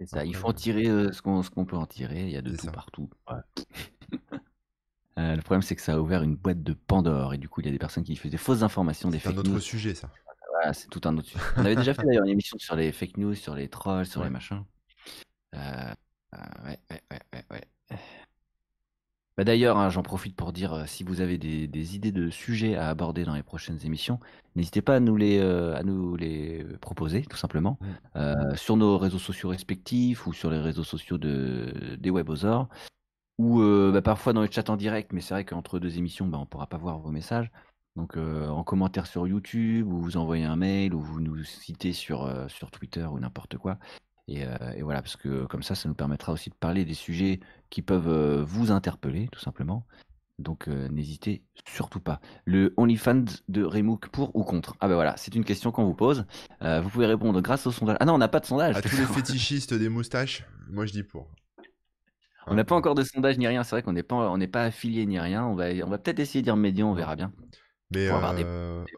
B: C'est ça, il
A: Après,
B: faut en
A: euh,
B: tirer euh, ce qu'on ce qu'on peut en tirer, il y a de tout
A: ça.
B: partout. [LAUGHS] Euh, le problème, c'est que ça a ouvert une boîte de Pandore, et du coup, il y a des personnes qui diffusent des fausses informations, des
A: C'est un
B: fake
A: autre
B: news.
A: sujet ça.
B: Voilà, c'est tout un autre sujet. On avait déjà fait d'ailleurs une émission sur les fake news, sur les trolls, sur les machins. Euh, euh, ouais, ouais, ouais, ouais, ouais. Bah d'ailleurs, hein, j'en profite pour dire, euh, si vous avez des, des idées de sujets à aborder dans les prochaines émissions, n'hésitez pas à nous les, euh, à nous les proposer, tout simplement, euh, sur nos réseaux sociaux respectifs ou sur les réseaux sociaux de, des Webosaures, ou bah, parfois dans le chat en direct, mais c'est vrai qu'entre deux émissions, bah, on ne pourra pas voir vos messages. Donc en commentaire sur YouTube, ou vous envoyez un mail, ou vous nous citez sur, sur Twitter ou n'importe quoi. Et, euh, et voilà, parce que comme ça, ça nous permettra aussi de parler des sujets qui peuvent euh, vous interpeller, tout simplement. Donc euh, n'hésitez surtout pas. Le OnlyFans de Remook pour ou contre? Ah ben voilà, c'est une question qu'on vous pose. Vous pouvez répondre grâce au sondage. Ah non, on n'a pas de sondage.
A: À tous les [LAUGHS] fétichistes des moustaches, moi je dis pour.
B: On n'a pas encore de sondage ni rien. C'est vrai qu'on n'est pas, on n'est pas affilié ni rien. On va, on va peut-être essayer d'y remédier. On verra bien.
A: Mais
B: Pour avoir des- Des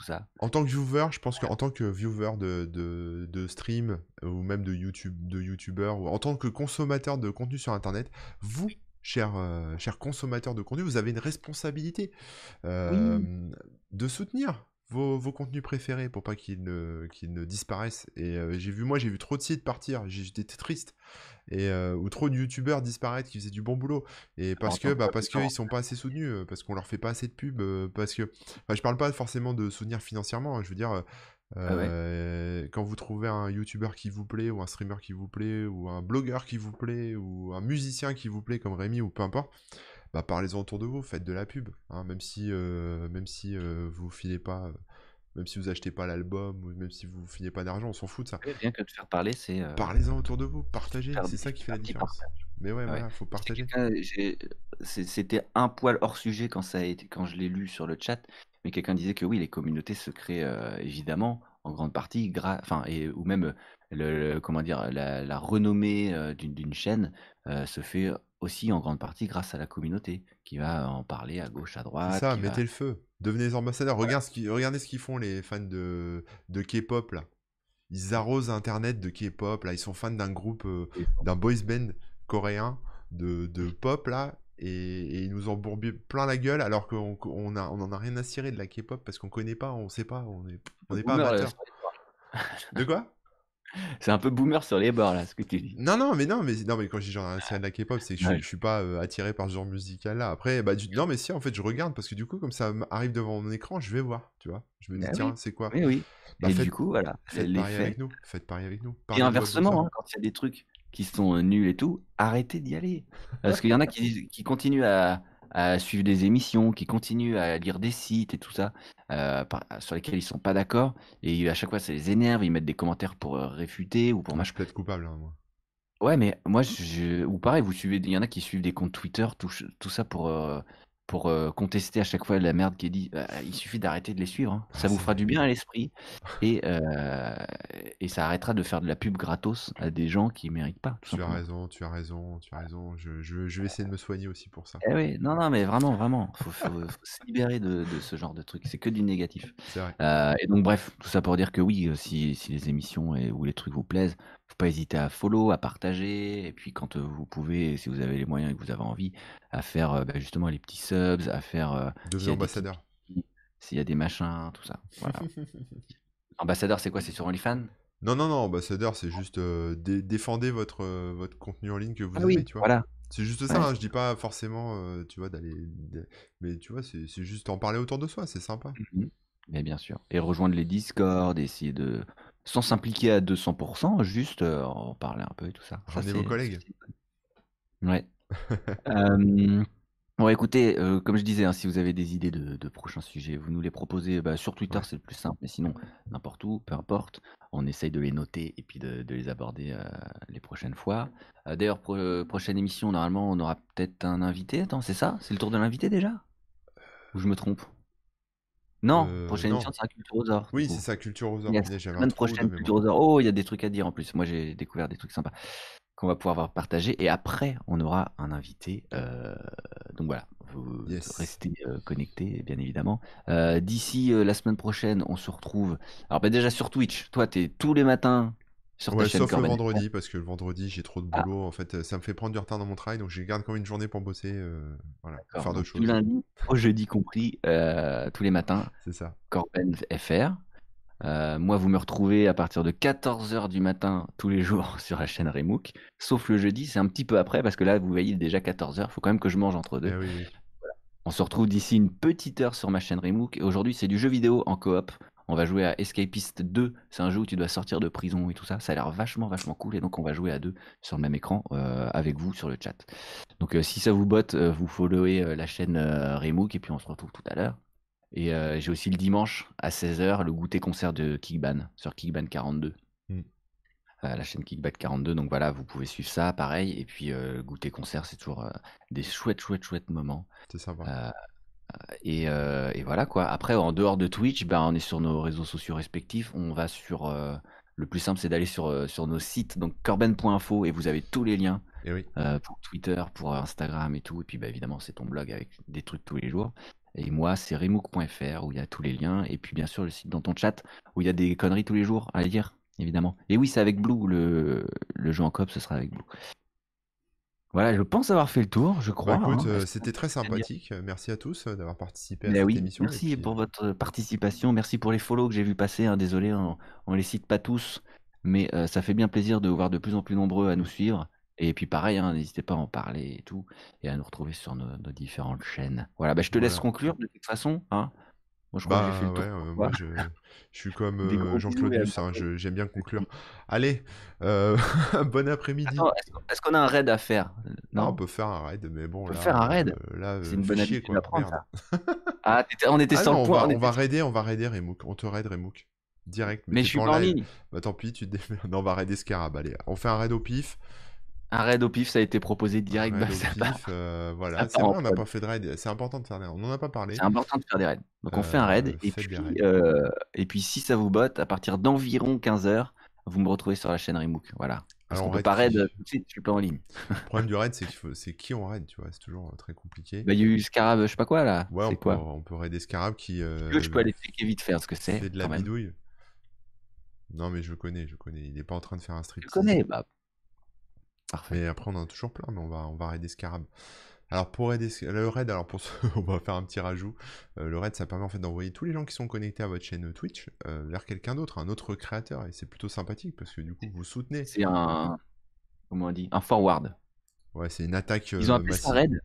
B: tout ça.
A: en tant que viewer, je pense qu'en tant que viewer de, de, de stream euh, ou même de YouTube, de YouTuber, ou en tant que consommateur de contenu sur Internet, vous, chers euh, chers consommateurs de contenu, vous avez une responsabilité euh, de soutenir vos, vos contenus préférés pour pas qu'ils ne, qu'ils ne disparaissent. Et euh, j'ai vu, moi, j'ai vu trop de sites partir, j'ai- j'étais triste. Et, euh, ou trop de youtubeurs disparaître qui faisaient du bon boulot. Et parce que, bah, parce qu'ils sont pas assez soutenus, euh, parce qu'on leur fait pas assez de pub, parce que, enfin, je parle pas forcément de soutenir financièrement, hein, je veux dire, euh,
B: Ah ouais.
A: quand vous trouvez un youtubeur qui vous plaît, ou un streamer qui vous plaît, ou un blogueur qui vous plaît, ou un musicien qui vous plaît comme Rémi, ou peu importe, bah, parlez-en autour de vous, faites de la pub, hein, même si, euh, même si euh, vous filez pas, euh, même si vous achetez pas l'album, ou même si vous filez pas d'argent, on s'en fout de ça.
B: Bien que de faire parler, c'est. euh,
A: Parlez-en autour de vous, partagez, c'est ça qui fait la différence. Mais ouais,
B: Ouais.
A: voilà, faut partager.
B: C'était un poil hors sujet quand ça a été, quand je l'ai lu sur le chat, mais quelqu'un disait que oui, les communautés se créent évidemment en grande partie, enfin, et, ou même le, le- comment dire, la, la renommée euh, d'une d'une chaîne euh, se fait aussi en grande partie grâce à la communauté qui va en parler à gauche, à droite.
A: C'est ça,
B: va-
A: mettez le feu. Devenez les ambassadeurs. Regarde ce qui- regardez ce qu'ils font les fans de, de K-pop là. Ils arrosent Internet de K-pop là. Ils sont fans d'un groupe, euh, d'un boys band coréen de, de pop là. Et, et ils nous ont bourbé plein la gueule alors qu'on on a, on en a rien à cirer de la K-pop parce qu'on connaît pas, on sait pas, on est, on n'est pas amateur. De quoi?
B: C'est un peu boomer sur les bords là, ce que tu dis.
A: Non, non, mais non, mais non, mais quand je dis genre un cirer de la K-pop, c'est que je,
B: Ouais.
A: je suis pas euh, attiré par ce genre musical là. Après, bah, du- non, mais si, en fait, je regarde parce que du coup, comme ça arrive devant mon écran, je vais voir, tu vois. Je me dis,
B: Ah
A: tiens,
B: oui.
A: c'est quoi?
B: Oui, oui.
A: Bah,
B: et
A: faites-
B: du coup, voilà,
A: Faites pareil avec nous. Faites pareil avec nous.
B: Et
A: Parlez
B: inversement, hein, quand il y a des trucs qui sont euh, nuls et tout, arrêtez d'y aller. Parce qu'il y en a qui, qui continuent à, à suivre des émissions, qui continuent à lire des sites et tout ça, euh, par- sur lesquels ils sont pas d'accord. Et à chaque fois, ça les énerve, ils mettent des commentaires pour euh, réfuter ou pour
A: Moi, je plaide coupable, hein, moi.
B: Ouais, mais moi, je... ou pareil, vous suivez, il y en a qui suivent des comptes Twitter, tout, tout ça pour, euh, pour euh, contester à chaque fois la merde qui est dit. Bah, il suffit d'arrêter de les suivre. hein.
A: Ah,
B: Ça vous
A: c'est
B: fera du bien à l'esprit et, euh, et ça arrêtera de faire de la pub gratos à des gens qui méritent pas, tout
A: Tu as
B: simplement.
A: raison, tu as raison, tu as raison. Je, je, je vais essayer de me soigner aussi pour ça.
B: Eh oui, non, non, mais vraiment, vraiment, faut, faut, faut se libérer de, de ce genre de truc. C'est que du négatif.
A: C'est vrai.
B: Euh, et donc, bref, tout ça pour dire que oui, euh, si, si les émissions et, ou les trucs vous plaisent, faut pas hésiter à follow, à partager, et puis quand euh, vous pouvez, si vous avez les moyens et que vous avez envie, à faire euh, bah, justement les petits subs, à faire euh, s'il y
A: Devenez
B: a des
A: ambassadeur.
B: S'il y a des machins, tout ça. Voilà. [LAUGHS] Ambassadeur, c'est quoi? C'est sur OnlyFans?
A: Non, non, non, ambassadeur, c'est juste dé- défendez votre, votre contenu en ligne que vous
B: Ah
A: aimez,
B: oui,
A: tu vois.
B: voilà.
A: C'est juste ça,
B: Ouais.
A: hein, je dis pas forcément, tu vois, d'aller. Mais tu vois, c'est juste en parler autour de soi, c'est sympa.
B: Mhm. Mais bien sûr. Et rejoindre les Discord, essayer de. Sans s'impliquer à 200%, juste euh, en parler un peu et tout ça. Ça,
A: Ramenez vos collègues. [LAUGHS]
B: Ouais. Euh, Bon, écoutez, euh, comme je disais, hein, si vous avez des idées de, de prochains sujets, vous nous les proposez bah, sur Twitter,
A: Ouais.
B: c'est le plus simple, mais sinon, n'importe où, peu importe. On essaye de les noter et puis de, de les aborder les prochaines fois. D'ailleurs, pro- prochaine émission, normalement, on aura peut-être un invité. Attends, c'est ça? C'est le tour de l'invité déjà? Ou je me trompe? Non,
A: Euh,
B: prochaine
A: non.
B: émission, sera Culturosaure. du
A: Oui, c'est ça.
B: Yes,
A: Punaise, J'avais un
B: semaine prochaine,
A: mémoire.
B: Culturosaure. Oh, il y a des trucs à dire en plus. Moi, j'ai découvert des trucs sympas qu'on va pouvoir partager. Et après, on aura un invité. euh, donc voilà, vous
A: Yes.
B: restez euh, connectés, bien évidemment. Euh, D'ici la semaine prochaine, on se retrouve. Alors, bah, déjà sur Twitch. Toi, tu es tous les matins sur ta
A: Ouais,
B: chaîne
A: sauf le vendredi, parce que le vendredi, j'ai trop de
B: Ah.
A: boulot. En fait, ça me fait prendre du retard dans mon travail, donc je garde comme une journée pour bosser. euh, voilà, pour faire d'autres
B: Du
A: choses.
B: lundi au jeudi compris, euh, tous les matins.
A: C'est ça.
B: Corben FR. Euh, moi, vous me retrouvez à partir de 14h du matin tous les jours [LAUGHS] sur la chaîne Remook. Sauf le jeudi, c'est un petit peu après parce que là, vous voyez, il est déjà 14h. Il faut quand même que je mange entre deux.
A: Eh oui, oui.
B: On se retrouve d'ici une petite heure sur ma chaîne Remook. Et aujourd'hui, c'est du jeu vidéo en coop. On va jouer à Escapist 2. C'est un jeu où tu dois sortir de prison et tout ça. Ça a l'air vachement, vachement cool. Et donc, on va jouer à deux sur le même écran euh, avec vous sur le chat. Donc, euh, si ça vous botte, euh, vous followez la chaîne Remook. Et puis, on se retrouve tout à l'heure. Et j'ai aussi le dimanche à 16h le goûter concert de Kickban sur Kickban 42.
A: Mm.
B: Euh, la chaîne Kickban 42. Donc voilà, vous pouvez suivre ça, pareil. Et puis, le goûter concert, c'est toujours des chouettes, chouettes, chouettes moments.
A: C'est sympa.
B: Euh, et, euh, et voilà quoi. Après, en dehors de Twitch, ben, on est sur nos réseaux sociaux respectifs. On va sur. euh, le plus simple, c'est d'aller sur, euh, sur nos sites, donc corben.info, et vous avez tous les liens
A: Et oui.
B: euh, pour Twitter, pour Instagram et tout. Et puis bah, évidemment, c'est ton blog avec des trucs tous les jours. Et moi, c'est remook.fr où il y a tous les liens. Et puis bien sûr, le site dans ton chat où il y a des conneries tous les jours à lire, évidemment. Et oui, c'est avec Blue, le, le jeu en coop, ce sera avec Blue. Voilà, je pense avoir fait le tour, je
A: Bah
B: crois.
A: écoute,
B: hein.
A: euh, c'était très sympathique. Euh, Merci à tous euh, d'avoir participé à
B: Ben
A: cette
B: oui,
A: émission.
B: merci
A: puis,
B: pour votre participation, merci pour les follow que j'ai vu passer. hein. Désolé, on, on les cite pas tous, mais euh, ça fait bien plaisir de vous voir de plus en plus nombreux à nous suivre. Et puis pareil, hein, n'hésitez pas à en parler et tout, et à nous retrouver sur nos, nos différentes chaînes. Voilà, bah, je te laisse conclure de toute façon. Hein. Moi, je crois que
A: Bah
B: j'ai fait le tour.
A: ouais, euh, moi je, je suis comme euh, Jean-Claude Duss, hein, je- j'aime bien conclure. Allez, euh, [LAUGHS] bon après-midi.
B: Est-ce qu'on- a un raid à faire
A: Ah,
B: Non?
A: on peut faire un raid, mais bon,
B: On peut
A: là,
B: faire un raid
A: euh, là,
B: C'est
A: euh,
B: une
A: fais
B: bonne habitude
A: quoi,
B: à prendre, ça. [LAUGHS] Ah, on était
A: Ah
B: sans
A: non, on
B: point.
A: va,
B: on était-
A: va raider, on va raider Remook. On te raid Remook. Direct.
B: Mais
A: t'es
B: je suis
A: pas
B: en ligne.
A: Bah tant pis, tu te. [LAUGHS] Non, on va raider Scarab. Allez, on fait un raid au pif.
B: Un raid au pif, ça a été proposé direct. Bah, ça
A: pif, euh, voilà. C'est vrai, on n'a pas fait de raid. C'est important de faire des raids. On n'en a pas parlé.
B: C'est important de faire des raids. Donc on fait un raid
A: Euh,
B: et puis, euh, et puis si ça vous botte, à partir d'environ 15h, vous me retrouvez sur la chaîne Remook. Voilà. Parce
A: Alors, on
B: peut pas raid euh, tout de suite, je suis pas en ligne.
A: Le [LAUGHS] problème du raid, c'est c'est qui on raid, tu vois. C'est toujours euh, très compliqué.
B: Bah, il y a eu Scarab, je sais pas quoi là.
A: Ouais, on
B: c'est
A: peut,
B: quoi
A: on peut raider Scarab qui euh,
B: veux, je peux aller checker vite faire ce que c'est.
A: fait de la bidouille. Non, mais je connais, je connais. Il est pas en train de faire un strip.
B: Le connais Bah. Parfait.
A: Mais après, on en a toujours plein, mais on va, on va raider Scarab. Alors, pour raider Sc- le raid, alors pour ce- [LAUGHS] on va faire un petit rajout. Euh, le raid, ça permet en fait d'envoyer tous les gens qui sont connectés à votre chaîne Twitch euh, vers quelqu'un d'autre, un autre créateur. Et c'est plutôt sympathique parce que du coup, vous soutenez.
B: C'est un. Comment on dit? Un forward.
A: Ouais, c'est une attaque
B: Ils ont
A: euh,
B: appelé ça raid.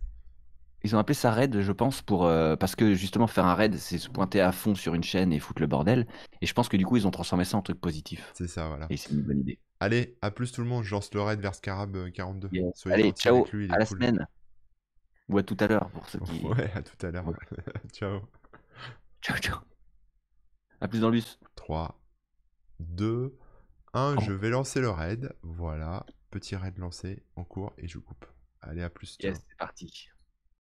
B: Ils ont appelé ça raid, je pense, pour euh, parce que justement faire un raid, c'est se pointer à fond sur une chaîne et foutre le bordel. Et je pense que du coup, ils ont transformé ça en truc positif.
A: C'est ça, voilà.
B: Et c'est une bonne idée.
A: Allez, à plus tout le monde. Je lance le raid vers Scarab euh, 42.
B: Yes.
A: Soyez
B: Allez, ciao,
A: avec lui,
B: à la
A: cool.
B: semaine. Ou à tout à l'heure pour ceux qui. [LAUGHS]
A: Ouais, à tout à l'heure.
B: Ouais. [LAUGHS]
A: Ciao. [LAUGHS]
B: Ciao, ciao. À plus dans le bus.
A: 3, 2, 1.
B: Oh.
A: Je vais lancer le raid. Voilà. Petit raid lancé en cours et je coupe. Allez, à plus.
B: Yes, c'est parti.